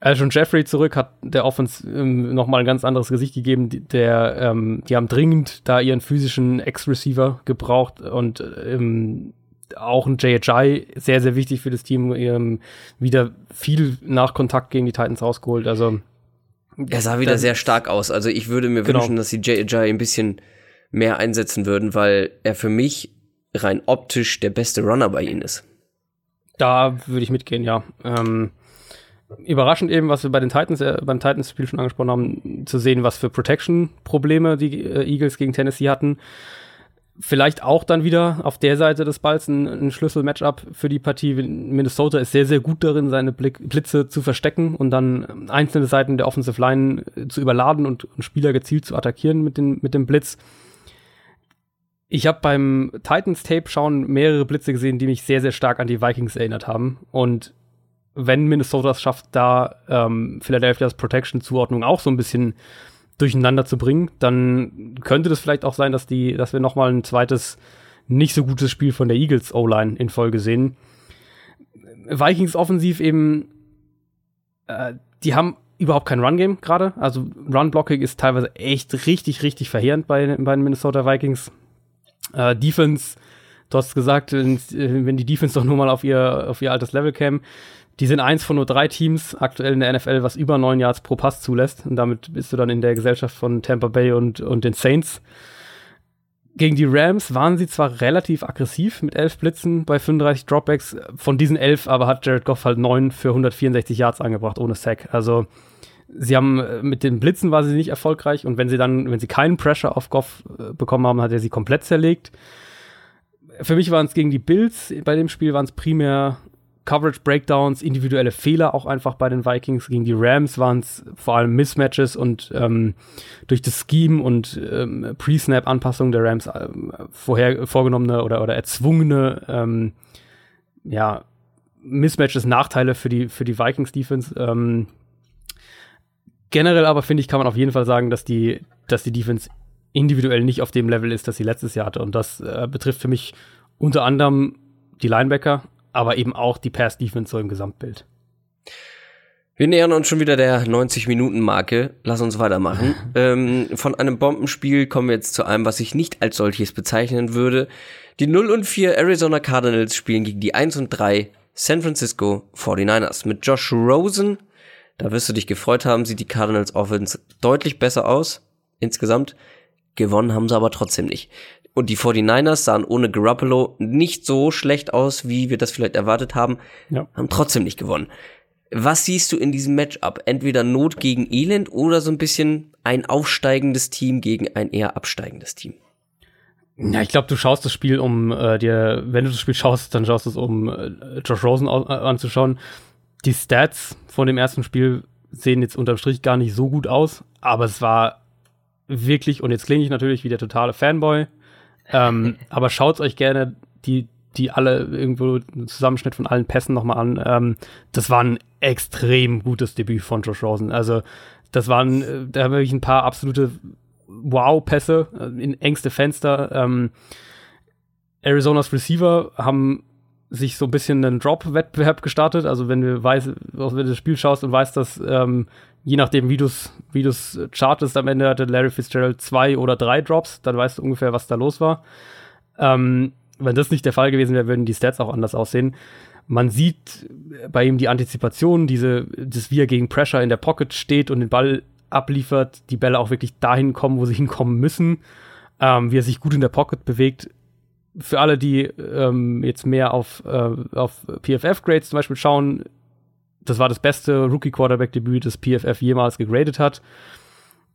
Alshon Jeffrey zurück hat der Offense ähm, nochmal ein ganz anderes Gesicht gegeben. Der, ähm, die haben dringend da ihren physischen Ex-Receiver gebraucht und ähm, auch ein JHI sehr, sehr wichtig für das Team, ähm, wieder viel nach Kontakt gegen die Titans rausgeholt. Also er sah wieder sehr stark aus. Also ich würde mir genau. wünschen, dass die JHI ein bisschen mehr einsetzen würden, weil er für mich rein optisch der beste Runner bei ihnen ist. Da würde ich mitgehen, ja. Ähm, überraschend eben, was wir bei den Titans, äh, beim Titans-Spiel schon angesprochen haben, zu sehen, was für Protection-Probleme die äh, Eagles gegen Tennessee hatten vielleicht auch dann wieder auf der Seite des Balls ein, ein Schlüssel-Matchup für die Partie. Minnesota ist sehr, sehr gut darin, seine Blitze zu verstecken und dann einzelne Seiten der Offensive Line äh, zu überladen und, und Spieler gezielt zu attackieren mit, den, mit dem Blitz. Ich habe beim Titans-Tape schauen mehrere Blitze gesehen, die mich sehr, sehr stark an die Vikings erinnert haben. Und wenn Minnesota es schafft, da ähm, Philadelphia's Protection-Zuordnung auch so ein bisschen durcheinander zu bringen, dann könnte das vielleicht auch sein, dass die, dass wir noch mal ein zweites nicht so gutes Spiel von der Eagles O-Line in Folge sehen. Vikings offensiv eben, äh, die haben überhaupt kein Run-Game gerade. Also Run-Blocking ist teilweise echt richtig, richtig verheerend bei, bei den Minnesota Vikings. Äh, Defense, du hast gesagt, wenn, wenn die Defense doch nur mal auf ihr, auf ihr altes Level käme, die sind eins von nur drei Teams aktuell in der NFL, was über neun Yards pro Pass zulässt. Und damit bist du dann in der Gesellschaft von Tampa Bay und, und den Saints. Gegen die Rams waren sie zwar relativ aggressiv mit elf Blitzen bei 35 Dropbacks. Von diesen elf aber hat Jared Goff halt neun für 164 Yards angebracht ohne Sack. Also sie haben äh, mit den Blitzen war sie nicht erfolgreich und wenn sie dann, wenn sie keinen Pressure auf Goff äh, bekommen haben, hat er sie komplett zerlegt. Für mich waren es gegen die Bills, bei dem Spiel waren es primär Coverage Breakdowns, individuelle Fehler auch einfach bei den Vikings. Gegen die Rams waren es vor allem Mismatches und ähm, durch das Scheme und ähm, Pre-Snap-Anpassung der Rams äh, vorher vorgenommene oder, oder erzwungene ähm, ja, Mismatches, Nachteile für die, für die Vikings-Defense. Ähm, generell aber finde ich, kann man auf jeden Fall sagen, dass die, dass die Defense individuell nicht auf dem Level ist, das sie letztes Jahr hatte. Und das äh, betrifft für mich unter anderem die Linebacker, aber eben auch die Pass-Defense so im Gesamtbild. Wir nähern uns schon wieder der 90-Minuten-Marke. Lass uns weitermachen. ähm, von einem Bombenspiel kommen wir jetzt zu einem, was ich nicht als solches bezeichnen würde. Die 0 und 4 Arizona Cardinals spielen gegen die 1 und 3 San Francisco 49ers. Mit Josh Rosen, da wirst du dich gefreut haben, sieht die Cardinals Offense deutlich besser aus. Insgesamt. Gewonnen haben sie aber trotzdem nicht. Und die 49ers sahen ohne Garoppolo nicht so schlecht aus, wie wir das vielleicht erwartet haben. Ja. Haben trotzdem nicht gewonnen. Was siehst du in diesem Matchup? Entweder Not gegen Elend oder so ein bisschen ein aufsteigendes Team gegen ein eher absteigendes Team? Ja, ich glaube, du schaust das Spiel, um äh, dir, wenn du das Spiel schaust, dann schaust du es, um äh, Josh Rosen äh, anzuschauen. Die Stats von dem ersten Spiel sehen jetzt unterm Strich gar nicht so gut aus, aber es war wirklich, und jetzt klinge ich natürlich wie der totale Fanboy, ähm, aber schaut euch gerne die die alle irgendwo einen Zusammenschnitt von allen Pässen nochmal an. Ähm, das war ein extrem gutes Debüt von Josh Rosen. Also, das waren, äh, da habe ich ein paar absolute Wow-Pässe äh, in engste Fenster. Ähm, Arizonas Receiver haben sich so ein bisschen einen Drop-Wettbewerb gestartet. Also wenn du weißt, wenn du das Spiel schaust und weißt, dass ähm, je nachdem, wie du es wie du's chartest, am Ende hatte Larry Fitzgerald zwei oder drei Drops, dann weißt du ungefähr, was da los war. Ähm, wenn das nicht der Fall gewesen wäre, würden die Stats auch anders aussehen. Man sieht bei ihm die Antizipation, diese, das, wie er gegen Pressure in der Pocket steht und den Ball abliefert, die Bälle auch wirklich dahin kommen, wo sie hinkommen müssen, ähm, wie er sich gut in der Pocket bewegt. Für alle, die ähm, jetzt mehr auf, äh, auf PFF-Grades zum Beispiel schauen, das war das beste Rookie-Quarterback-Debüt, das PFF jemals gegradet hat.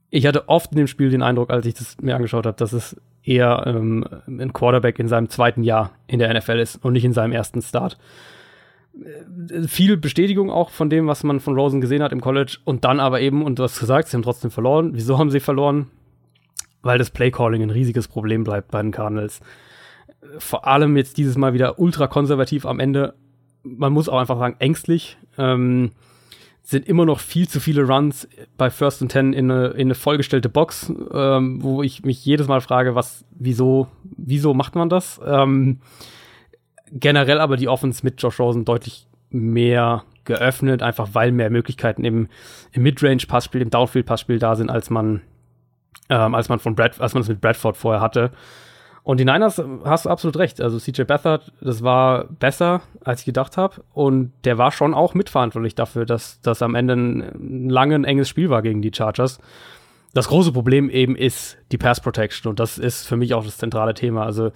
Ich hatte oft in dem Spiel den Eindruck, als ich das mir angeschaut habe, dass es eher ähm, ein Quarterback in seinem zweiten Jahr in der NFL ist und nicht in seinem ersten Start. Äh, viel Bestätigung auch von dem, was man von Rosen gesehen hat im College und dann aber eben, und du hast gesagt, sie haben trotzdem verloren. Wieso haben sie verloren? Weil das Playcalling ein riesiges Problem bleibt bei den Cardinals. Vor allem jetzt dieses Mal wieder ultra konservativ am Ende. Man muss auch einfach sagen, ängstlich. Ähm, sind immer noch viel zu viele Runs bei First and Ten in eine, in eine vollgestellte Box, ähm, wo ich mich jedes Mal frage, was, wieso, wieso macht man das? Ähm, generell aber die Offense mit Josh Rosen deutlich mehr geöffnet, einfach weil mehr Möglichkeiten im, im Midrange-Passspiel, im Downfield-Passspiel da sind, als man, ähm, als man von Brad, als man es mit Bradford vorher hatte. Und die Niners, hast du absolut recht. Also CJ Beathard, das war besser, als ich gedacht habe. Und der war schon auch mitverantwortlich dafür, dass das am Ende ein langes, enges Spiel war gegen die Chargers. Das große Problem eben ist die Pass Protection. Und das ist für mich auch das zentrale Thema. Also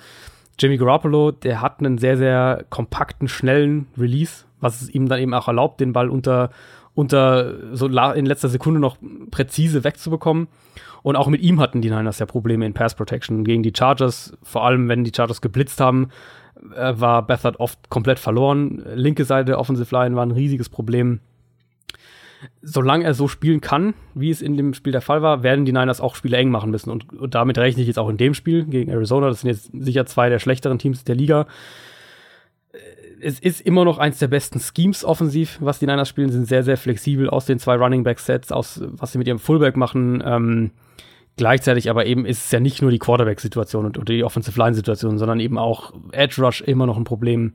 Jimmy Garoppolo, der hat einen sehr, sehr kompakten, schnellen Release, was es ihm dann eben auch erlaubt, den Ball unter, unter so in letzter Sekunde noch präzise wegzubekommen. Und auch mit ihm hatten die Niners ja Probleme in Pass Protection gegen die Chargers. Vor allem, wenn die Chargers geblitzt haben, äh, war Bethard oft komplett verloren. Linke Seite der Offensive Line war ein riesiges Problem. Solange er so spielen kann, wie es in dem Spiel der Fall war, werden die Niners auch Spiele eng machen müssen. Und, und damit rechne ich jetzt auch in dem Spiel gegen Arizona. Das sind jetzt sicher zwei der schlechteren Teams der Liga es ist immer noch eins der besten Schemes offensiv, was die Niners spielen, sind sehr, sehr flexibel aus den zwei Running Back Sets, aus was sie mit ihrem Fullback machen. Ähm, gleichzeitig aber eben ist es ja nicht nur die Quarterback-Situation und, und die Offensive Line-Situation, sondern eben auch Edge Rush immer noch ein Problem.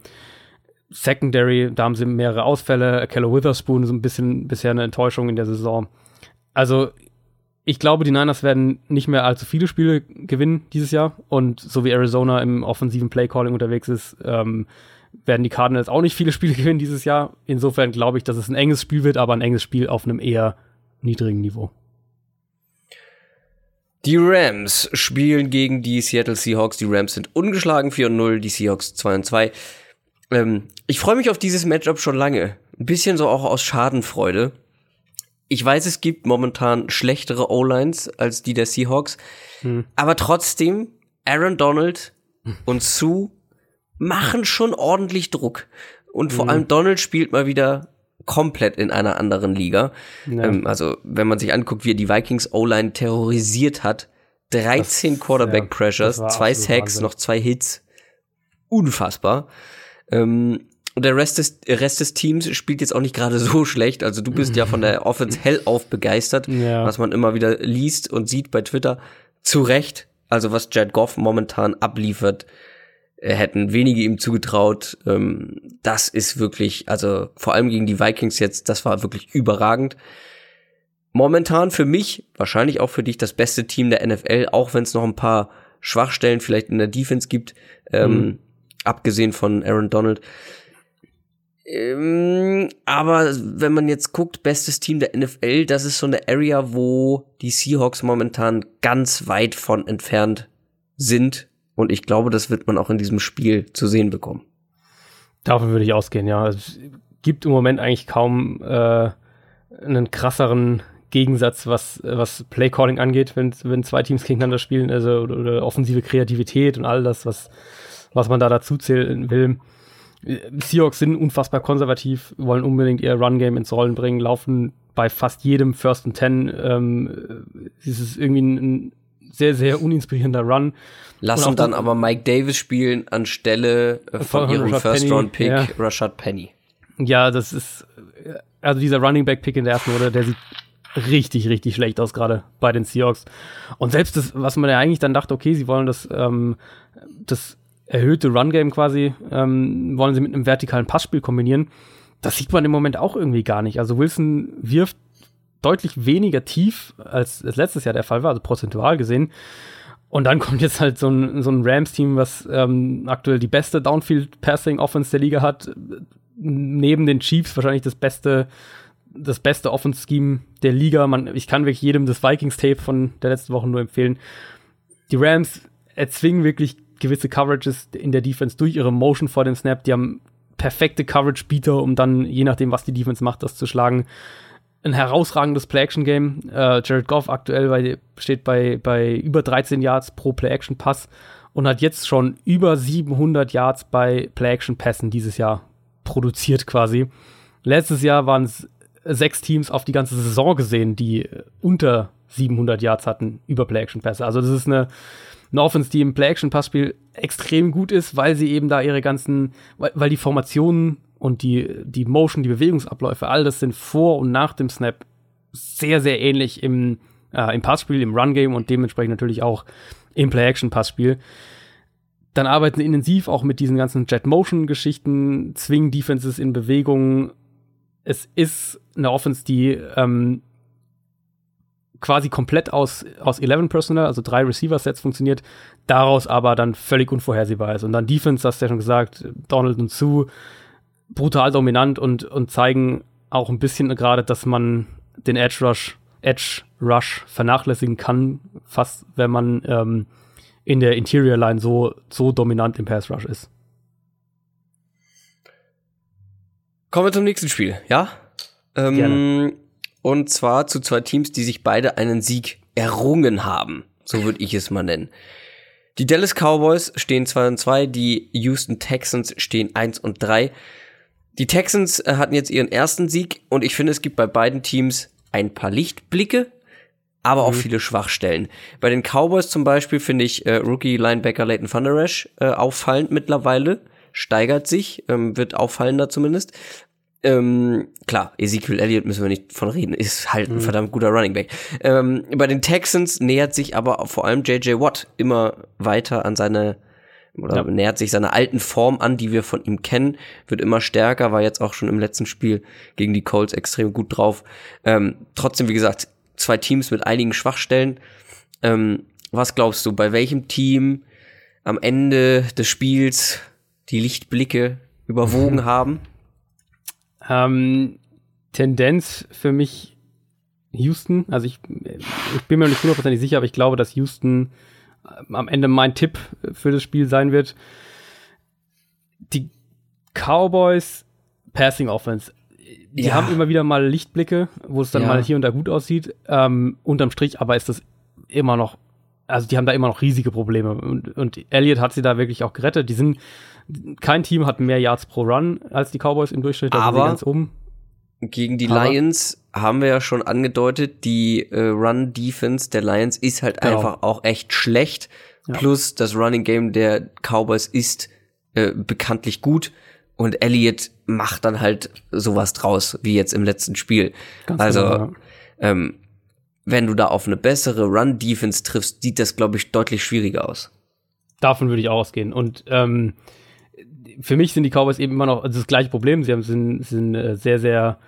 Secondary, da haben sie mehrere Ausfälle. Keller Witherspoon ist ein bisschen bisher eine Enttäuschung in der Saison. Also, ich glaube, die Niners werden nicht mehr allzu viele Spiele gewinnen dieses Jahr. Und so wie Arizona im offensiven Play-Calling unterwegs ist, ähm, werden die Cardinals auch nicht viele Spiele gewinnen dieses Jahr. Insofern glaube ich, dass es ein enges Spiel wird, aber ein enges Spiel auf einem eher niedrigen Niveau. Die Rams spielen gegen die Seattle Seahawks. Die Rams sind ungeschlagen 4 0, die Seahawks 2 2. Ähm, ich freue mich auf dieses Matchup schon lange. Ein bisschen so auch aus Schadenfreude. Ich weiß, es gibt momentan schlechtere O-Lines als die der Seahawks. Hm. Aber trotzdem, Aaron Donald und Sue machen schon ordentlich Druck. Und vor mhm. allem Donald spielt mal wieder komplett in einer anderen Liga. Ja. Ähm, also, wenn man sich anguckt, wie er die Vikings O-Line terrorisiert hat, 13 das, Quarterback Pressures, ja, zwei Sacks, Wahnsinn. noch zwei Hits. Unfassbar. Ähm, und der Rest des, Rest des Teams spielt jetzt auch nicht gerade so schlecht. Also du bist ja von der Offense hellauf begeistert, ja. was man immer wieder liest und sieht bei Twitter. Zu Recht. Also was Jed Goff momentan abliefert, hätten wenige ihm zugetraut. Ähm, das ist wirklich, also vor allem gegen die Vikings jetzt, das war wirklich überragend. Momentan für mich, wahrscheinlich auch für dich, das beste Team der NFL, auch wenn es noch ein paar Schwachstellen vielleicht in der Defense gibt, ähm, mhm. abgesehen von Aaron Donald. Ähm, aber wenn man jetzt guckt, bestes Team der NFL, das ist so eine Area, wo die Seahawks momentan ganz weit von entfernt sind. Und ich glaube, das wird man auch in diesem Spiel zu sehen bekommen. Davon würde ich ausgehen, ja. Es gibt im Moment eigentlich kaum äh, einen krasseren Gegensatz, was, was Playcalling angeht, wenn, wenn zwei Teams gegeneinander spielen, also oder, oder offensive Kreativität und all das, was, was man da dazu zählen will. Seahawks sind unfassbar konservativ, wollen unbedingt ihr Run-Game ins Rollen bringen, laufen bei fast jedem First and Ten. Ähm, es ist irgendwie ein, sehr, sehr uninspirierender Run. Lassen dann aber Mike Davis spielen anstelle äh, von, von ihrem First-Round-Pick ja. Rashad Penny. Ja, das ist, also dieser Running Back-Pick in der ersten Runde, der sieht richtig, richtig schlecht aus, gerade bei den Seahawks. Und selbst das, was man ja eigentlich dann dachte, okay, sie wollen das, ähm, das erhöhte Run-Game quasi, ähm, wollen sie mit einem vertikalen Passspiel kombinieren. Das sieht man im Moment auch irgendwie gar nicht. Also Wilson wirft deutlich weniger tief, als es letztes Jahr der Fall war, also prozentual gesehen. Und dann kommt jetzt halt so ein, so ein Rams-Team, was ähm, aktuell die beste Downfield-Passing-Offense der Liga hat. Neben den Chiefs wahrscheinlich das beste, das beste Offense-Scheme der Liga. Man, ich kann wirklich jedem das Vikings-Tape von der letzten Woche nur empfehlen. Die Rams erzwingen wirklich gewisse Coverages in der Defense durch ihre Motion vor dem Snap. Die haben perfekte Coverage-Beater, um dann, je nachdem, was die Defense macht, das zu schlagen. Ein herausragendes Play-Action-Game. Äh, Jared Goff aktuell bei, steht bei, bei über 13 Yards pro Play-Action-Pass und hat jetzt schon über 700 Yards bei Play-Action-Pässen dieses Jahr produziert quasi. Letztes Jahr waren es sechs Teams auf die ganze Saison gesehen, die unter 700 Yards hatten über Play-Action-Pässe. Also das ist eine eine Offense, die im Play-Action-Passspiel extrem gut ist, weil sie eben da ihre ganzen, weil, weil die Formationen und die, die Motion, die Bewegungsabläufe, all das sind vor und nach dem Snap sehr, sehr ähnlich im, äh, im Passspiel, im Run-Game und dementsprechend natürlich auch im Play-Action-Passspiel. Dann arbeiten sie intensiv auch mit diesen ganzen Jet-Motion-Geschichten, zwingen Defenses in Bewegung. Es ist eine Offense, die ähm, quasi komplett aus, aus 11 Personal, also drei Receiver-Sets funktioniert, daraus aber dann völlig unvorhersehbar ist. Und dann Defense, hast du ja schon gesagt, Donald und Sue, brutal dominant und, und zeigen auch ein bisschen gerade, dass man den Edge Rush, Edge Rush vernachlässigen kann, fast wenn man ähm, in der Interior Line so, so dominant im Pass Rush ist. Kommen wir zum nächsten Spiel, ja? Ähm, Gerne. Und zwar zu zwei Teams, die sich beide einen Sieg errungen haben. So würde ich es mal nennen. Die Dallas Cowboys stehen 2 und 2, die Houston Texans stehen 1 und 3. Die Texans äh, hatten jetzt ihren ersten Sieg und ich finde, es gibt bei beiden Teams ein paar Lichtblicke, aber auch mhm. viele Schwachstellen. Bei den Cowboys zum Beispiel finde ich äh, Rookie-Linebacker Leighton Van Der Esch äh, auffallend mittlerweile, steigert sich, ähm, wird auffallender zumindest. Ähm, klar, Ezekiel Elliott müssen wir nicht von reden, ist halt ein mhm. verdammt guter Running Back. Ähm, bei den Texans nähert sich aber vor allem JJ Watt immer weiter an seine oder ja. nähert sich seiner alten Form an, die wir von ihm kennen, wird immer stärker, war jetzt auch schon im letzten Spiel gegen die Colts extrem gut drauf. Ähm, trotzdem, wie gesagt, zwei Teams mit einigen Schwachstellen. Ähm, was glaubst du, bei welchem Team am Ende des Spiels die Lichtblicke überwogen haben? Ähm, Tendenz für mich Houston. Also ich, ich bin mir nicht hundertprozentig sicher, aber ich glaube, dass Houston am Ende mein Tipp für das Spiel sein wird. Die Cowboys Passing Offense. Die ja. haben immer wieder mal Lichtblicke, wo es dann ja. mal hier und da gut aussieht. Ähm, unterm Strich aber ist das immer noch, also die haben da immer noch riesige Probleme. Und, und Elliott hat sie da wirklich auch gerettet. Die sind kein Team hat mehr Yards pro Run als die Cowboys im Durchschnitt. Aber ganz oben. Gegen die Aber Lions haben wir ja schon angedeutet, die äh, Run-Defense der Lions ist halt genau. einfach auch echt schlecht. Ja. Plus das Running Game der Cowboys ist äh, bekanntlich gut. Und Elliott macht dann halt sowas draus, wie jetzt im letzten Spiel. Ganz also, genau, ja. ähm, wenn du da auf eine bessere Run-Defense triffst, sieht das, glaube ich, deutlich schwieriger aus. Davon würde ich auch ausgehen. Und ähm, für mich sind die Cowboys eben immer noch also das gleiche Problem. Sie haben, sind, sind äh, sehr, sehr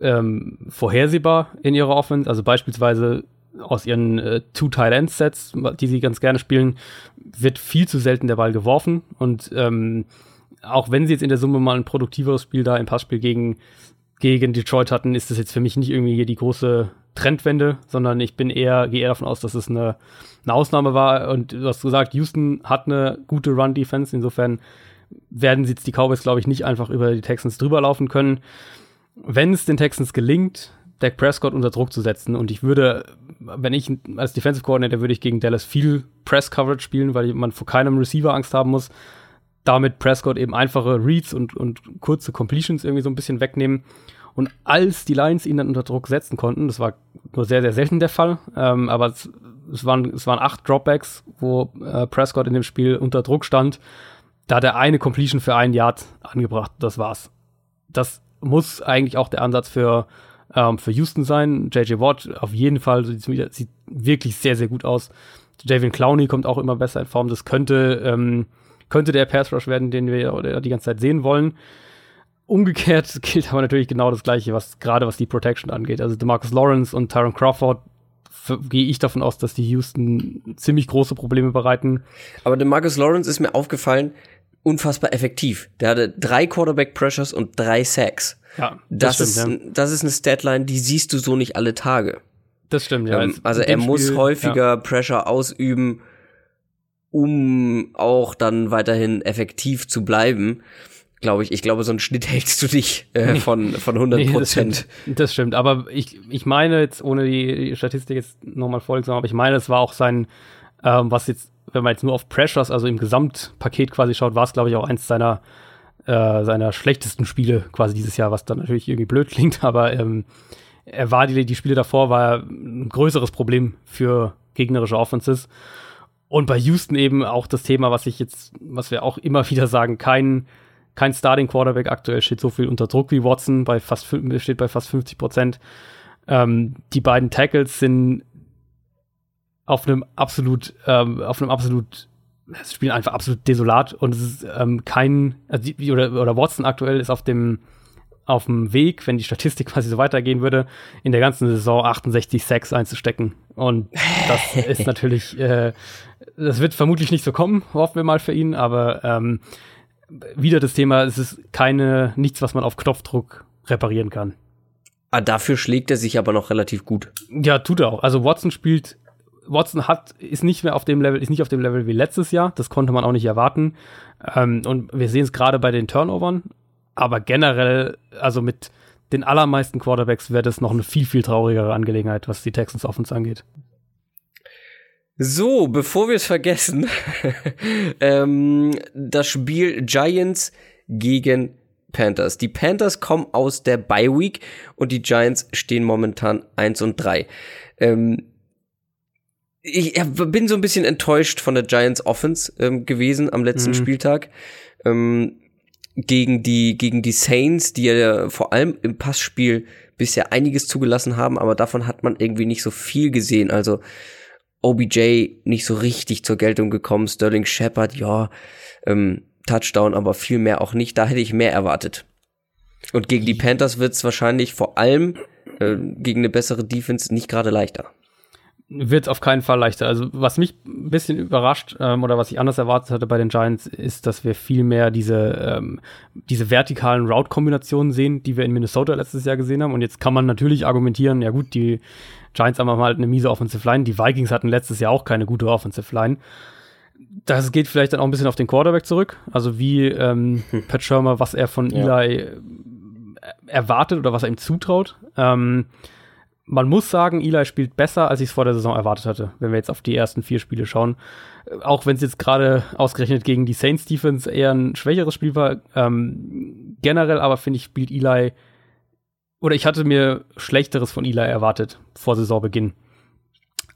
ähm, vorhersehbar in ihrer Offense. Also beispielsweise aus ihren äh, Two Tight End Sets, die sie ganz gerne spielen, wird viel zu selten der Ball geworfen. Und ähm, auch wenn sie jetzt in der Summe mal ein produktiveres Spiel da im Passspiel gegen, gegen Detroit hatten, ist das jetzt für mich nicht irgendwie hier die große Trendwende, sondern ich bin eher, gehe eher davon aus, dass es eine, eine Ausnahme war. Und du hast gesagt, Houston hat eine gute Run-Defense. Insofern werden jetzt die Cowboys, glaube ich, nicht einfach über die Texans drüber laufen können. Wenn es den Texans gelingt, Dak Prescott unter Druck zu setzen, und ich würde, wenn ich als Defensive Coordinator würde ich gegen Dallas viel Press Coverage spielen, weil man vor keinem Receiver Angst haben muss. Damit Prescott eben einfache Reads und, und kurze Completions irgendwie so ein bisschen wegnehmen. Und als die Lions ihn dann unter Druck setzen konnten, das war nur sehr, sehr selten der Fall, ähm, aber es, es, waren, es waren acht Dropbacks, wo äh, Prescott in dem Spiel unter Druck stand. Da hat er eine Completion für ein Yard angebracht. Das war's. Das muss eigentlich auch der Ansatz für, ähm, für Houston sein. JJ Watt auf jeden Fall sieht, sieht wirklich sehr, sehr gut aus. Javin Clowney kommt auch immer besser in Form. Das könnte, ähm, könnte der Pass Rush werden, den wir die ganze Zeit sehen wollen. Umgekehrt gilt aber natürlich genau das Gleiche, was gerade was die Protection angeht. Also DeMarcus Lawrence und Tyron Crawford gehe ich davon aus, dass die Houston ziemlich große Probleme bereiten. Aber DeMarcus Lawrence ist mir aufgefallen, unfassbar effektiv. Der hatte drei Quarterback Pressures und drei Sacks. Ja, das, das stimmt, ist, ja. das ist eine Statline, die siehst du so nicht alle Tage. Das stimmt, ja. Ähm, also er muss Spiel, häufiger ja. Pressure ausüben, um auch dann weiterhin effektiv zu bleiben glaube ich. Ich glaube, so einen Schnitt hältst du nicht äh, von, von 100 Prozent. Nee, das, das, stimmt. Aber ich, ich meine jetzt, ohne die, Statistik jetzt nochmal vorzusagen, aber ich meine, es war auch sein, ähm, was jetzt, wenn man jetzt nur auf Pressures, also im Gesamtpaket quasi schaut, war es, glaube ich, auch eins seiner, äh, seiner schlechtesten Spiele quasi dieses Jahr, was dann natürlich irgendwie blöd klingt, aber ähm, er war die, die Spiele davor war ein größeres Problem für gegnerische Offenses. Und bei Houston eben auch das Thema, was ich jetzt, was wir auch immer wieder sagen, kein kein Starting Quarterback aktuell steht so viel unter Druck wie Watson, bei fast, steht bei fast 50 Prozent. Ähm, die beiden Tackles sind auf einem absolut, ähm, auf einem absolut, es spielen einfach absolut desolat und es ist ähm, kein, also die, oder, oder Watson aktuell ist auf dem, auf dem Weg, wenn die Statistik quasi so weitergehen würde, in der ganzen Saison 68 Sacks einzustecken. Und das ist natürlich, äh, das wird vermutlich nicht so kommen, hoffen wir mal für ihn, aber ähm, wieder das Thema, es ist keine, nichts, was man auf Knopfdruck reparieren kann. Ah, dafür schlägt er sich aber noch relativ gut. Ja, tut er auch. Also Watson spielt, Watson hat, ist nicht mehr auf dem Level, ist nicht auf dem Level wie letztes Jahr. Das konnte man auch nicht erwarten. Ähm, und wir sehen es gerade bei den Turnovern. Aber generell, also mit den allermeisten Quarterbacks wäre das noch eine viel, viel traurigere Angelegenheit, was die Texans Offense angeht. So, bevor wir es vergessen, ähm, das Spiel Giants gegen Panthers. Die Panthers kommen aus der Bye Week und die Giants stehen momentan 1 und 3. Ähm, ich bin so ein bisschen enttäuscht von der Giants Offense ähm, gewesen am letzten mhm. Spieltag. Ähm, gegen die, gegen die Saints, die ja vor allem im Passspiel bisher einiges zugelassen haben, aber davon hat man irgendwie nicht so viel gesehen. Also OBJ nicht so richtig zur Geltung gekommen. Sterling Shepard, ja, ähm, Touchdown, aber viel mehr auch nicht. Da hätte ich mehr erwartet. Und gegen die Panthers wird es wahrscheinlich vor allem äh, gegen eine bessere Defense nicht gerade leichter. Wird auf keinen Fall leichter. Also was mich ein bisschen überrascht ähm, oder was ich anders erwartet hatte bei den Giants, ist, dass wir viel mehr diese, ähm, diese vertikalen Route-Kombinationen sehen, die wir in Minnesota letztes Jahr gesehen haben. Und jetzt kann man natürlich argumentieren, ja gut, die Giants haben halt eine miese Offensive Line. Die Vikings hatten letztes Jahr auch keine gute Offensive Line. Das geht vielleicht dann auch ein bisschen auf den Quarterback zurück. Also wie ähm, hm. Pat Shermer, was er von ja. Eli äh, erwartet oder was er ihm zutraut. Ähm, man muss sagen, Eli spielt besser, als ich es vor der Saison erwartet hatte, wenn wir jetzt auf die ersten vier Spiele schauen. Auch wenn es jetzt gerade ausgerechnet gegen die Saints Defense eher ein schwächeres Spiel war. Ähm, generell aber finde ich, spielt Eli oder ich hatte mir Schlechteres von Eli erwartet vor Saisonbeginn.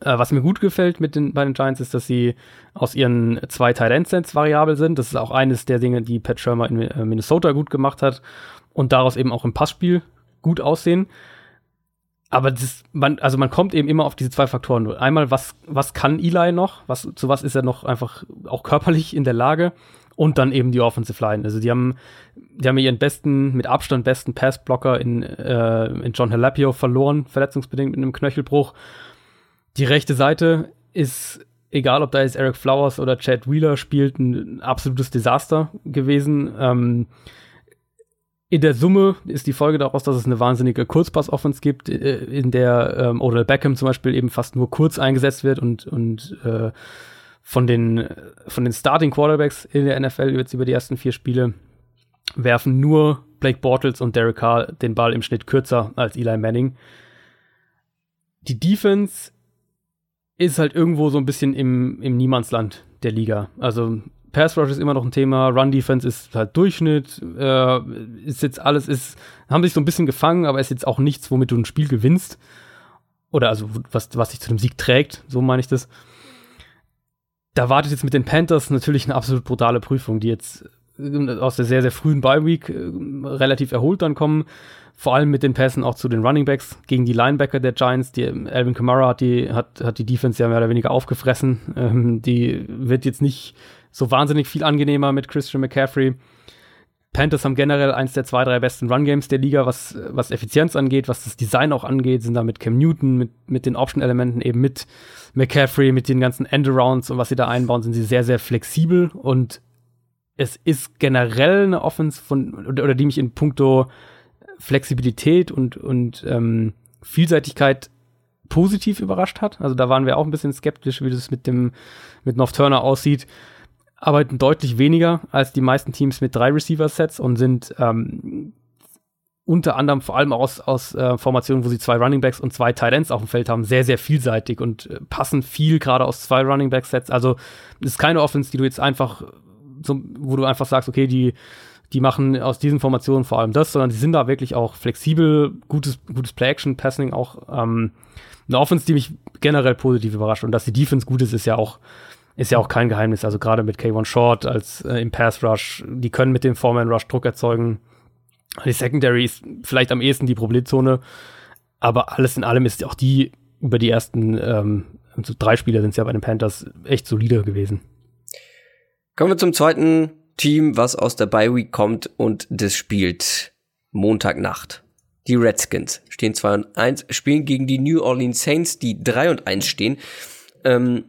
Äh, was mir gut gefällt mit den, bei den Giants ist, dass sie aus ihren zwei Tight End Sets variabel sind. Das ist auch eines der Dinge, die Pat Shermer in äh, Minnesota gut gemacht hat und daraus eben auch im Passspiel gut aussehen. Aber das, man, also man kommt eben immer auf diese zwei Faktoren. Einmal, was, was kann Eli noch? Was, zu was ist er noch einfach auch körperlich in der Lage? Und dann eben die Offensive Line. Also die haben, die haben ihren besten, mit Abstand besten Passblocker in, äh, in John Halapio verloren, verletzungsbedingt mit einem Knöchelbruch. Die rechte Seite ist, egal ob da jetzt Eric Flowers oder Chad Wheeler spielt, ein absolutes Desaster gewesen. Ähm, in der Summe ist die Folge daraus, dass es eine wahnsinnige Kurzpass-Offense gibt, äh, in der ähm, Odell Beckham zum Beispiel eben fast nur kurz eingesetzt wird und, und äh, von den, von den Starting Quarterbacks in der NFL jetzt über die ersten vier Spiele werfen nur Blake Bortles und Derek Carr den Ball im Schnitt kürzer als Eli Manning. Die Defense ist halt irgendwo so ein bisschen im, im Niemandsland der Liga. Also Pass Rush ist immer noch ein Thema, Run Defense ist halt Durchschnitt, äh, ist jetzt alles, ist, haben sich so ein bisschen gefangen, aber ist jetzt auch nichts, womit du ein Spiel gewinnst. Oder also, was, was dich zu dem Sieg trägt, so meine ich das. Da wartet jetzt mit den Panthers natürlich eine absolut brutale Prüfung, die jetzt äh, aus der sehr, sehr frühen Bye Week äh, relativ erholt dann kommen. Vor allem mit den Pässen auch zu den Running Backs gegen die Linebacker der Giants. Die, Alvin Kamara hat die, hat, hat die Defense ja mehr oder weniger aufgefressen. Ähm, die wird jetzt nicht so wahnsinnig viel angenehmer mit Christian McCaffrey. Panthers haben generell eins der zwei, drei besten Run-Games der Liga, was, was Effizienz angeht, was das Design auch angeht, sind da mit Cam Newton, mit, mit den Option-Elementen eben mit McCaffrey, mit den ganzen Endarounds und was sie da einbauen, sind sie sehr, sehr flexibel und es ist generell eine Offense von, oder, die mich in puncto Flexibilität und, und ähm, Vielseitigkeit positiv überrascht hat. Also da waren wir auch ein bisschen skeptisch, wie das mit dem, mit North Turner aussieht arbeiten deutlich weniger als die meisten Teams mit drei Receiver-Sets und sind ähm, unter anderem vor allem aus, aus äh, Formationen, wo sie zwei Running Backs und zwei Tight Ends auf dem Feld haben, sehr, sehr vielseitig und äh, passen viel gerade aus zwei Running Back-Sets. Also es ist keine Offense, die du jetzt einfach, so, wo du einfach sagst, okay, die, die machen aus diesen Formationen vor allem das, sondern die sind da wirklich auch flexibel, gutes, gutes Play-Action-Passing auch. Ähm, eine Offense, die mich generell positiv überrascht und dass die Defense gut ist, ist ja auch ist ja auch kein Geheimnis. Also gerade mit K1 Short als äh, im Pass Rush, die können mit dem Foreman Rush Druck erzeugen. Die Secondary ist vielleicht am ehesten die Problemzone, aber alles in allem ist auch die über die ersten ähm, also drei Spieler sind es ja bei den Panthers echt solide gewesen. Kommen wir zum zweiten Team, was aus der Bye Week kommt und das spielt Montagnacht. Die Redskins stehen 2 und 1, spielen gegen die New Orleans Saints, die 3 und 1 stehen. Ähm,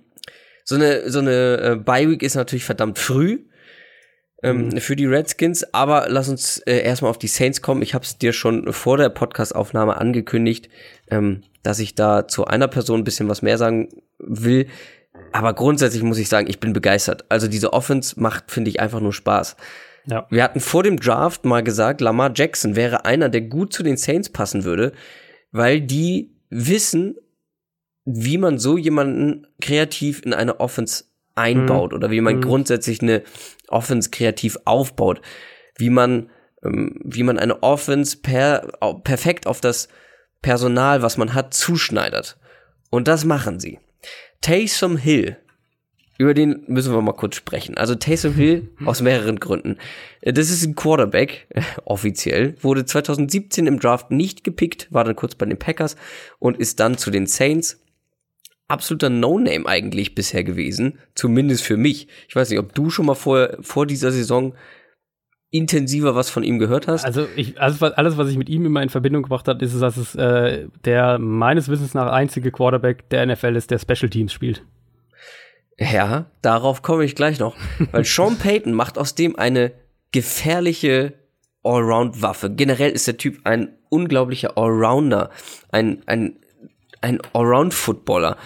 so eine, so eine äh, Bye-Week ist natürlich verdammt früh ähm, mhm. für die Redskins, aber lass uns äh, erstmal auf die Saints kommen. Ich habe es dir schon vor der Podcast-Aufnahme angekündigt, ähm, dass ich da zu einer Person ein bisschen was mehr sagen will. Aber grundsätzlich muss ich sagen, ich bin begeistert. Also diese Offense macht, finde ich, einfach nur Spaß. Ja. Wir hatten vor dem Draft mal gesagt, Lamar Jackson wäre einer, der gut zu den Saints passen würde, weil die wissen, wie man so jemanden kreativ in eine Offense einbaut mhm. oder wie man mhm. grundsätzlich eine Offense kreativ aufbaut, wie man ähm, wie man eine Offense per, perfekt auf das Personal, was man hat, zuschneidert. Und das machen sie. Taysom Hill, über den müssen wir mal kurz sprechen. Also Taysom Hill aus mehreren Gründen. Das ist ein Quarterback, offiziell, wurde 2017 im Draft nicht gepickt, war dann kurz bei den Packers und ist dann zu den Saints absoluter No-Name eigentlich bisher gewesen, zumindest für mich. Ich weiß nicht, ob du schon mal vor, vor dieser Saison intensiver was von ihm gehört hast. Also ich, alles, was, alles, was ich mit ihm immer in Verbindung gebracht habe, ist, dass es äh, der meines Wissens nach einzige Quarterback der NFL ist, der Special Teams spielt. Ja, darauf komme ich gleich noch. Weil Sean Payton macht aus dem eine gefährliche Allround-Waffe. Generell ist der Typ ein unglaublicher Allrounder, ein, ein, ein Allround-Footballer.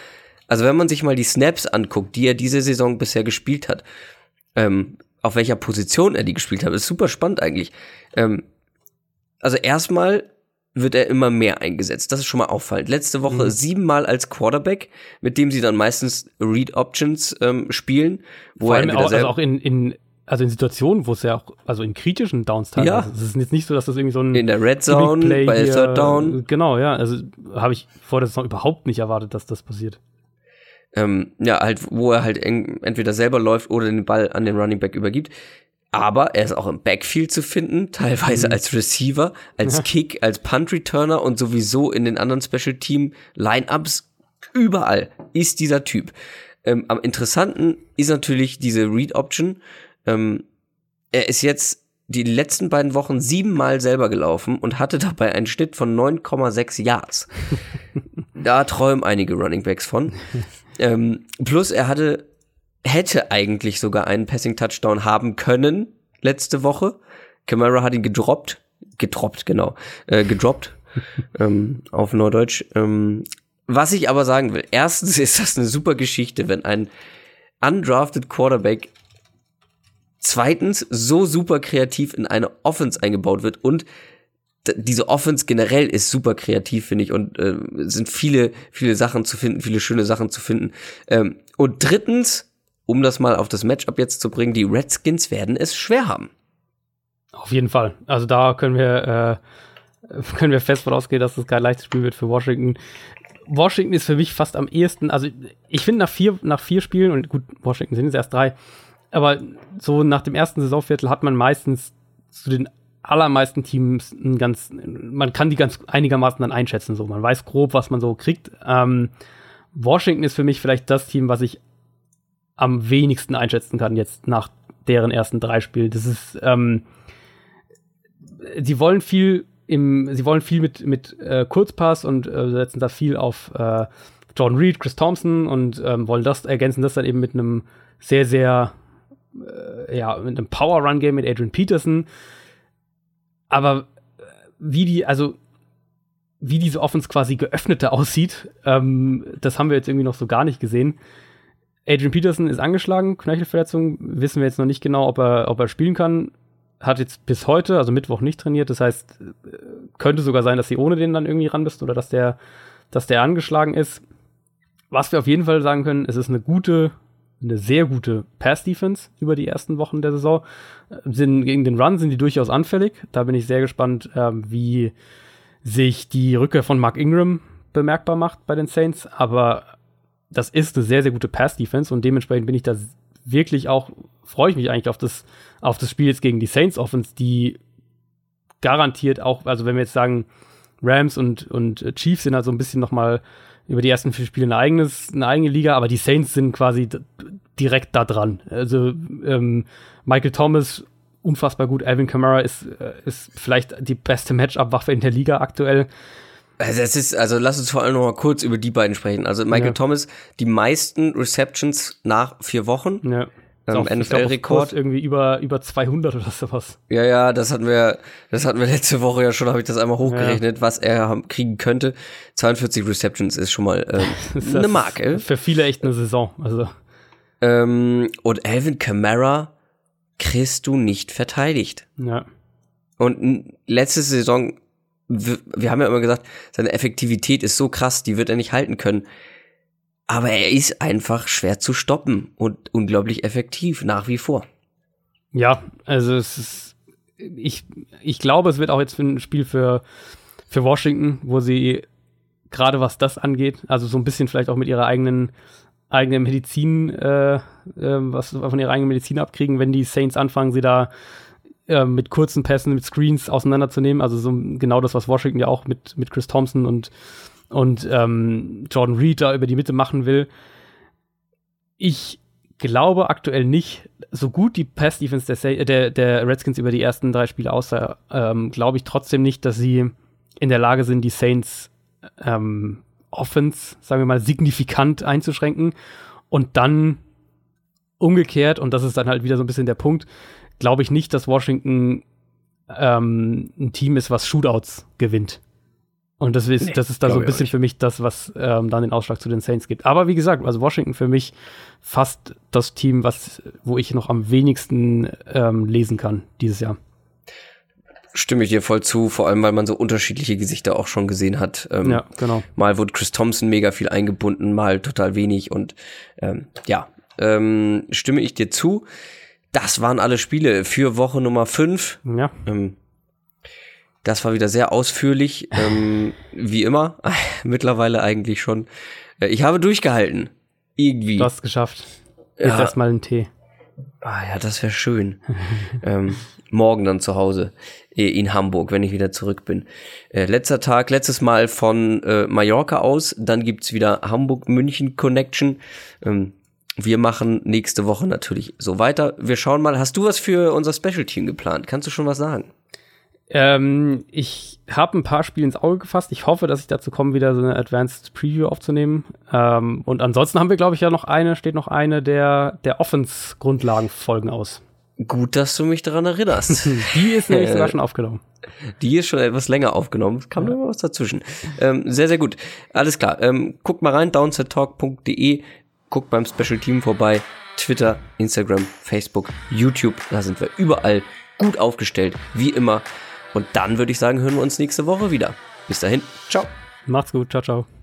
Also wenn man sich mal die Snaps anguckt, die er diese Saison bisher gespielt hat, ähm, auf welcher Position er die gespielt hat, ist super spannend eigentlich. Ähm, also erstmal wird er immer mehr eingesetzt. Das ist schon mal auffallend. Letzte Woche mhm. siebenmal als Quarterback, mit dem sie dann meistens Read Options ähm, spielen, wo Vor allem er auch, also auch in, in also in Situationen, wo es ja auch, also in kritischen Downs teilweise, ja. es ist jetzt nicht so, dass das irgendwie so ein in der Red Zone bei hier, Third Down, genau, ja, also habe ich vor der Saison überhaupt nicht erwartet, dass das passiert ähm, ja, halt, wo er halt entweder selber läuft oder den Ball an den Running Back übergibt. aber er ist auch im Backfield zu finden, teilweise mhm. als Receiver, als ja. Kick, als Punt Returner und sowieso in den anderen Special Team Lineups. Überall ist dieser Typ. Ähm, am interessanten ist natürlich diese Read Option. Ähm, er ist jetzt die letzten beiden Wochen siebenmal selber gelaufen und hatte dabei einen Schnitt von 9,6 Yards. da träumen einige Running Backs von. Ähm, plus er hatte, hätte eigentlich sogar einen Passing Touchdown haben können letzte Woche. Camara hat ihn gedroppt, gedroppt, genau, äh, gedroppt ähm, auf Norddeutsch. Ähm, was ich aber sagen will, erstens ist das eine super Geschichte, wenn ein undrafted Quarterback zweitens so super kreativ in eine Offense eingebaut wird und diese Offense generell ist super kreativ, finde ich, und äh, sind viele, viele Sachen zu finden, viele schöne Sachen zu finden. Ähm, und drittens, um das mal auf das Matchup jetzt zu bringen, die Redskins werden es schwer haben. Auf jeden Fall. Also da können wir, äh, können wir fest vorausgehen, dass das kein leichtes Spiel wird für Washington. Washington ist für mich fast am ehesten, also ich finde nach vier, nach vier Spielen, und gut, Washington sind jetzt erst drei, aber so nach dem ersten Saisonviertel hat man meistens zu den allermeisten Teams ein ganz, man kann die ganz einigermaßen dann einschätzen, so man weiß grob, was man so kriegt. Ähm, Washington ist für mich vielleicht das Team, was ich am wenigsten einschätzen kann jetzt nach deren ersten drei Spielen. Das ist, ähm, sie wollen viel im, sie wollen viel mit mit äh, Kurzpass und äh, setzen da viel auf äh, Jordan Reed, Chris Thompson und ähm, wollen das ergänzen das dann eben mit einem sehr sehr äh, ja, mit einem Power-Run-Game mit Adrian Peterson. Aber äh, wie die, also wie diese Offense quasi geöffnete aussieht, ähm, das haben wir jetzt irgendwie noch so gar nicht gesehen. Adrian Peterson ist angeschlagen, Knöchelverletzung, wissen wir jetzt noch nicht genau, ob er, ob er spielen kann. Hat jetzt bis heute, also Mittwoch, nicht trainiert. Das heißt, äh, könnte sogar sein, dass sie ohne den dann irgendwie ran bist oder dass der, dass der angeschlagen ist. Was wir auf jeden Fall sagen können, es ist eine gute eine sehr gute Pass-Defense über die ersten Wochen der Saison. Sind, gegen den Run sind die durchaus anfällig. Da bin ich sehr gespannt, ähm, wie sich die Rückkehr von Mark Ingram bemerkbar macht bei den Saints. Aber das ist eine sehr, sehr gute Pass-Defense und dementsprechend bin ich da wirklich auch, freue ich mich eigentlich auf das, auf das Spiel jetzt gegen die Saints Offense, die garantiert auch, also wenn wir jetzt sagen, Rams und, und Chiefs sind halt so ein bisschen noch mal über die ersten vier Spiele ein eigenes, eine eigene Liga, aber die Saints sind quasi direkt da dran. Also ähm, Michael Thomas unfassbar gut, Alvin Kamara ist, äh, ist vielleicht die beste Matchup-Waffe in der Liga aktuell. Also es ist, also lass uns vor allem noch mal kurz über die beiden sprechen. Also Michael ja. Thomas, die meisten Receptions nach vier Wochen. Ja ähm, NFL-Rekord. Irgendwie über, über 200 oder sowas. Ja, ja, das hatten wir, das hatten wir letzte Woche ja schon, habe ich das einmal hochgerechnet, ja. was er kriegen könnte. 42 Receptions ist schon mal ähm, eine Marke. Für viele echt eine Saison, also. Ähm, und Alvin Kamara kriegst du nicht verteidigt. Ja. Und letzte Saison, wir, wir haben ja immer gesagt, seine Effektivität ist so krass, die wird er nicht halten können. Aber er ist einfach schwer zu stoppen und unglaublich effektiv, nach wie vor. Ja, also es ist, ich, ich glaube, es wird auch jetzt ein Spiel für, für Washington, wo sie gerade was das angeht, also so ein bisschen vielleicht auch mit ihrer eigenen eigenen Medizin, äh, äh, was von ihrer eigenen Medizin abkriegen, wenn die Saints anfangen, sie da äh, mit kurzen Pässen, mit Screens auseinanderzunehmen. Also so genau das, was Washington ja auch mit, mit Chris Thompson und und ähm, Jordan Reed da über die Mitte machen will. Ich glaube aktuell nicht, so gut die Pass-Defense der, der, der, Redskins über die ersten drei Spiele aussah, ähm, glaube ich trotzdem nicht, dass sie in der Lage sind, die Saints ähm, Offense, sagen wir mal, signifikant einzuschränken. Und dann umgekehrt, und das ist dann halt wieder so ein bisschen der Punkt, glaube ich nicht, dass Washington ähm, ein Team ist, was Shootouts gewinnt. Und das ist, nee, das ist da so ein bisschen für mich das, was ähm, dann den Ausschlag zu den Saints gibt. Aber wie gesagt, also Washington für mich fast das Team, was, wo ich noch am wenigsten ähm, lesen kann dieses Jahr. Stimme ich dir voll zu, vor allem weil man so unterschiedliche Gesichter auch schon gesehen hat. Ähm, ja, genau. Mal wurde Chris Thompson mega viel eingebunden, mal total wenig und ähm, ja, ähm, stimme ich dir zu. Das waren alle Spiele für Woche Nummer 5. Ja. Ähm, das war wieder sehr ausführlich, ähm, wie immer. Mittlerweile eigentlich schon. Äh, ich habe durchgehalten. Irgendwie. Du hast es geschafft. Jetzt ja. erstmal einen Tee. Ah ja, das wäre schön. ähm, morgen dann zu Hause äh, in Hamburg, wenn ich wieder zurück bin. Äh, letzter Tag, letztes Mal von äh, Mallorca aus, dann gibt's wieder Hamburg-München-Connection. Ähm, wir machen nächste Woche natürlich so weiter. Wir schauen mal, hast du was für unser Special-Team geplant? Kannst du schon was sagen? Ähm, ich habe ein paar Spiele ins Auge gefasst. Ich hoffe, dass ich dazu komme, wieder so eine Advanced Preview aufzunehmen. Ähm, und ansonsten haben wir, glaube ich, ja noch eine, steht noch eine der, der Offense-Grundlagenfolgen aus. Gut, dass du mich daran erinnerst. Die ist nämlich sogar schon aufgenommen. Die ist schon etwas länger aufgenommen. Es kam ja. nur was dazwischen. Ähm, sehr, sehr gut. Alles klar. Ähm, guckt mal rein, downsettalk.de. Guckt beim Special Team vorbei. Twitter, Instagram, Facebook, YouTube. Da sind wir überall gut aufgestellt. Wie immer. Und dann würde ich sagen, hören wir uns nächste Woche wieder. Bis dahin, ciao. Macht's gut, ciao, ciao.